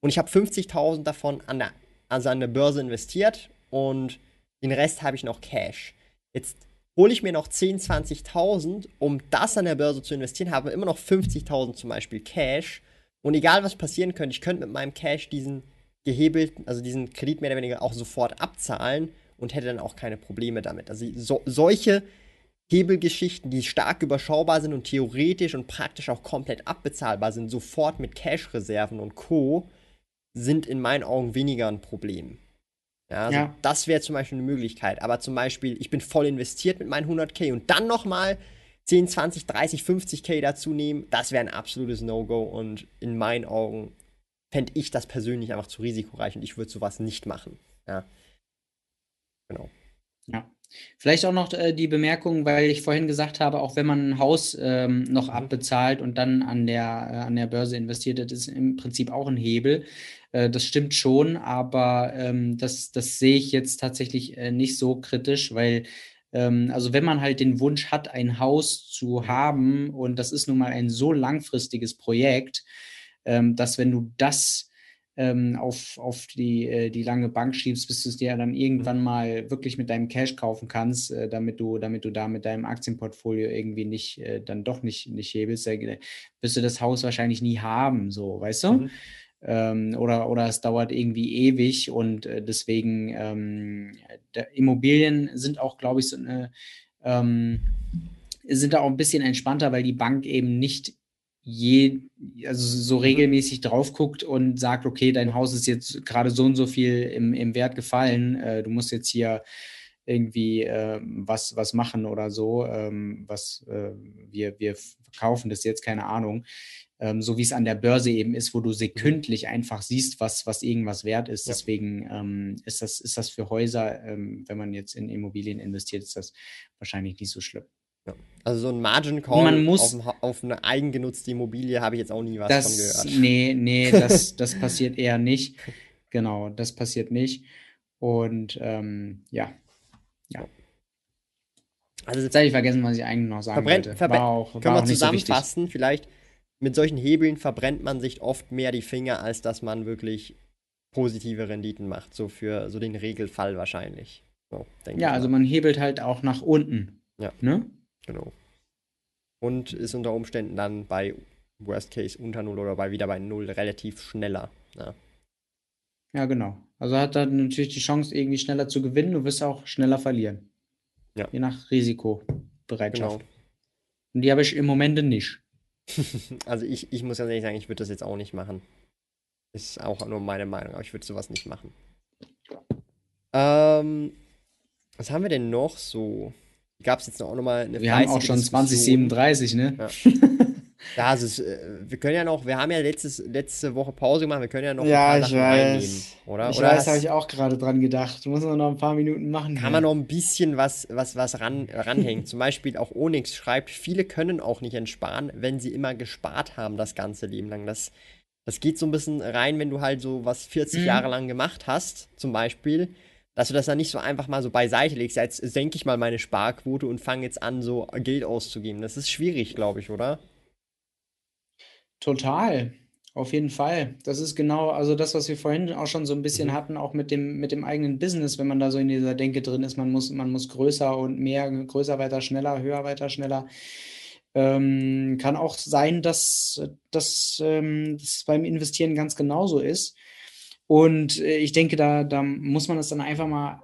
und ich habe 50.000 davon an der, also an der Börse investiert und den Rest habe ich noch Cash. Jetzt hole ich mir noch 10, 20.000, um das an der Börse zu investieren, habe immer noch 50.000 zum Beispiel Cash. Und egal was passieren könnte, ich könnte mit meinem Cash diesen gehebelten, also diesen Kredit mehr oder weniger auch sofort abzahlen und hätte dann auch keine Probleme damit. Also so, solche Hebelgeschichten, die stark überschaubar sind und theoretisch und praktisch auch komplett abbezahlbar sind, sofort mit Cash-Reserven und Co., sind in meinen Augen weniger ein Problem. Ja, also ja. das wäre zum Beispiel eine Möglichkeit. Aber zum Beispiel, ich bin voll investiert mit meinen 100k und dann nochmal 10, 20, 30, 50k dazu nehmen, das wäre ein absolutes No-Go und in meinen Augen fände ich das persönlich einfach zu risikoreich und ich würde sowas nicht machen. Ja. Genau. Ja. Vielleicht auch noch äh, die Bemerkung, weil ich vorhin gesagt habe, auch wenn man ein Haus ähm, noch mhm. abbezahlt und dann an der, äh, an der Börse investiert, das ist im Prinzip auch ein Hebel. Äh, das stimmt schon, aber ähm, das, das sehe ich jetzt tatsächlich äh, nicht so kritisch, weil ähm, also wenn man halt den Wunsch hat, ein Haus zu haben und das ist nun mal ein so langfristiges Projekt, ähm, dass wenn du das ähm, auf, auf die, äh, die lange Bank schiebst, bis du es dir dann irgendwann mhm. mal wirklich mit deinem Cash kaufen kannst, äh, damit du, damit du da mit deinem Aktienportfolio irgendwie nicht, äh, dann doch nicht, nicht hebelst, äh, wirst du das Haus wahrscheinlich nie haben, so, weißt du? Mhm. Ähm, oder, oder es dauert irgendwie ewig und äh, deswegen ähm, Immobilien sind auch, glaube ich, so eine, ähm, sind da auch ein bisschen entspannter, weil die Bank eben nicht je, also so mhm. regelmäßig drauf guckt und sagt, okay, dein Haus ist jetzt gerade so und so viel im, im Wert gefallen, äh, du musst jetzt hier irgendwie äh, was, was machen oder so, ähm, was äh, wir, wir verkaufen das jetzt, keine Ahnung. Ähm, so wie es an der Börse eben ist, wo du mhm. sekündlich einfach siehst, was, was irgendwas wert ist. Ja. Deswegen ähm, ist, das, ist das für Häuser, ähm, wenn man jetzt in Immobilien investiert, ist das wahrscheinlich nicht so schlimm. Ja. Also so ein Margin Call auf, auf, eine eigengenutzte Immobilie habe ich jetzt auch nie was das, von gehört. Nee, nee, das, das passiert eher nicht. Genau, das passiert nicht. Und ähm, ja. Ja. Also jetzt habe ich vergessen, was ich eigentlich noch sagen verbrennt, wollte. War auch, können wir zusammenfassen, so vielleicht mit solchen Hebeln verbrennt man sich oft mehr die Finger, als dass man wirklich positive Renditen macht. So für so den Regelfall wahrscheinlich. So, ja, also man hebelt halt auch nach unten. Ja. Ne? Genau. Und ist unter Umständen dann bei Worst Case unter Null oder bei wieder bei Null relativ schneller. Ja. ja, genau. Also hat dann natürlich die Chance, irgendwie schneller zu gewinnen. Du wirst auch schneller verlieren. Ja. Je nach Risikobereitschaft. Genau. Und die habe ich im Moment nicht. also ich, ich muss ganz ehrlich sagen, ich würde das jetzt auch nicht machen. Ist auch nur meine Meinung, aber ich würde sowas nicht machen. Ähm, was haben wir denn noch so? Gab es jetzt auch nochmal eine Wir haben auch schon 2037, ne? Ja. ja, also es, äh, wir können ja noch, wir haben ja letztes, letzte Woche Pause gemacht, wir können ja noch ja, ein paar Sachen reinnehmen, oder? Ich oder weiß, habe ich auch gerade dran gedacht. Du musst noch ein paar Minuten machen. Kann ja. man noch ein bisschen was, was, was ran, ranhängen. Zum Beispiel auch Onyx schreibt, viele können auch nicht entsparen, wenn sie immer gespart haben das ganze Leben lang. Das, das geht so ein bisschen rein, wenn du halt so was 40 mhm. Jahre lang gemacht hast, zum Beispiel dass du das dann nicht so einfach mal so beiseite legst. Jetzt senke ich mal meine Sparquote und fange jetzt an, so Geld auszugeben. Das ist schwierig, glaube ich, oder? Total. Auf jeden Fall. Das ist genau, also das, was wir vorhin auch schon so ein bisschen mhm. hatten, auch mit dem, mit dem eigenen Business, wenn man da so in dieser Denke drin ist, man muss, man muss größer und mehr, größer, weiter, schneller, höher, weiter, schneller. Ähm, kann auch sein, dass, dass ähm, das beim Investieren ganz genauso ist. Und äh, ich denke, da, da muss man das dann einfach mal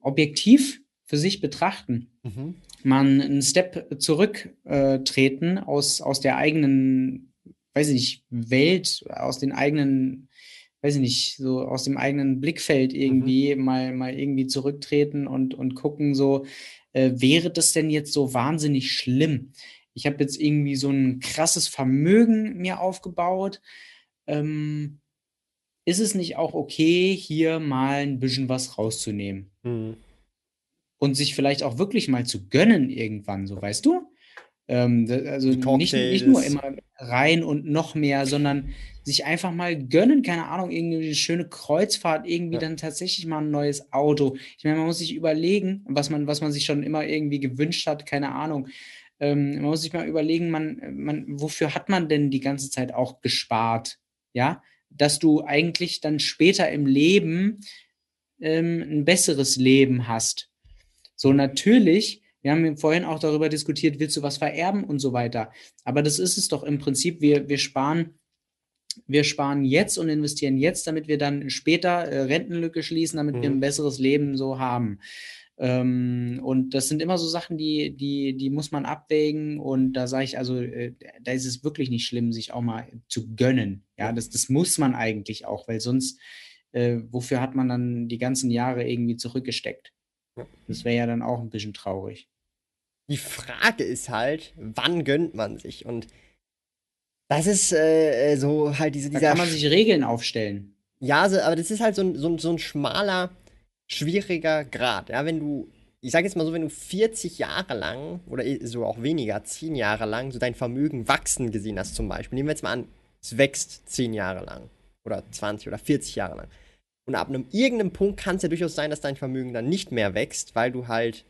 objektiv für sich betrachten. Mhm. Man einen Step zurücktreten äh, aus, aus der eigenen, weiß ich nicht, Welt, aus den eigenen, weiß ich nicht, so aus dem eigenen Blickfeld irgendwie mhm. mal, mal irgendwie zurücktreten und, und gucken, so, äh, wäre das denn jetzt so wahnsinnig schlimm? Ich habe jetzt irgendwie so ein krasses Vermögen mir aufgebaut. Ähm, ist es nicht auch okay, hier mal ein bisschen was rauszunehmen? Mhm. Und sich vielleicht auch wirklich mal zu gönnen irgendwann, so weißt du? Ähm, also nicht, nicht, nur immer rein und noch mehr, sondern sich einfach mal gönnen, keine Ahnung, irgendwie eine schöne Kreuzfahrt, irgendwie ja. dann tatsächlich mal ein neues Auto. Ich meine, man muss sich überlegen, was man, was man sich schon immer irgendwie gewünscht hat, keine Ahnung. Ähm, man muss sich mal überlegen, man, man, wofür hat man denn die ganze Zeit auch gespart? Ja, dass du eigentlich dann später im Leben ähm, ein besseres Leben hast. So natürlich Wir haben vorhin auch darüber diskutiert, willst du was vererben und so weiter. Aber das ist es doch im Prinzip, wir, wir sparen wir sparen jetzt und investieren jetzt, damit wir dann später äh, Rentenlücke schließen, damit mhm. wir ein besseres Leben so haben. Ähm, und das sind immer so Sachen, die, die, die muss man abwägen. Und da sage ich also, äh, da ist es wirklich nicht schlimm, sich auch mal zu gönnen. Ja, das, das muss man eigentlich auch, weil sonst, äh, wofür hat man dann die ganzen Jahre irgendwie zurückgesteckt? Das wäre ja dann auch ein bisschen traurig. Die Frage ist halt, wann gönnt man sich? Und das ist äh, so halt diese. Da kann man sich Regeln aufstellen. Ja, so, aber das ist halt so ein, so ein, so ein schmaler, schwieriger Grad. Ja, wenn du, ich sage jetzt mal so, wenn du 40 Jahre lang oder so auch weniger, 10 Jahre lang so dein Vermögen wachsen gesehen hast, zum Beispiel. Nehmen wir jetzt mal an, es wächst 10 Jahre lang oder 20 oder 40 Jahre lang. Und ab einem irgendeinem Punkt kann es ja durchaus sein, dass dein Vermögen dann nicht mehr wächst, weil du halt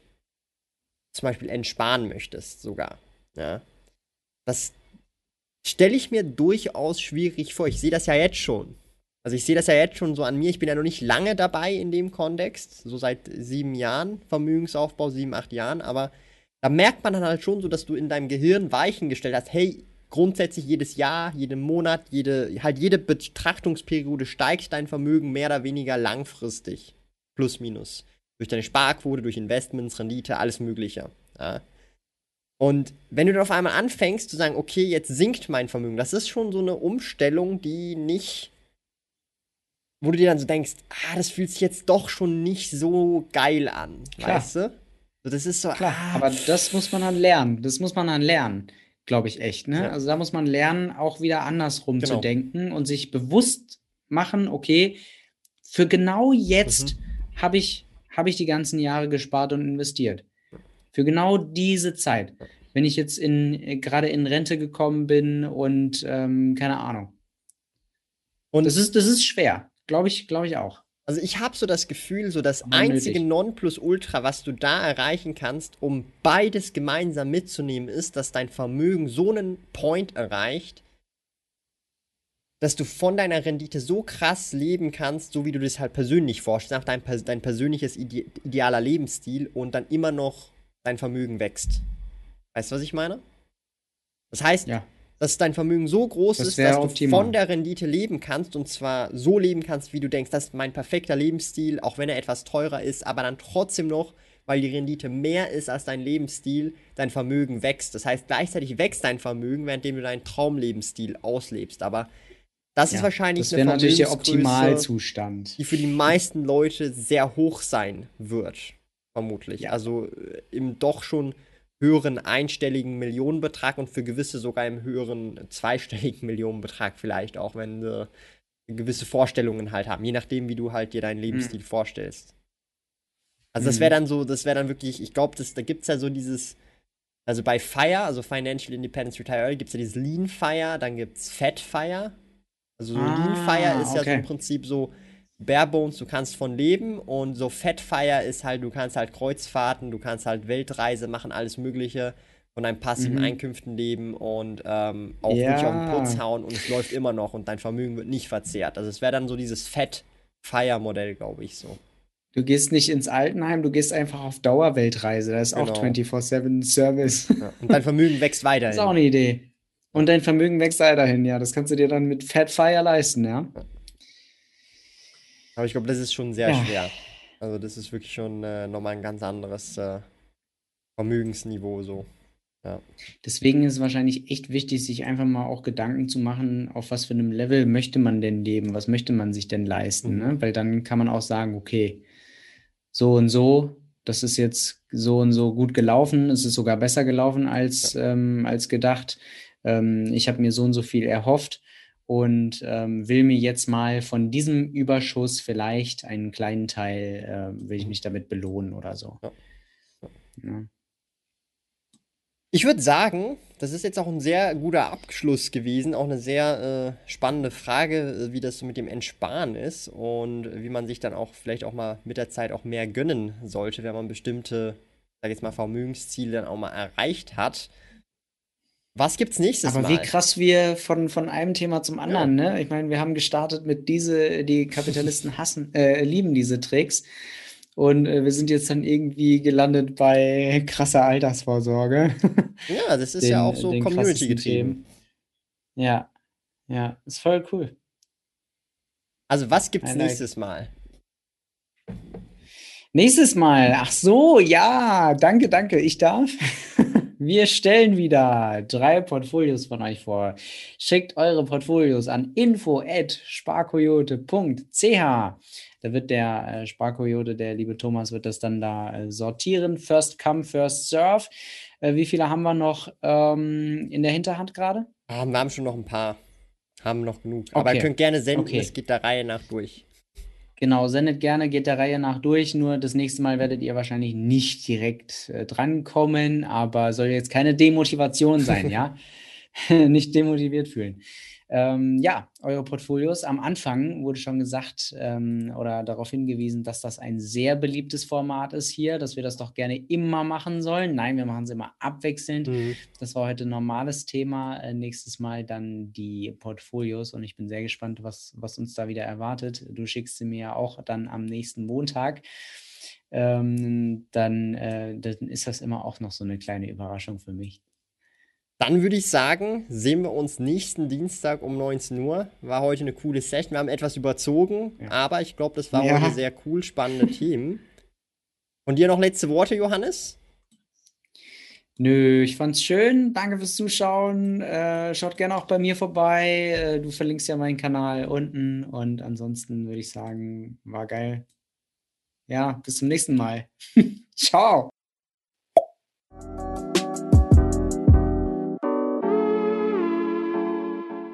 zum Beispiel entsparen möchtest, sogar. Ja. Das stelle ich mir durchaus schwierig vor. Ich sehe das ja jetzt schon. Also ich sehe das ja jetzt schon so an mir. Ich bin ja noch nicht lange dabei in dem Kontext, so seit sieben Jahren, Vermögensaufbau, sieben, acht Jahren, aber da merkt man dann halt schon so, dass du in deinem Gehirn Weichen gestellt hast, hey, grundsätzlich jedes Jahr, jeden Monat, jede, halt jede Betrachtungsperiode steigt dein Vermögen mehr oder weniger langfristig. Plus, minus. Durch deine Sparquote, durch Investments, Rendite, alles Mögliche. Ja. Und wenn du dann auf einmal anfängst zu sagen, okay, jetzt sinkt mein Vermögen, das ist schon so eine Umstellung, die nicht, wo du dir dann so denkst, ah, das fühlt sich jetzt doch schon nicht so geil an, Klar. weißt du? So, das ist so. Klar, ah, aber das muss man dann lernen. Das muss man dann lernen glaube ich, echt. Ne? Ja. Also da muss man lernen, auch wieder andersrum genau. zu denken und sich bewusst machen, okay, für genau jetzt mhm. habe ich, hab ich die ganzen Jahre gespart und investiert. Für genau diese Zeit. Wenn ich jetzt in gerade in Rente gekommen bin und ähm, keine Ahnung. Und das ist, das ist schwer, glaube ich, glaube ich auch. Also ich habe so das Gefühl, so das einzige Nonplusultra, was du da erreichen kannst, um beides gemeinsam mitzunehmen, ist, dass dein Vermögen so einen Point erreicht, dass du von deiner Rendite so krass leben kannst, so wie du das halt persönlich vorstellst, nach dein, dein persönliches ide idealer Lebensstil und dann immer noch dein Vermögen wächst. Weißt du, was ich meine? Das heißt, ja dass dein Vermögen so groß das ist, dass optimal. du von der Rendite leben kannst und zwar so leben kannst, wie du denkst, das ist mein perfekter Lebensstil, auch wenn er etwas teurer ist, aber dann trotzdem noch, weil die Rendite mehr ist als dein Lebensstil, dein Vermögen wächst. Das heißt, gleichzeitig wächst dein Vermögen, währenddem du deinen Traumlebensstil auslebst. Aber das ja, ist wahrscheinlich das eine natürlich der Optimalzustand, die für die meisten Leute sehr hoch sein wird, vermutlich. Ja. Also äh, im doch schon höheren einstelligen Millionenbetrag und für gewisse sogar im höheren zweistelligen Millionenbetrag vielleicht auch, wenn sie gewisse Vorstellungen halt haben, je nachdem, wie du halt dir deinen Lebensstil mhm. vorstellst. Also das wäre mhm. dann so, das wäre dann wirklich, ich glaube, da gibt es ja so dieses, also bei FIRE, also Financial Independence Retire gibt es ja dieses Lean FIRE, dann gibt es Fat FIRE. Also so ah, Lean FIRE ist okay. ja so im Prinzip so, Barebones, du kannst von leben und so Fatfire ist halt, du kannst halt Kreuzfahrten, du kannst halt Weltreise machen, alles Mögliche von deinen passiven mhm. Einkünften leben und ähm, auch ja. wirklich auf den Putz hauen und es läuft immer noch und dein Vermögen wird nicht verzehrt. Also es wäre dann so dieses Fat-Fire-Modell, glaube ich, so. Du gehst nicht ins Altenheim, du gehst einfach auf Dauerweltreise. Das ist genau. auch 24-7 Service. Ja. Und dein Vermögen wächst weiterhin. Das ist auch eine Idee. Und dein Vermögen wächst weiterhin, ja. Das kannst du dir dann mit Fat Fire leisten, ja. Aber ich glaube, das ist schon sehr ja. schwer. Also das ist wirklich schon äh, nochmal ein ganz anderes äh, Vermögensniveau so. Ja. Deswegen ist es wahrscheinlich echt wichtig, sich einfach mal auch Gedanken zu machen, auf was für einem Level möchte man denn leben, was möchte man sich denn leisten, mhm. ne? Weil dann kann man auch sagen, okay, so und so, das ist jetzt so und so gut gelaufen, es ist sogar besser gelaufen als, ja. ähm, als gedacht. Ähm, ich habe mir so und so viel erhofft und ähm, will mir jetzt mal von diesem Überschuss vielleicht einen kleinen Teil, äh, will ich mich damit belohnen oder so. Ja. Ja. Ich würde sagen, das ist jetzt auch ein sehr guter Abschluss gewesen, auch eine sehr äh, spannende Frage, äh, wie das so mit dem Entsparen ist und wie man sich dann auch vielleicht auch mal mit der Zeit auch mehr gönnen sollte, wenn man bestimmte, sag ich jetzt mal, Vermögensziele dann auch mal erreicht hat. Was gibt's nächstes Aber Mal? wie krass wir von, von einem Thema zum anderen, ja. ne? Ich meine, wir haben gestartet mit diese, die Kapitalisten hassen, äh, lieben diese Tricks. Und äh, wir sind jetzt dann irgendwie gelandet bei krasser Altersvorsorge. Ja, das ist den, ja auch so Community getrieben. Ja, ja, ist voll cool. Also, was gibt's like. nächstes Mal? Nächstes Mal, ach so, ja, danke, danke, ich darf. Wir stellen wieder drei Portfolios von euch vor. Schickt eure Portfolios an info@sparkoyote.ch. Da wird der äh, Sparkoyote, der liebe Thomas, wird das dann da äh, sortieren. First come, first serve. Äh, wie viele haben wir noch ähm, in der Hinterhand gerade? Ah, wir haben schon noch ein paar. Haben noch genug. Okay. Aber ihr könnt gerne senden, okay. es geht der Reihe nach durch. Genau, sendet gerne, geht der Reihe nach durch. Nur das nächste Mal werdet ihr wahrscheinlich nicht direkt äh, drankommen, aber soll jetzt keine Demotivation sein, ja? nicht demotiviert fühlen. Ähm, ja, eure Portfolios. Am Anfang wurde schon gesagt ähm, oder darauf hingewiesen, dass das ein sehr beliebtes Format ist hier, dass wir das doch gerne immer machen sollen. Nein, wir machen es immer abwechselnd. Mhm. Das war heute ein normales Thema. Äh, nächstes Mal dann die Portfolios und ich bin sehr gespannt, was, was uns da wieder erwartet. Du schickst sie mir ja auch dann am nächsten Montag. Ähm, dann, äh, dann ist das immer auch noch so eine kleine Überraschung für mich. Dann würde ich sagen, sehen wir uns nächsten Dienstag um 19 Uhr. War heute eine coole Session. Wir haben etwas überzogen, ja. aber ich glaube, das war ja. heute sehr cool, spannende Themen. Und dir noch letzte Worte, Johannes? Nö, ich fand's schön. Danke fürs Zuschauen. Äh, schaut gerne auch bei mir vorbei. Äh, du verlinkst ja meinen Kanal unten. Und ansonsten würde ich sagen, war geil. Ja, bis zum nächsten Mal. Ciao.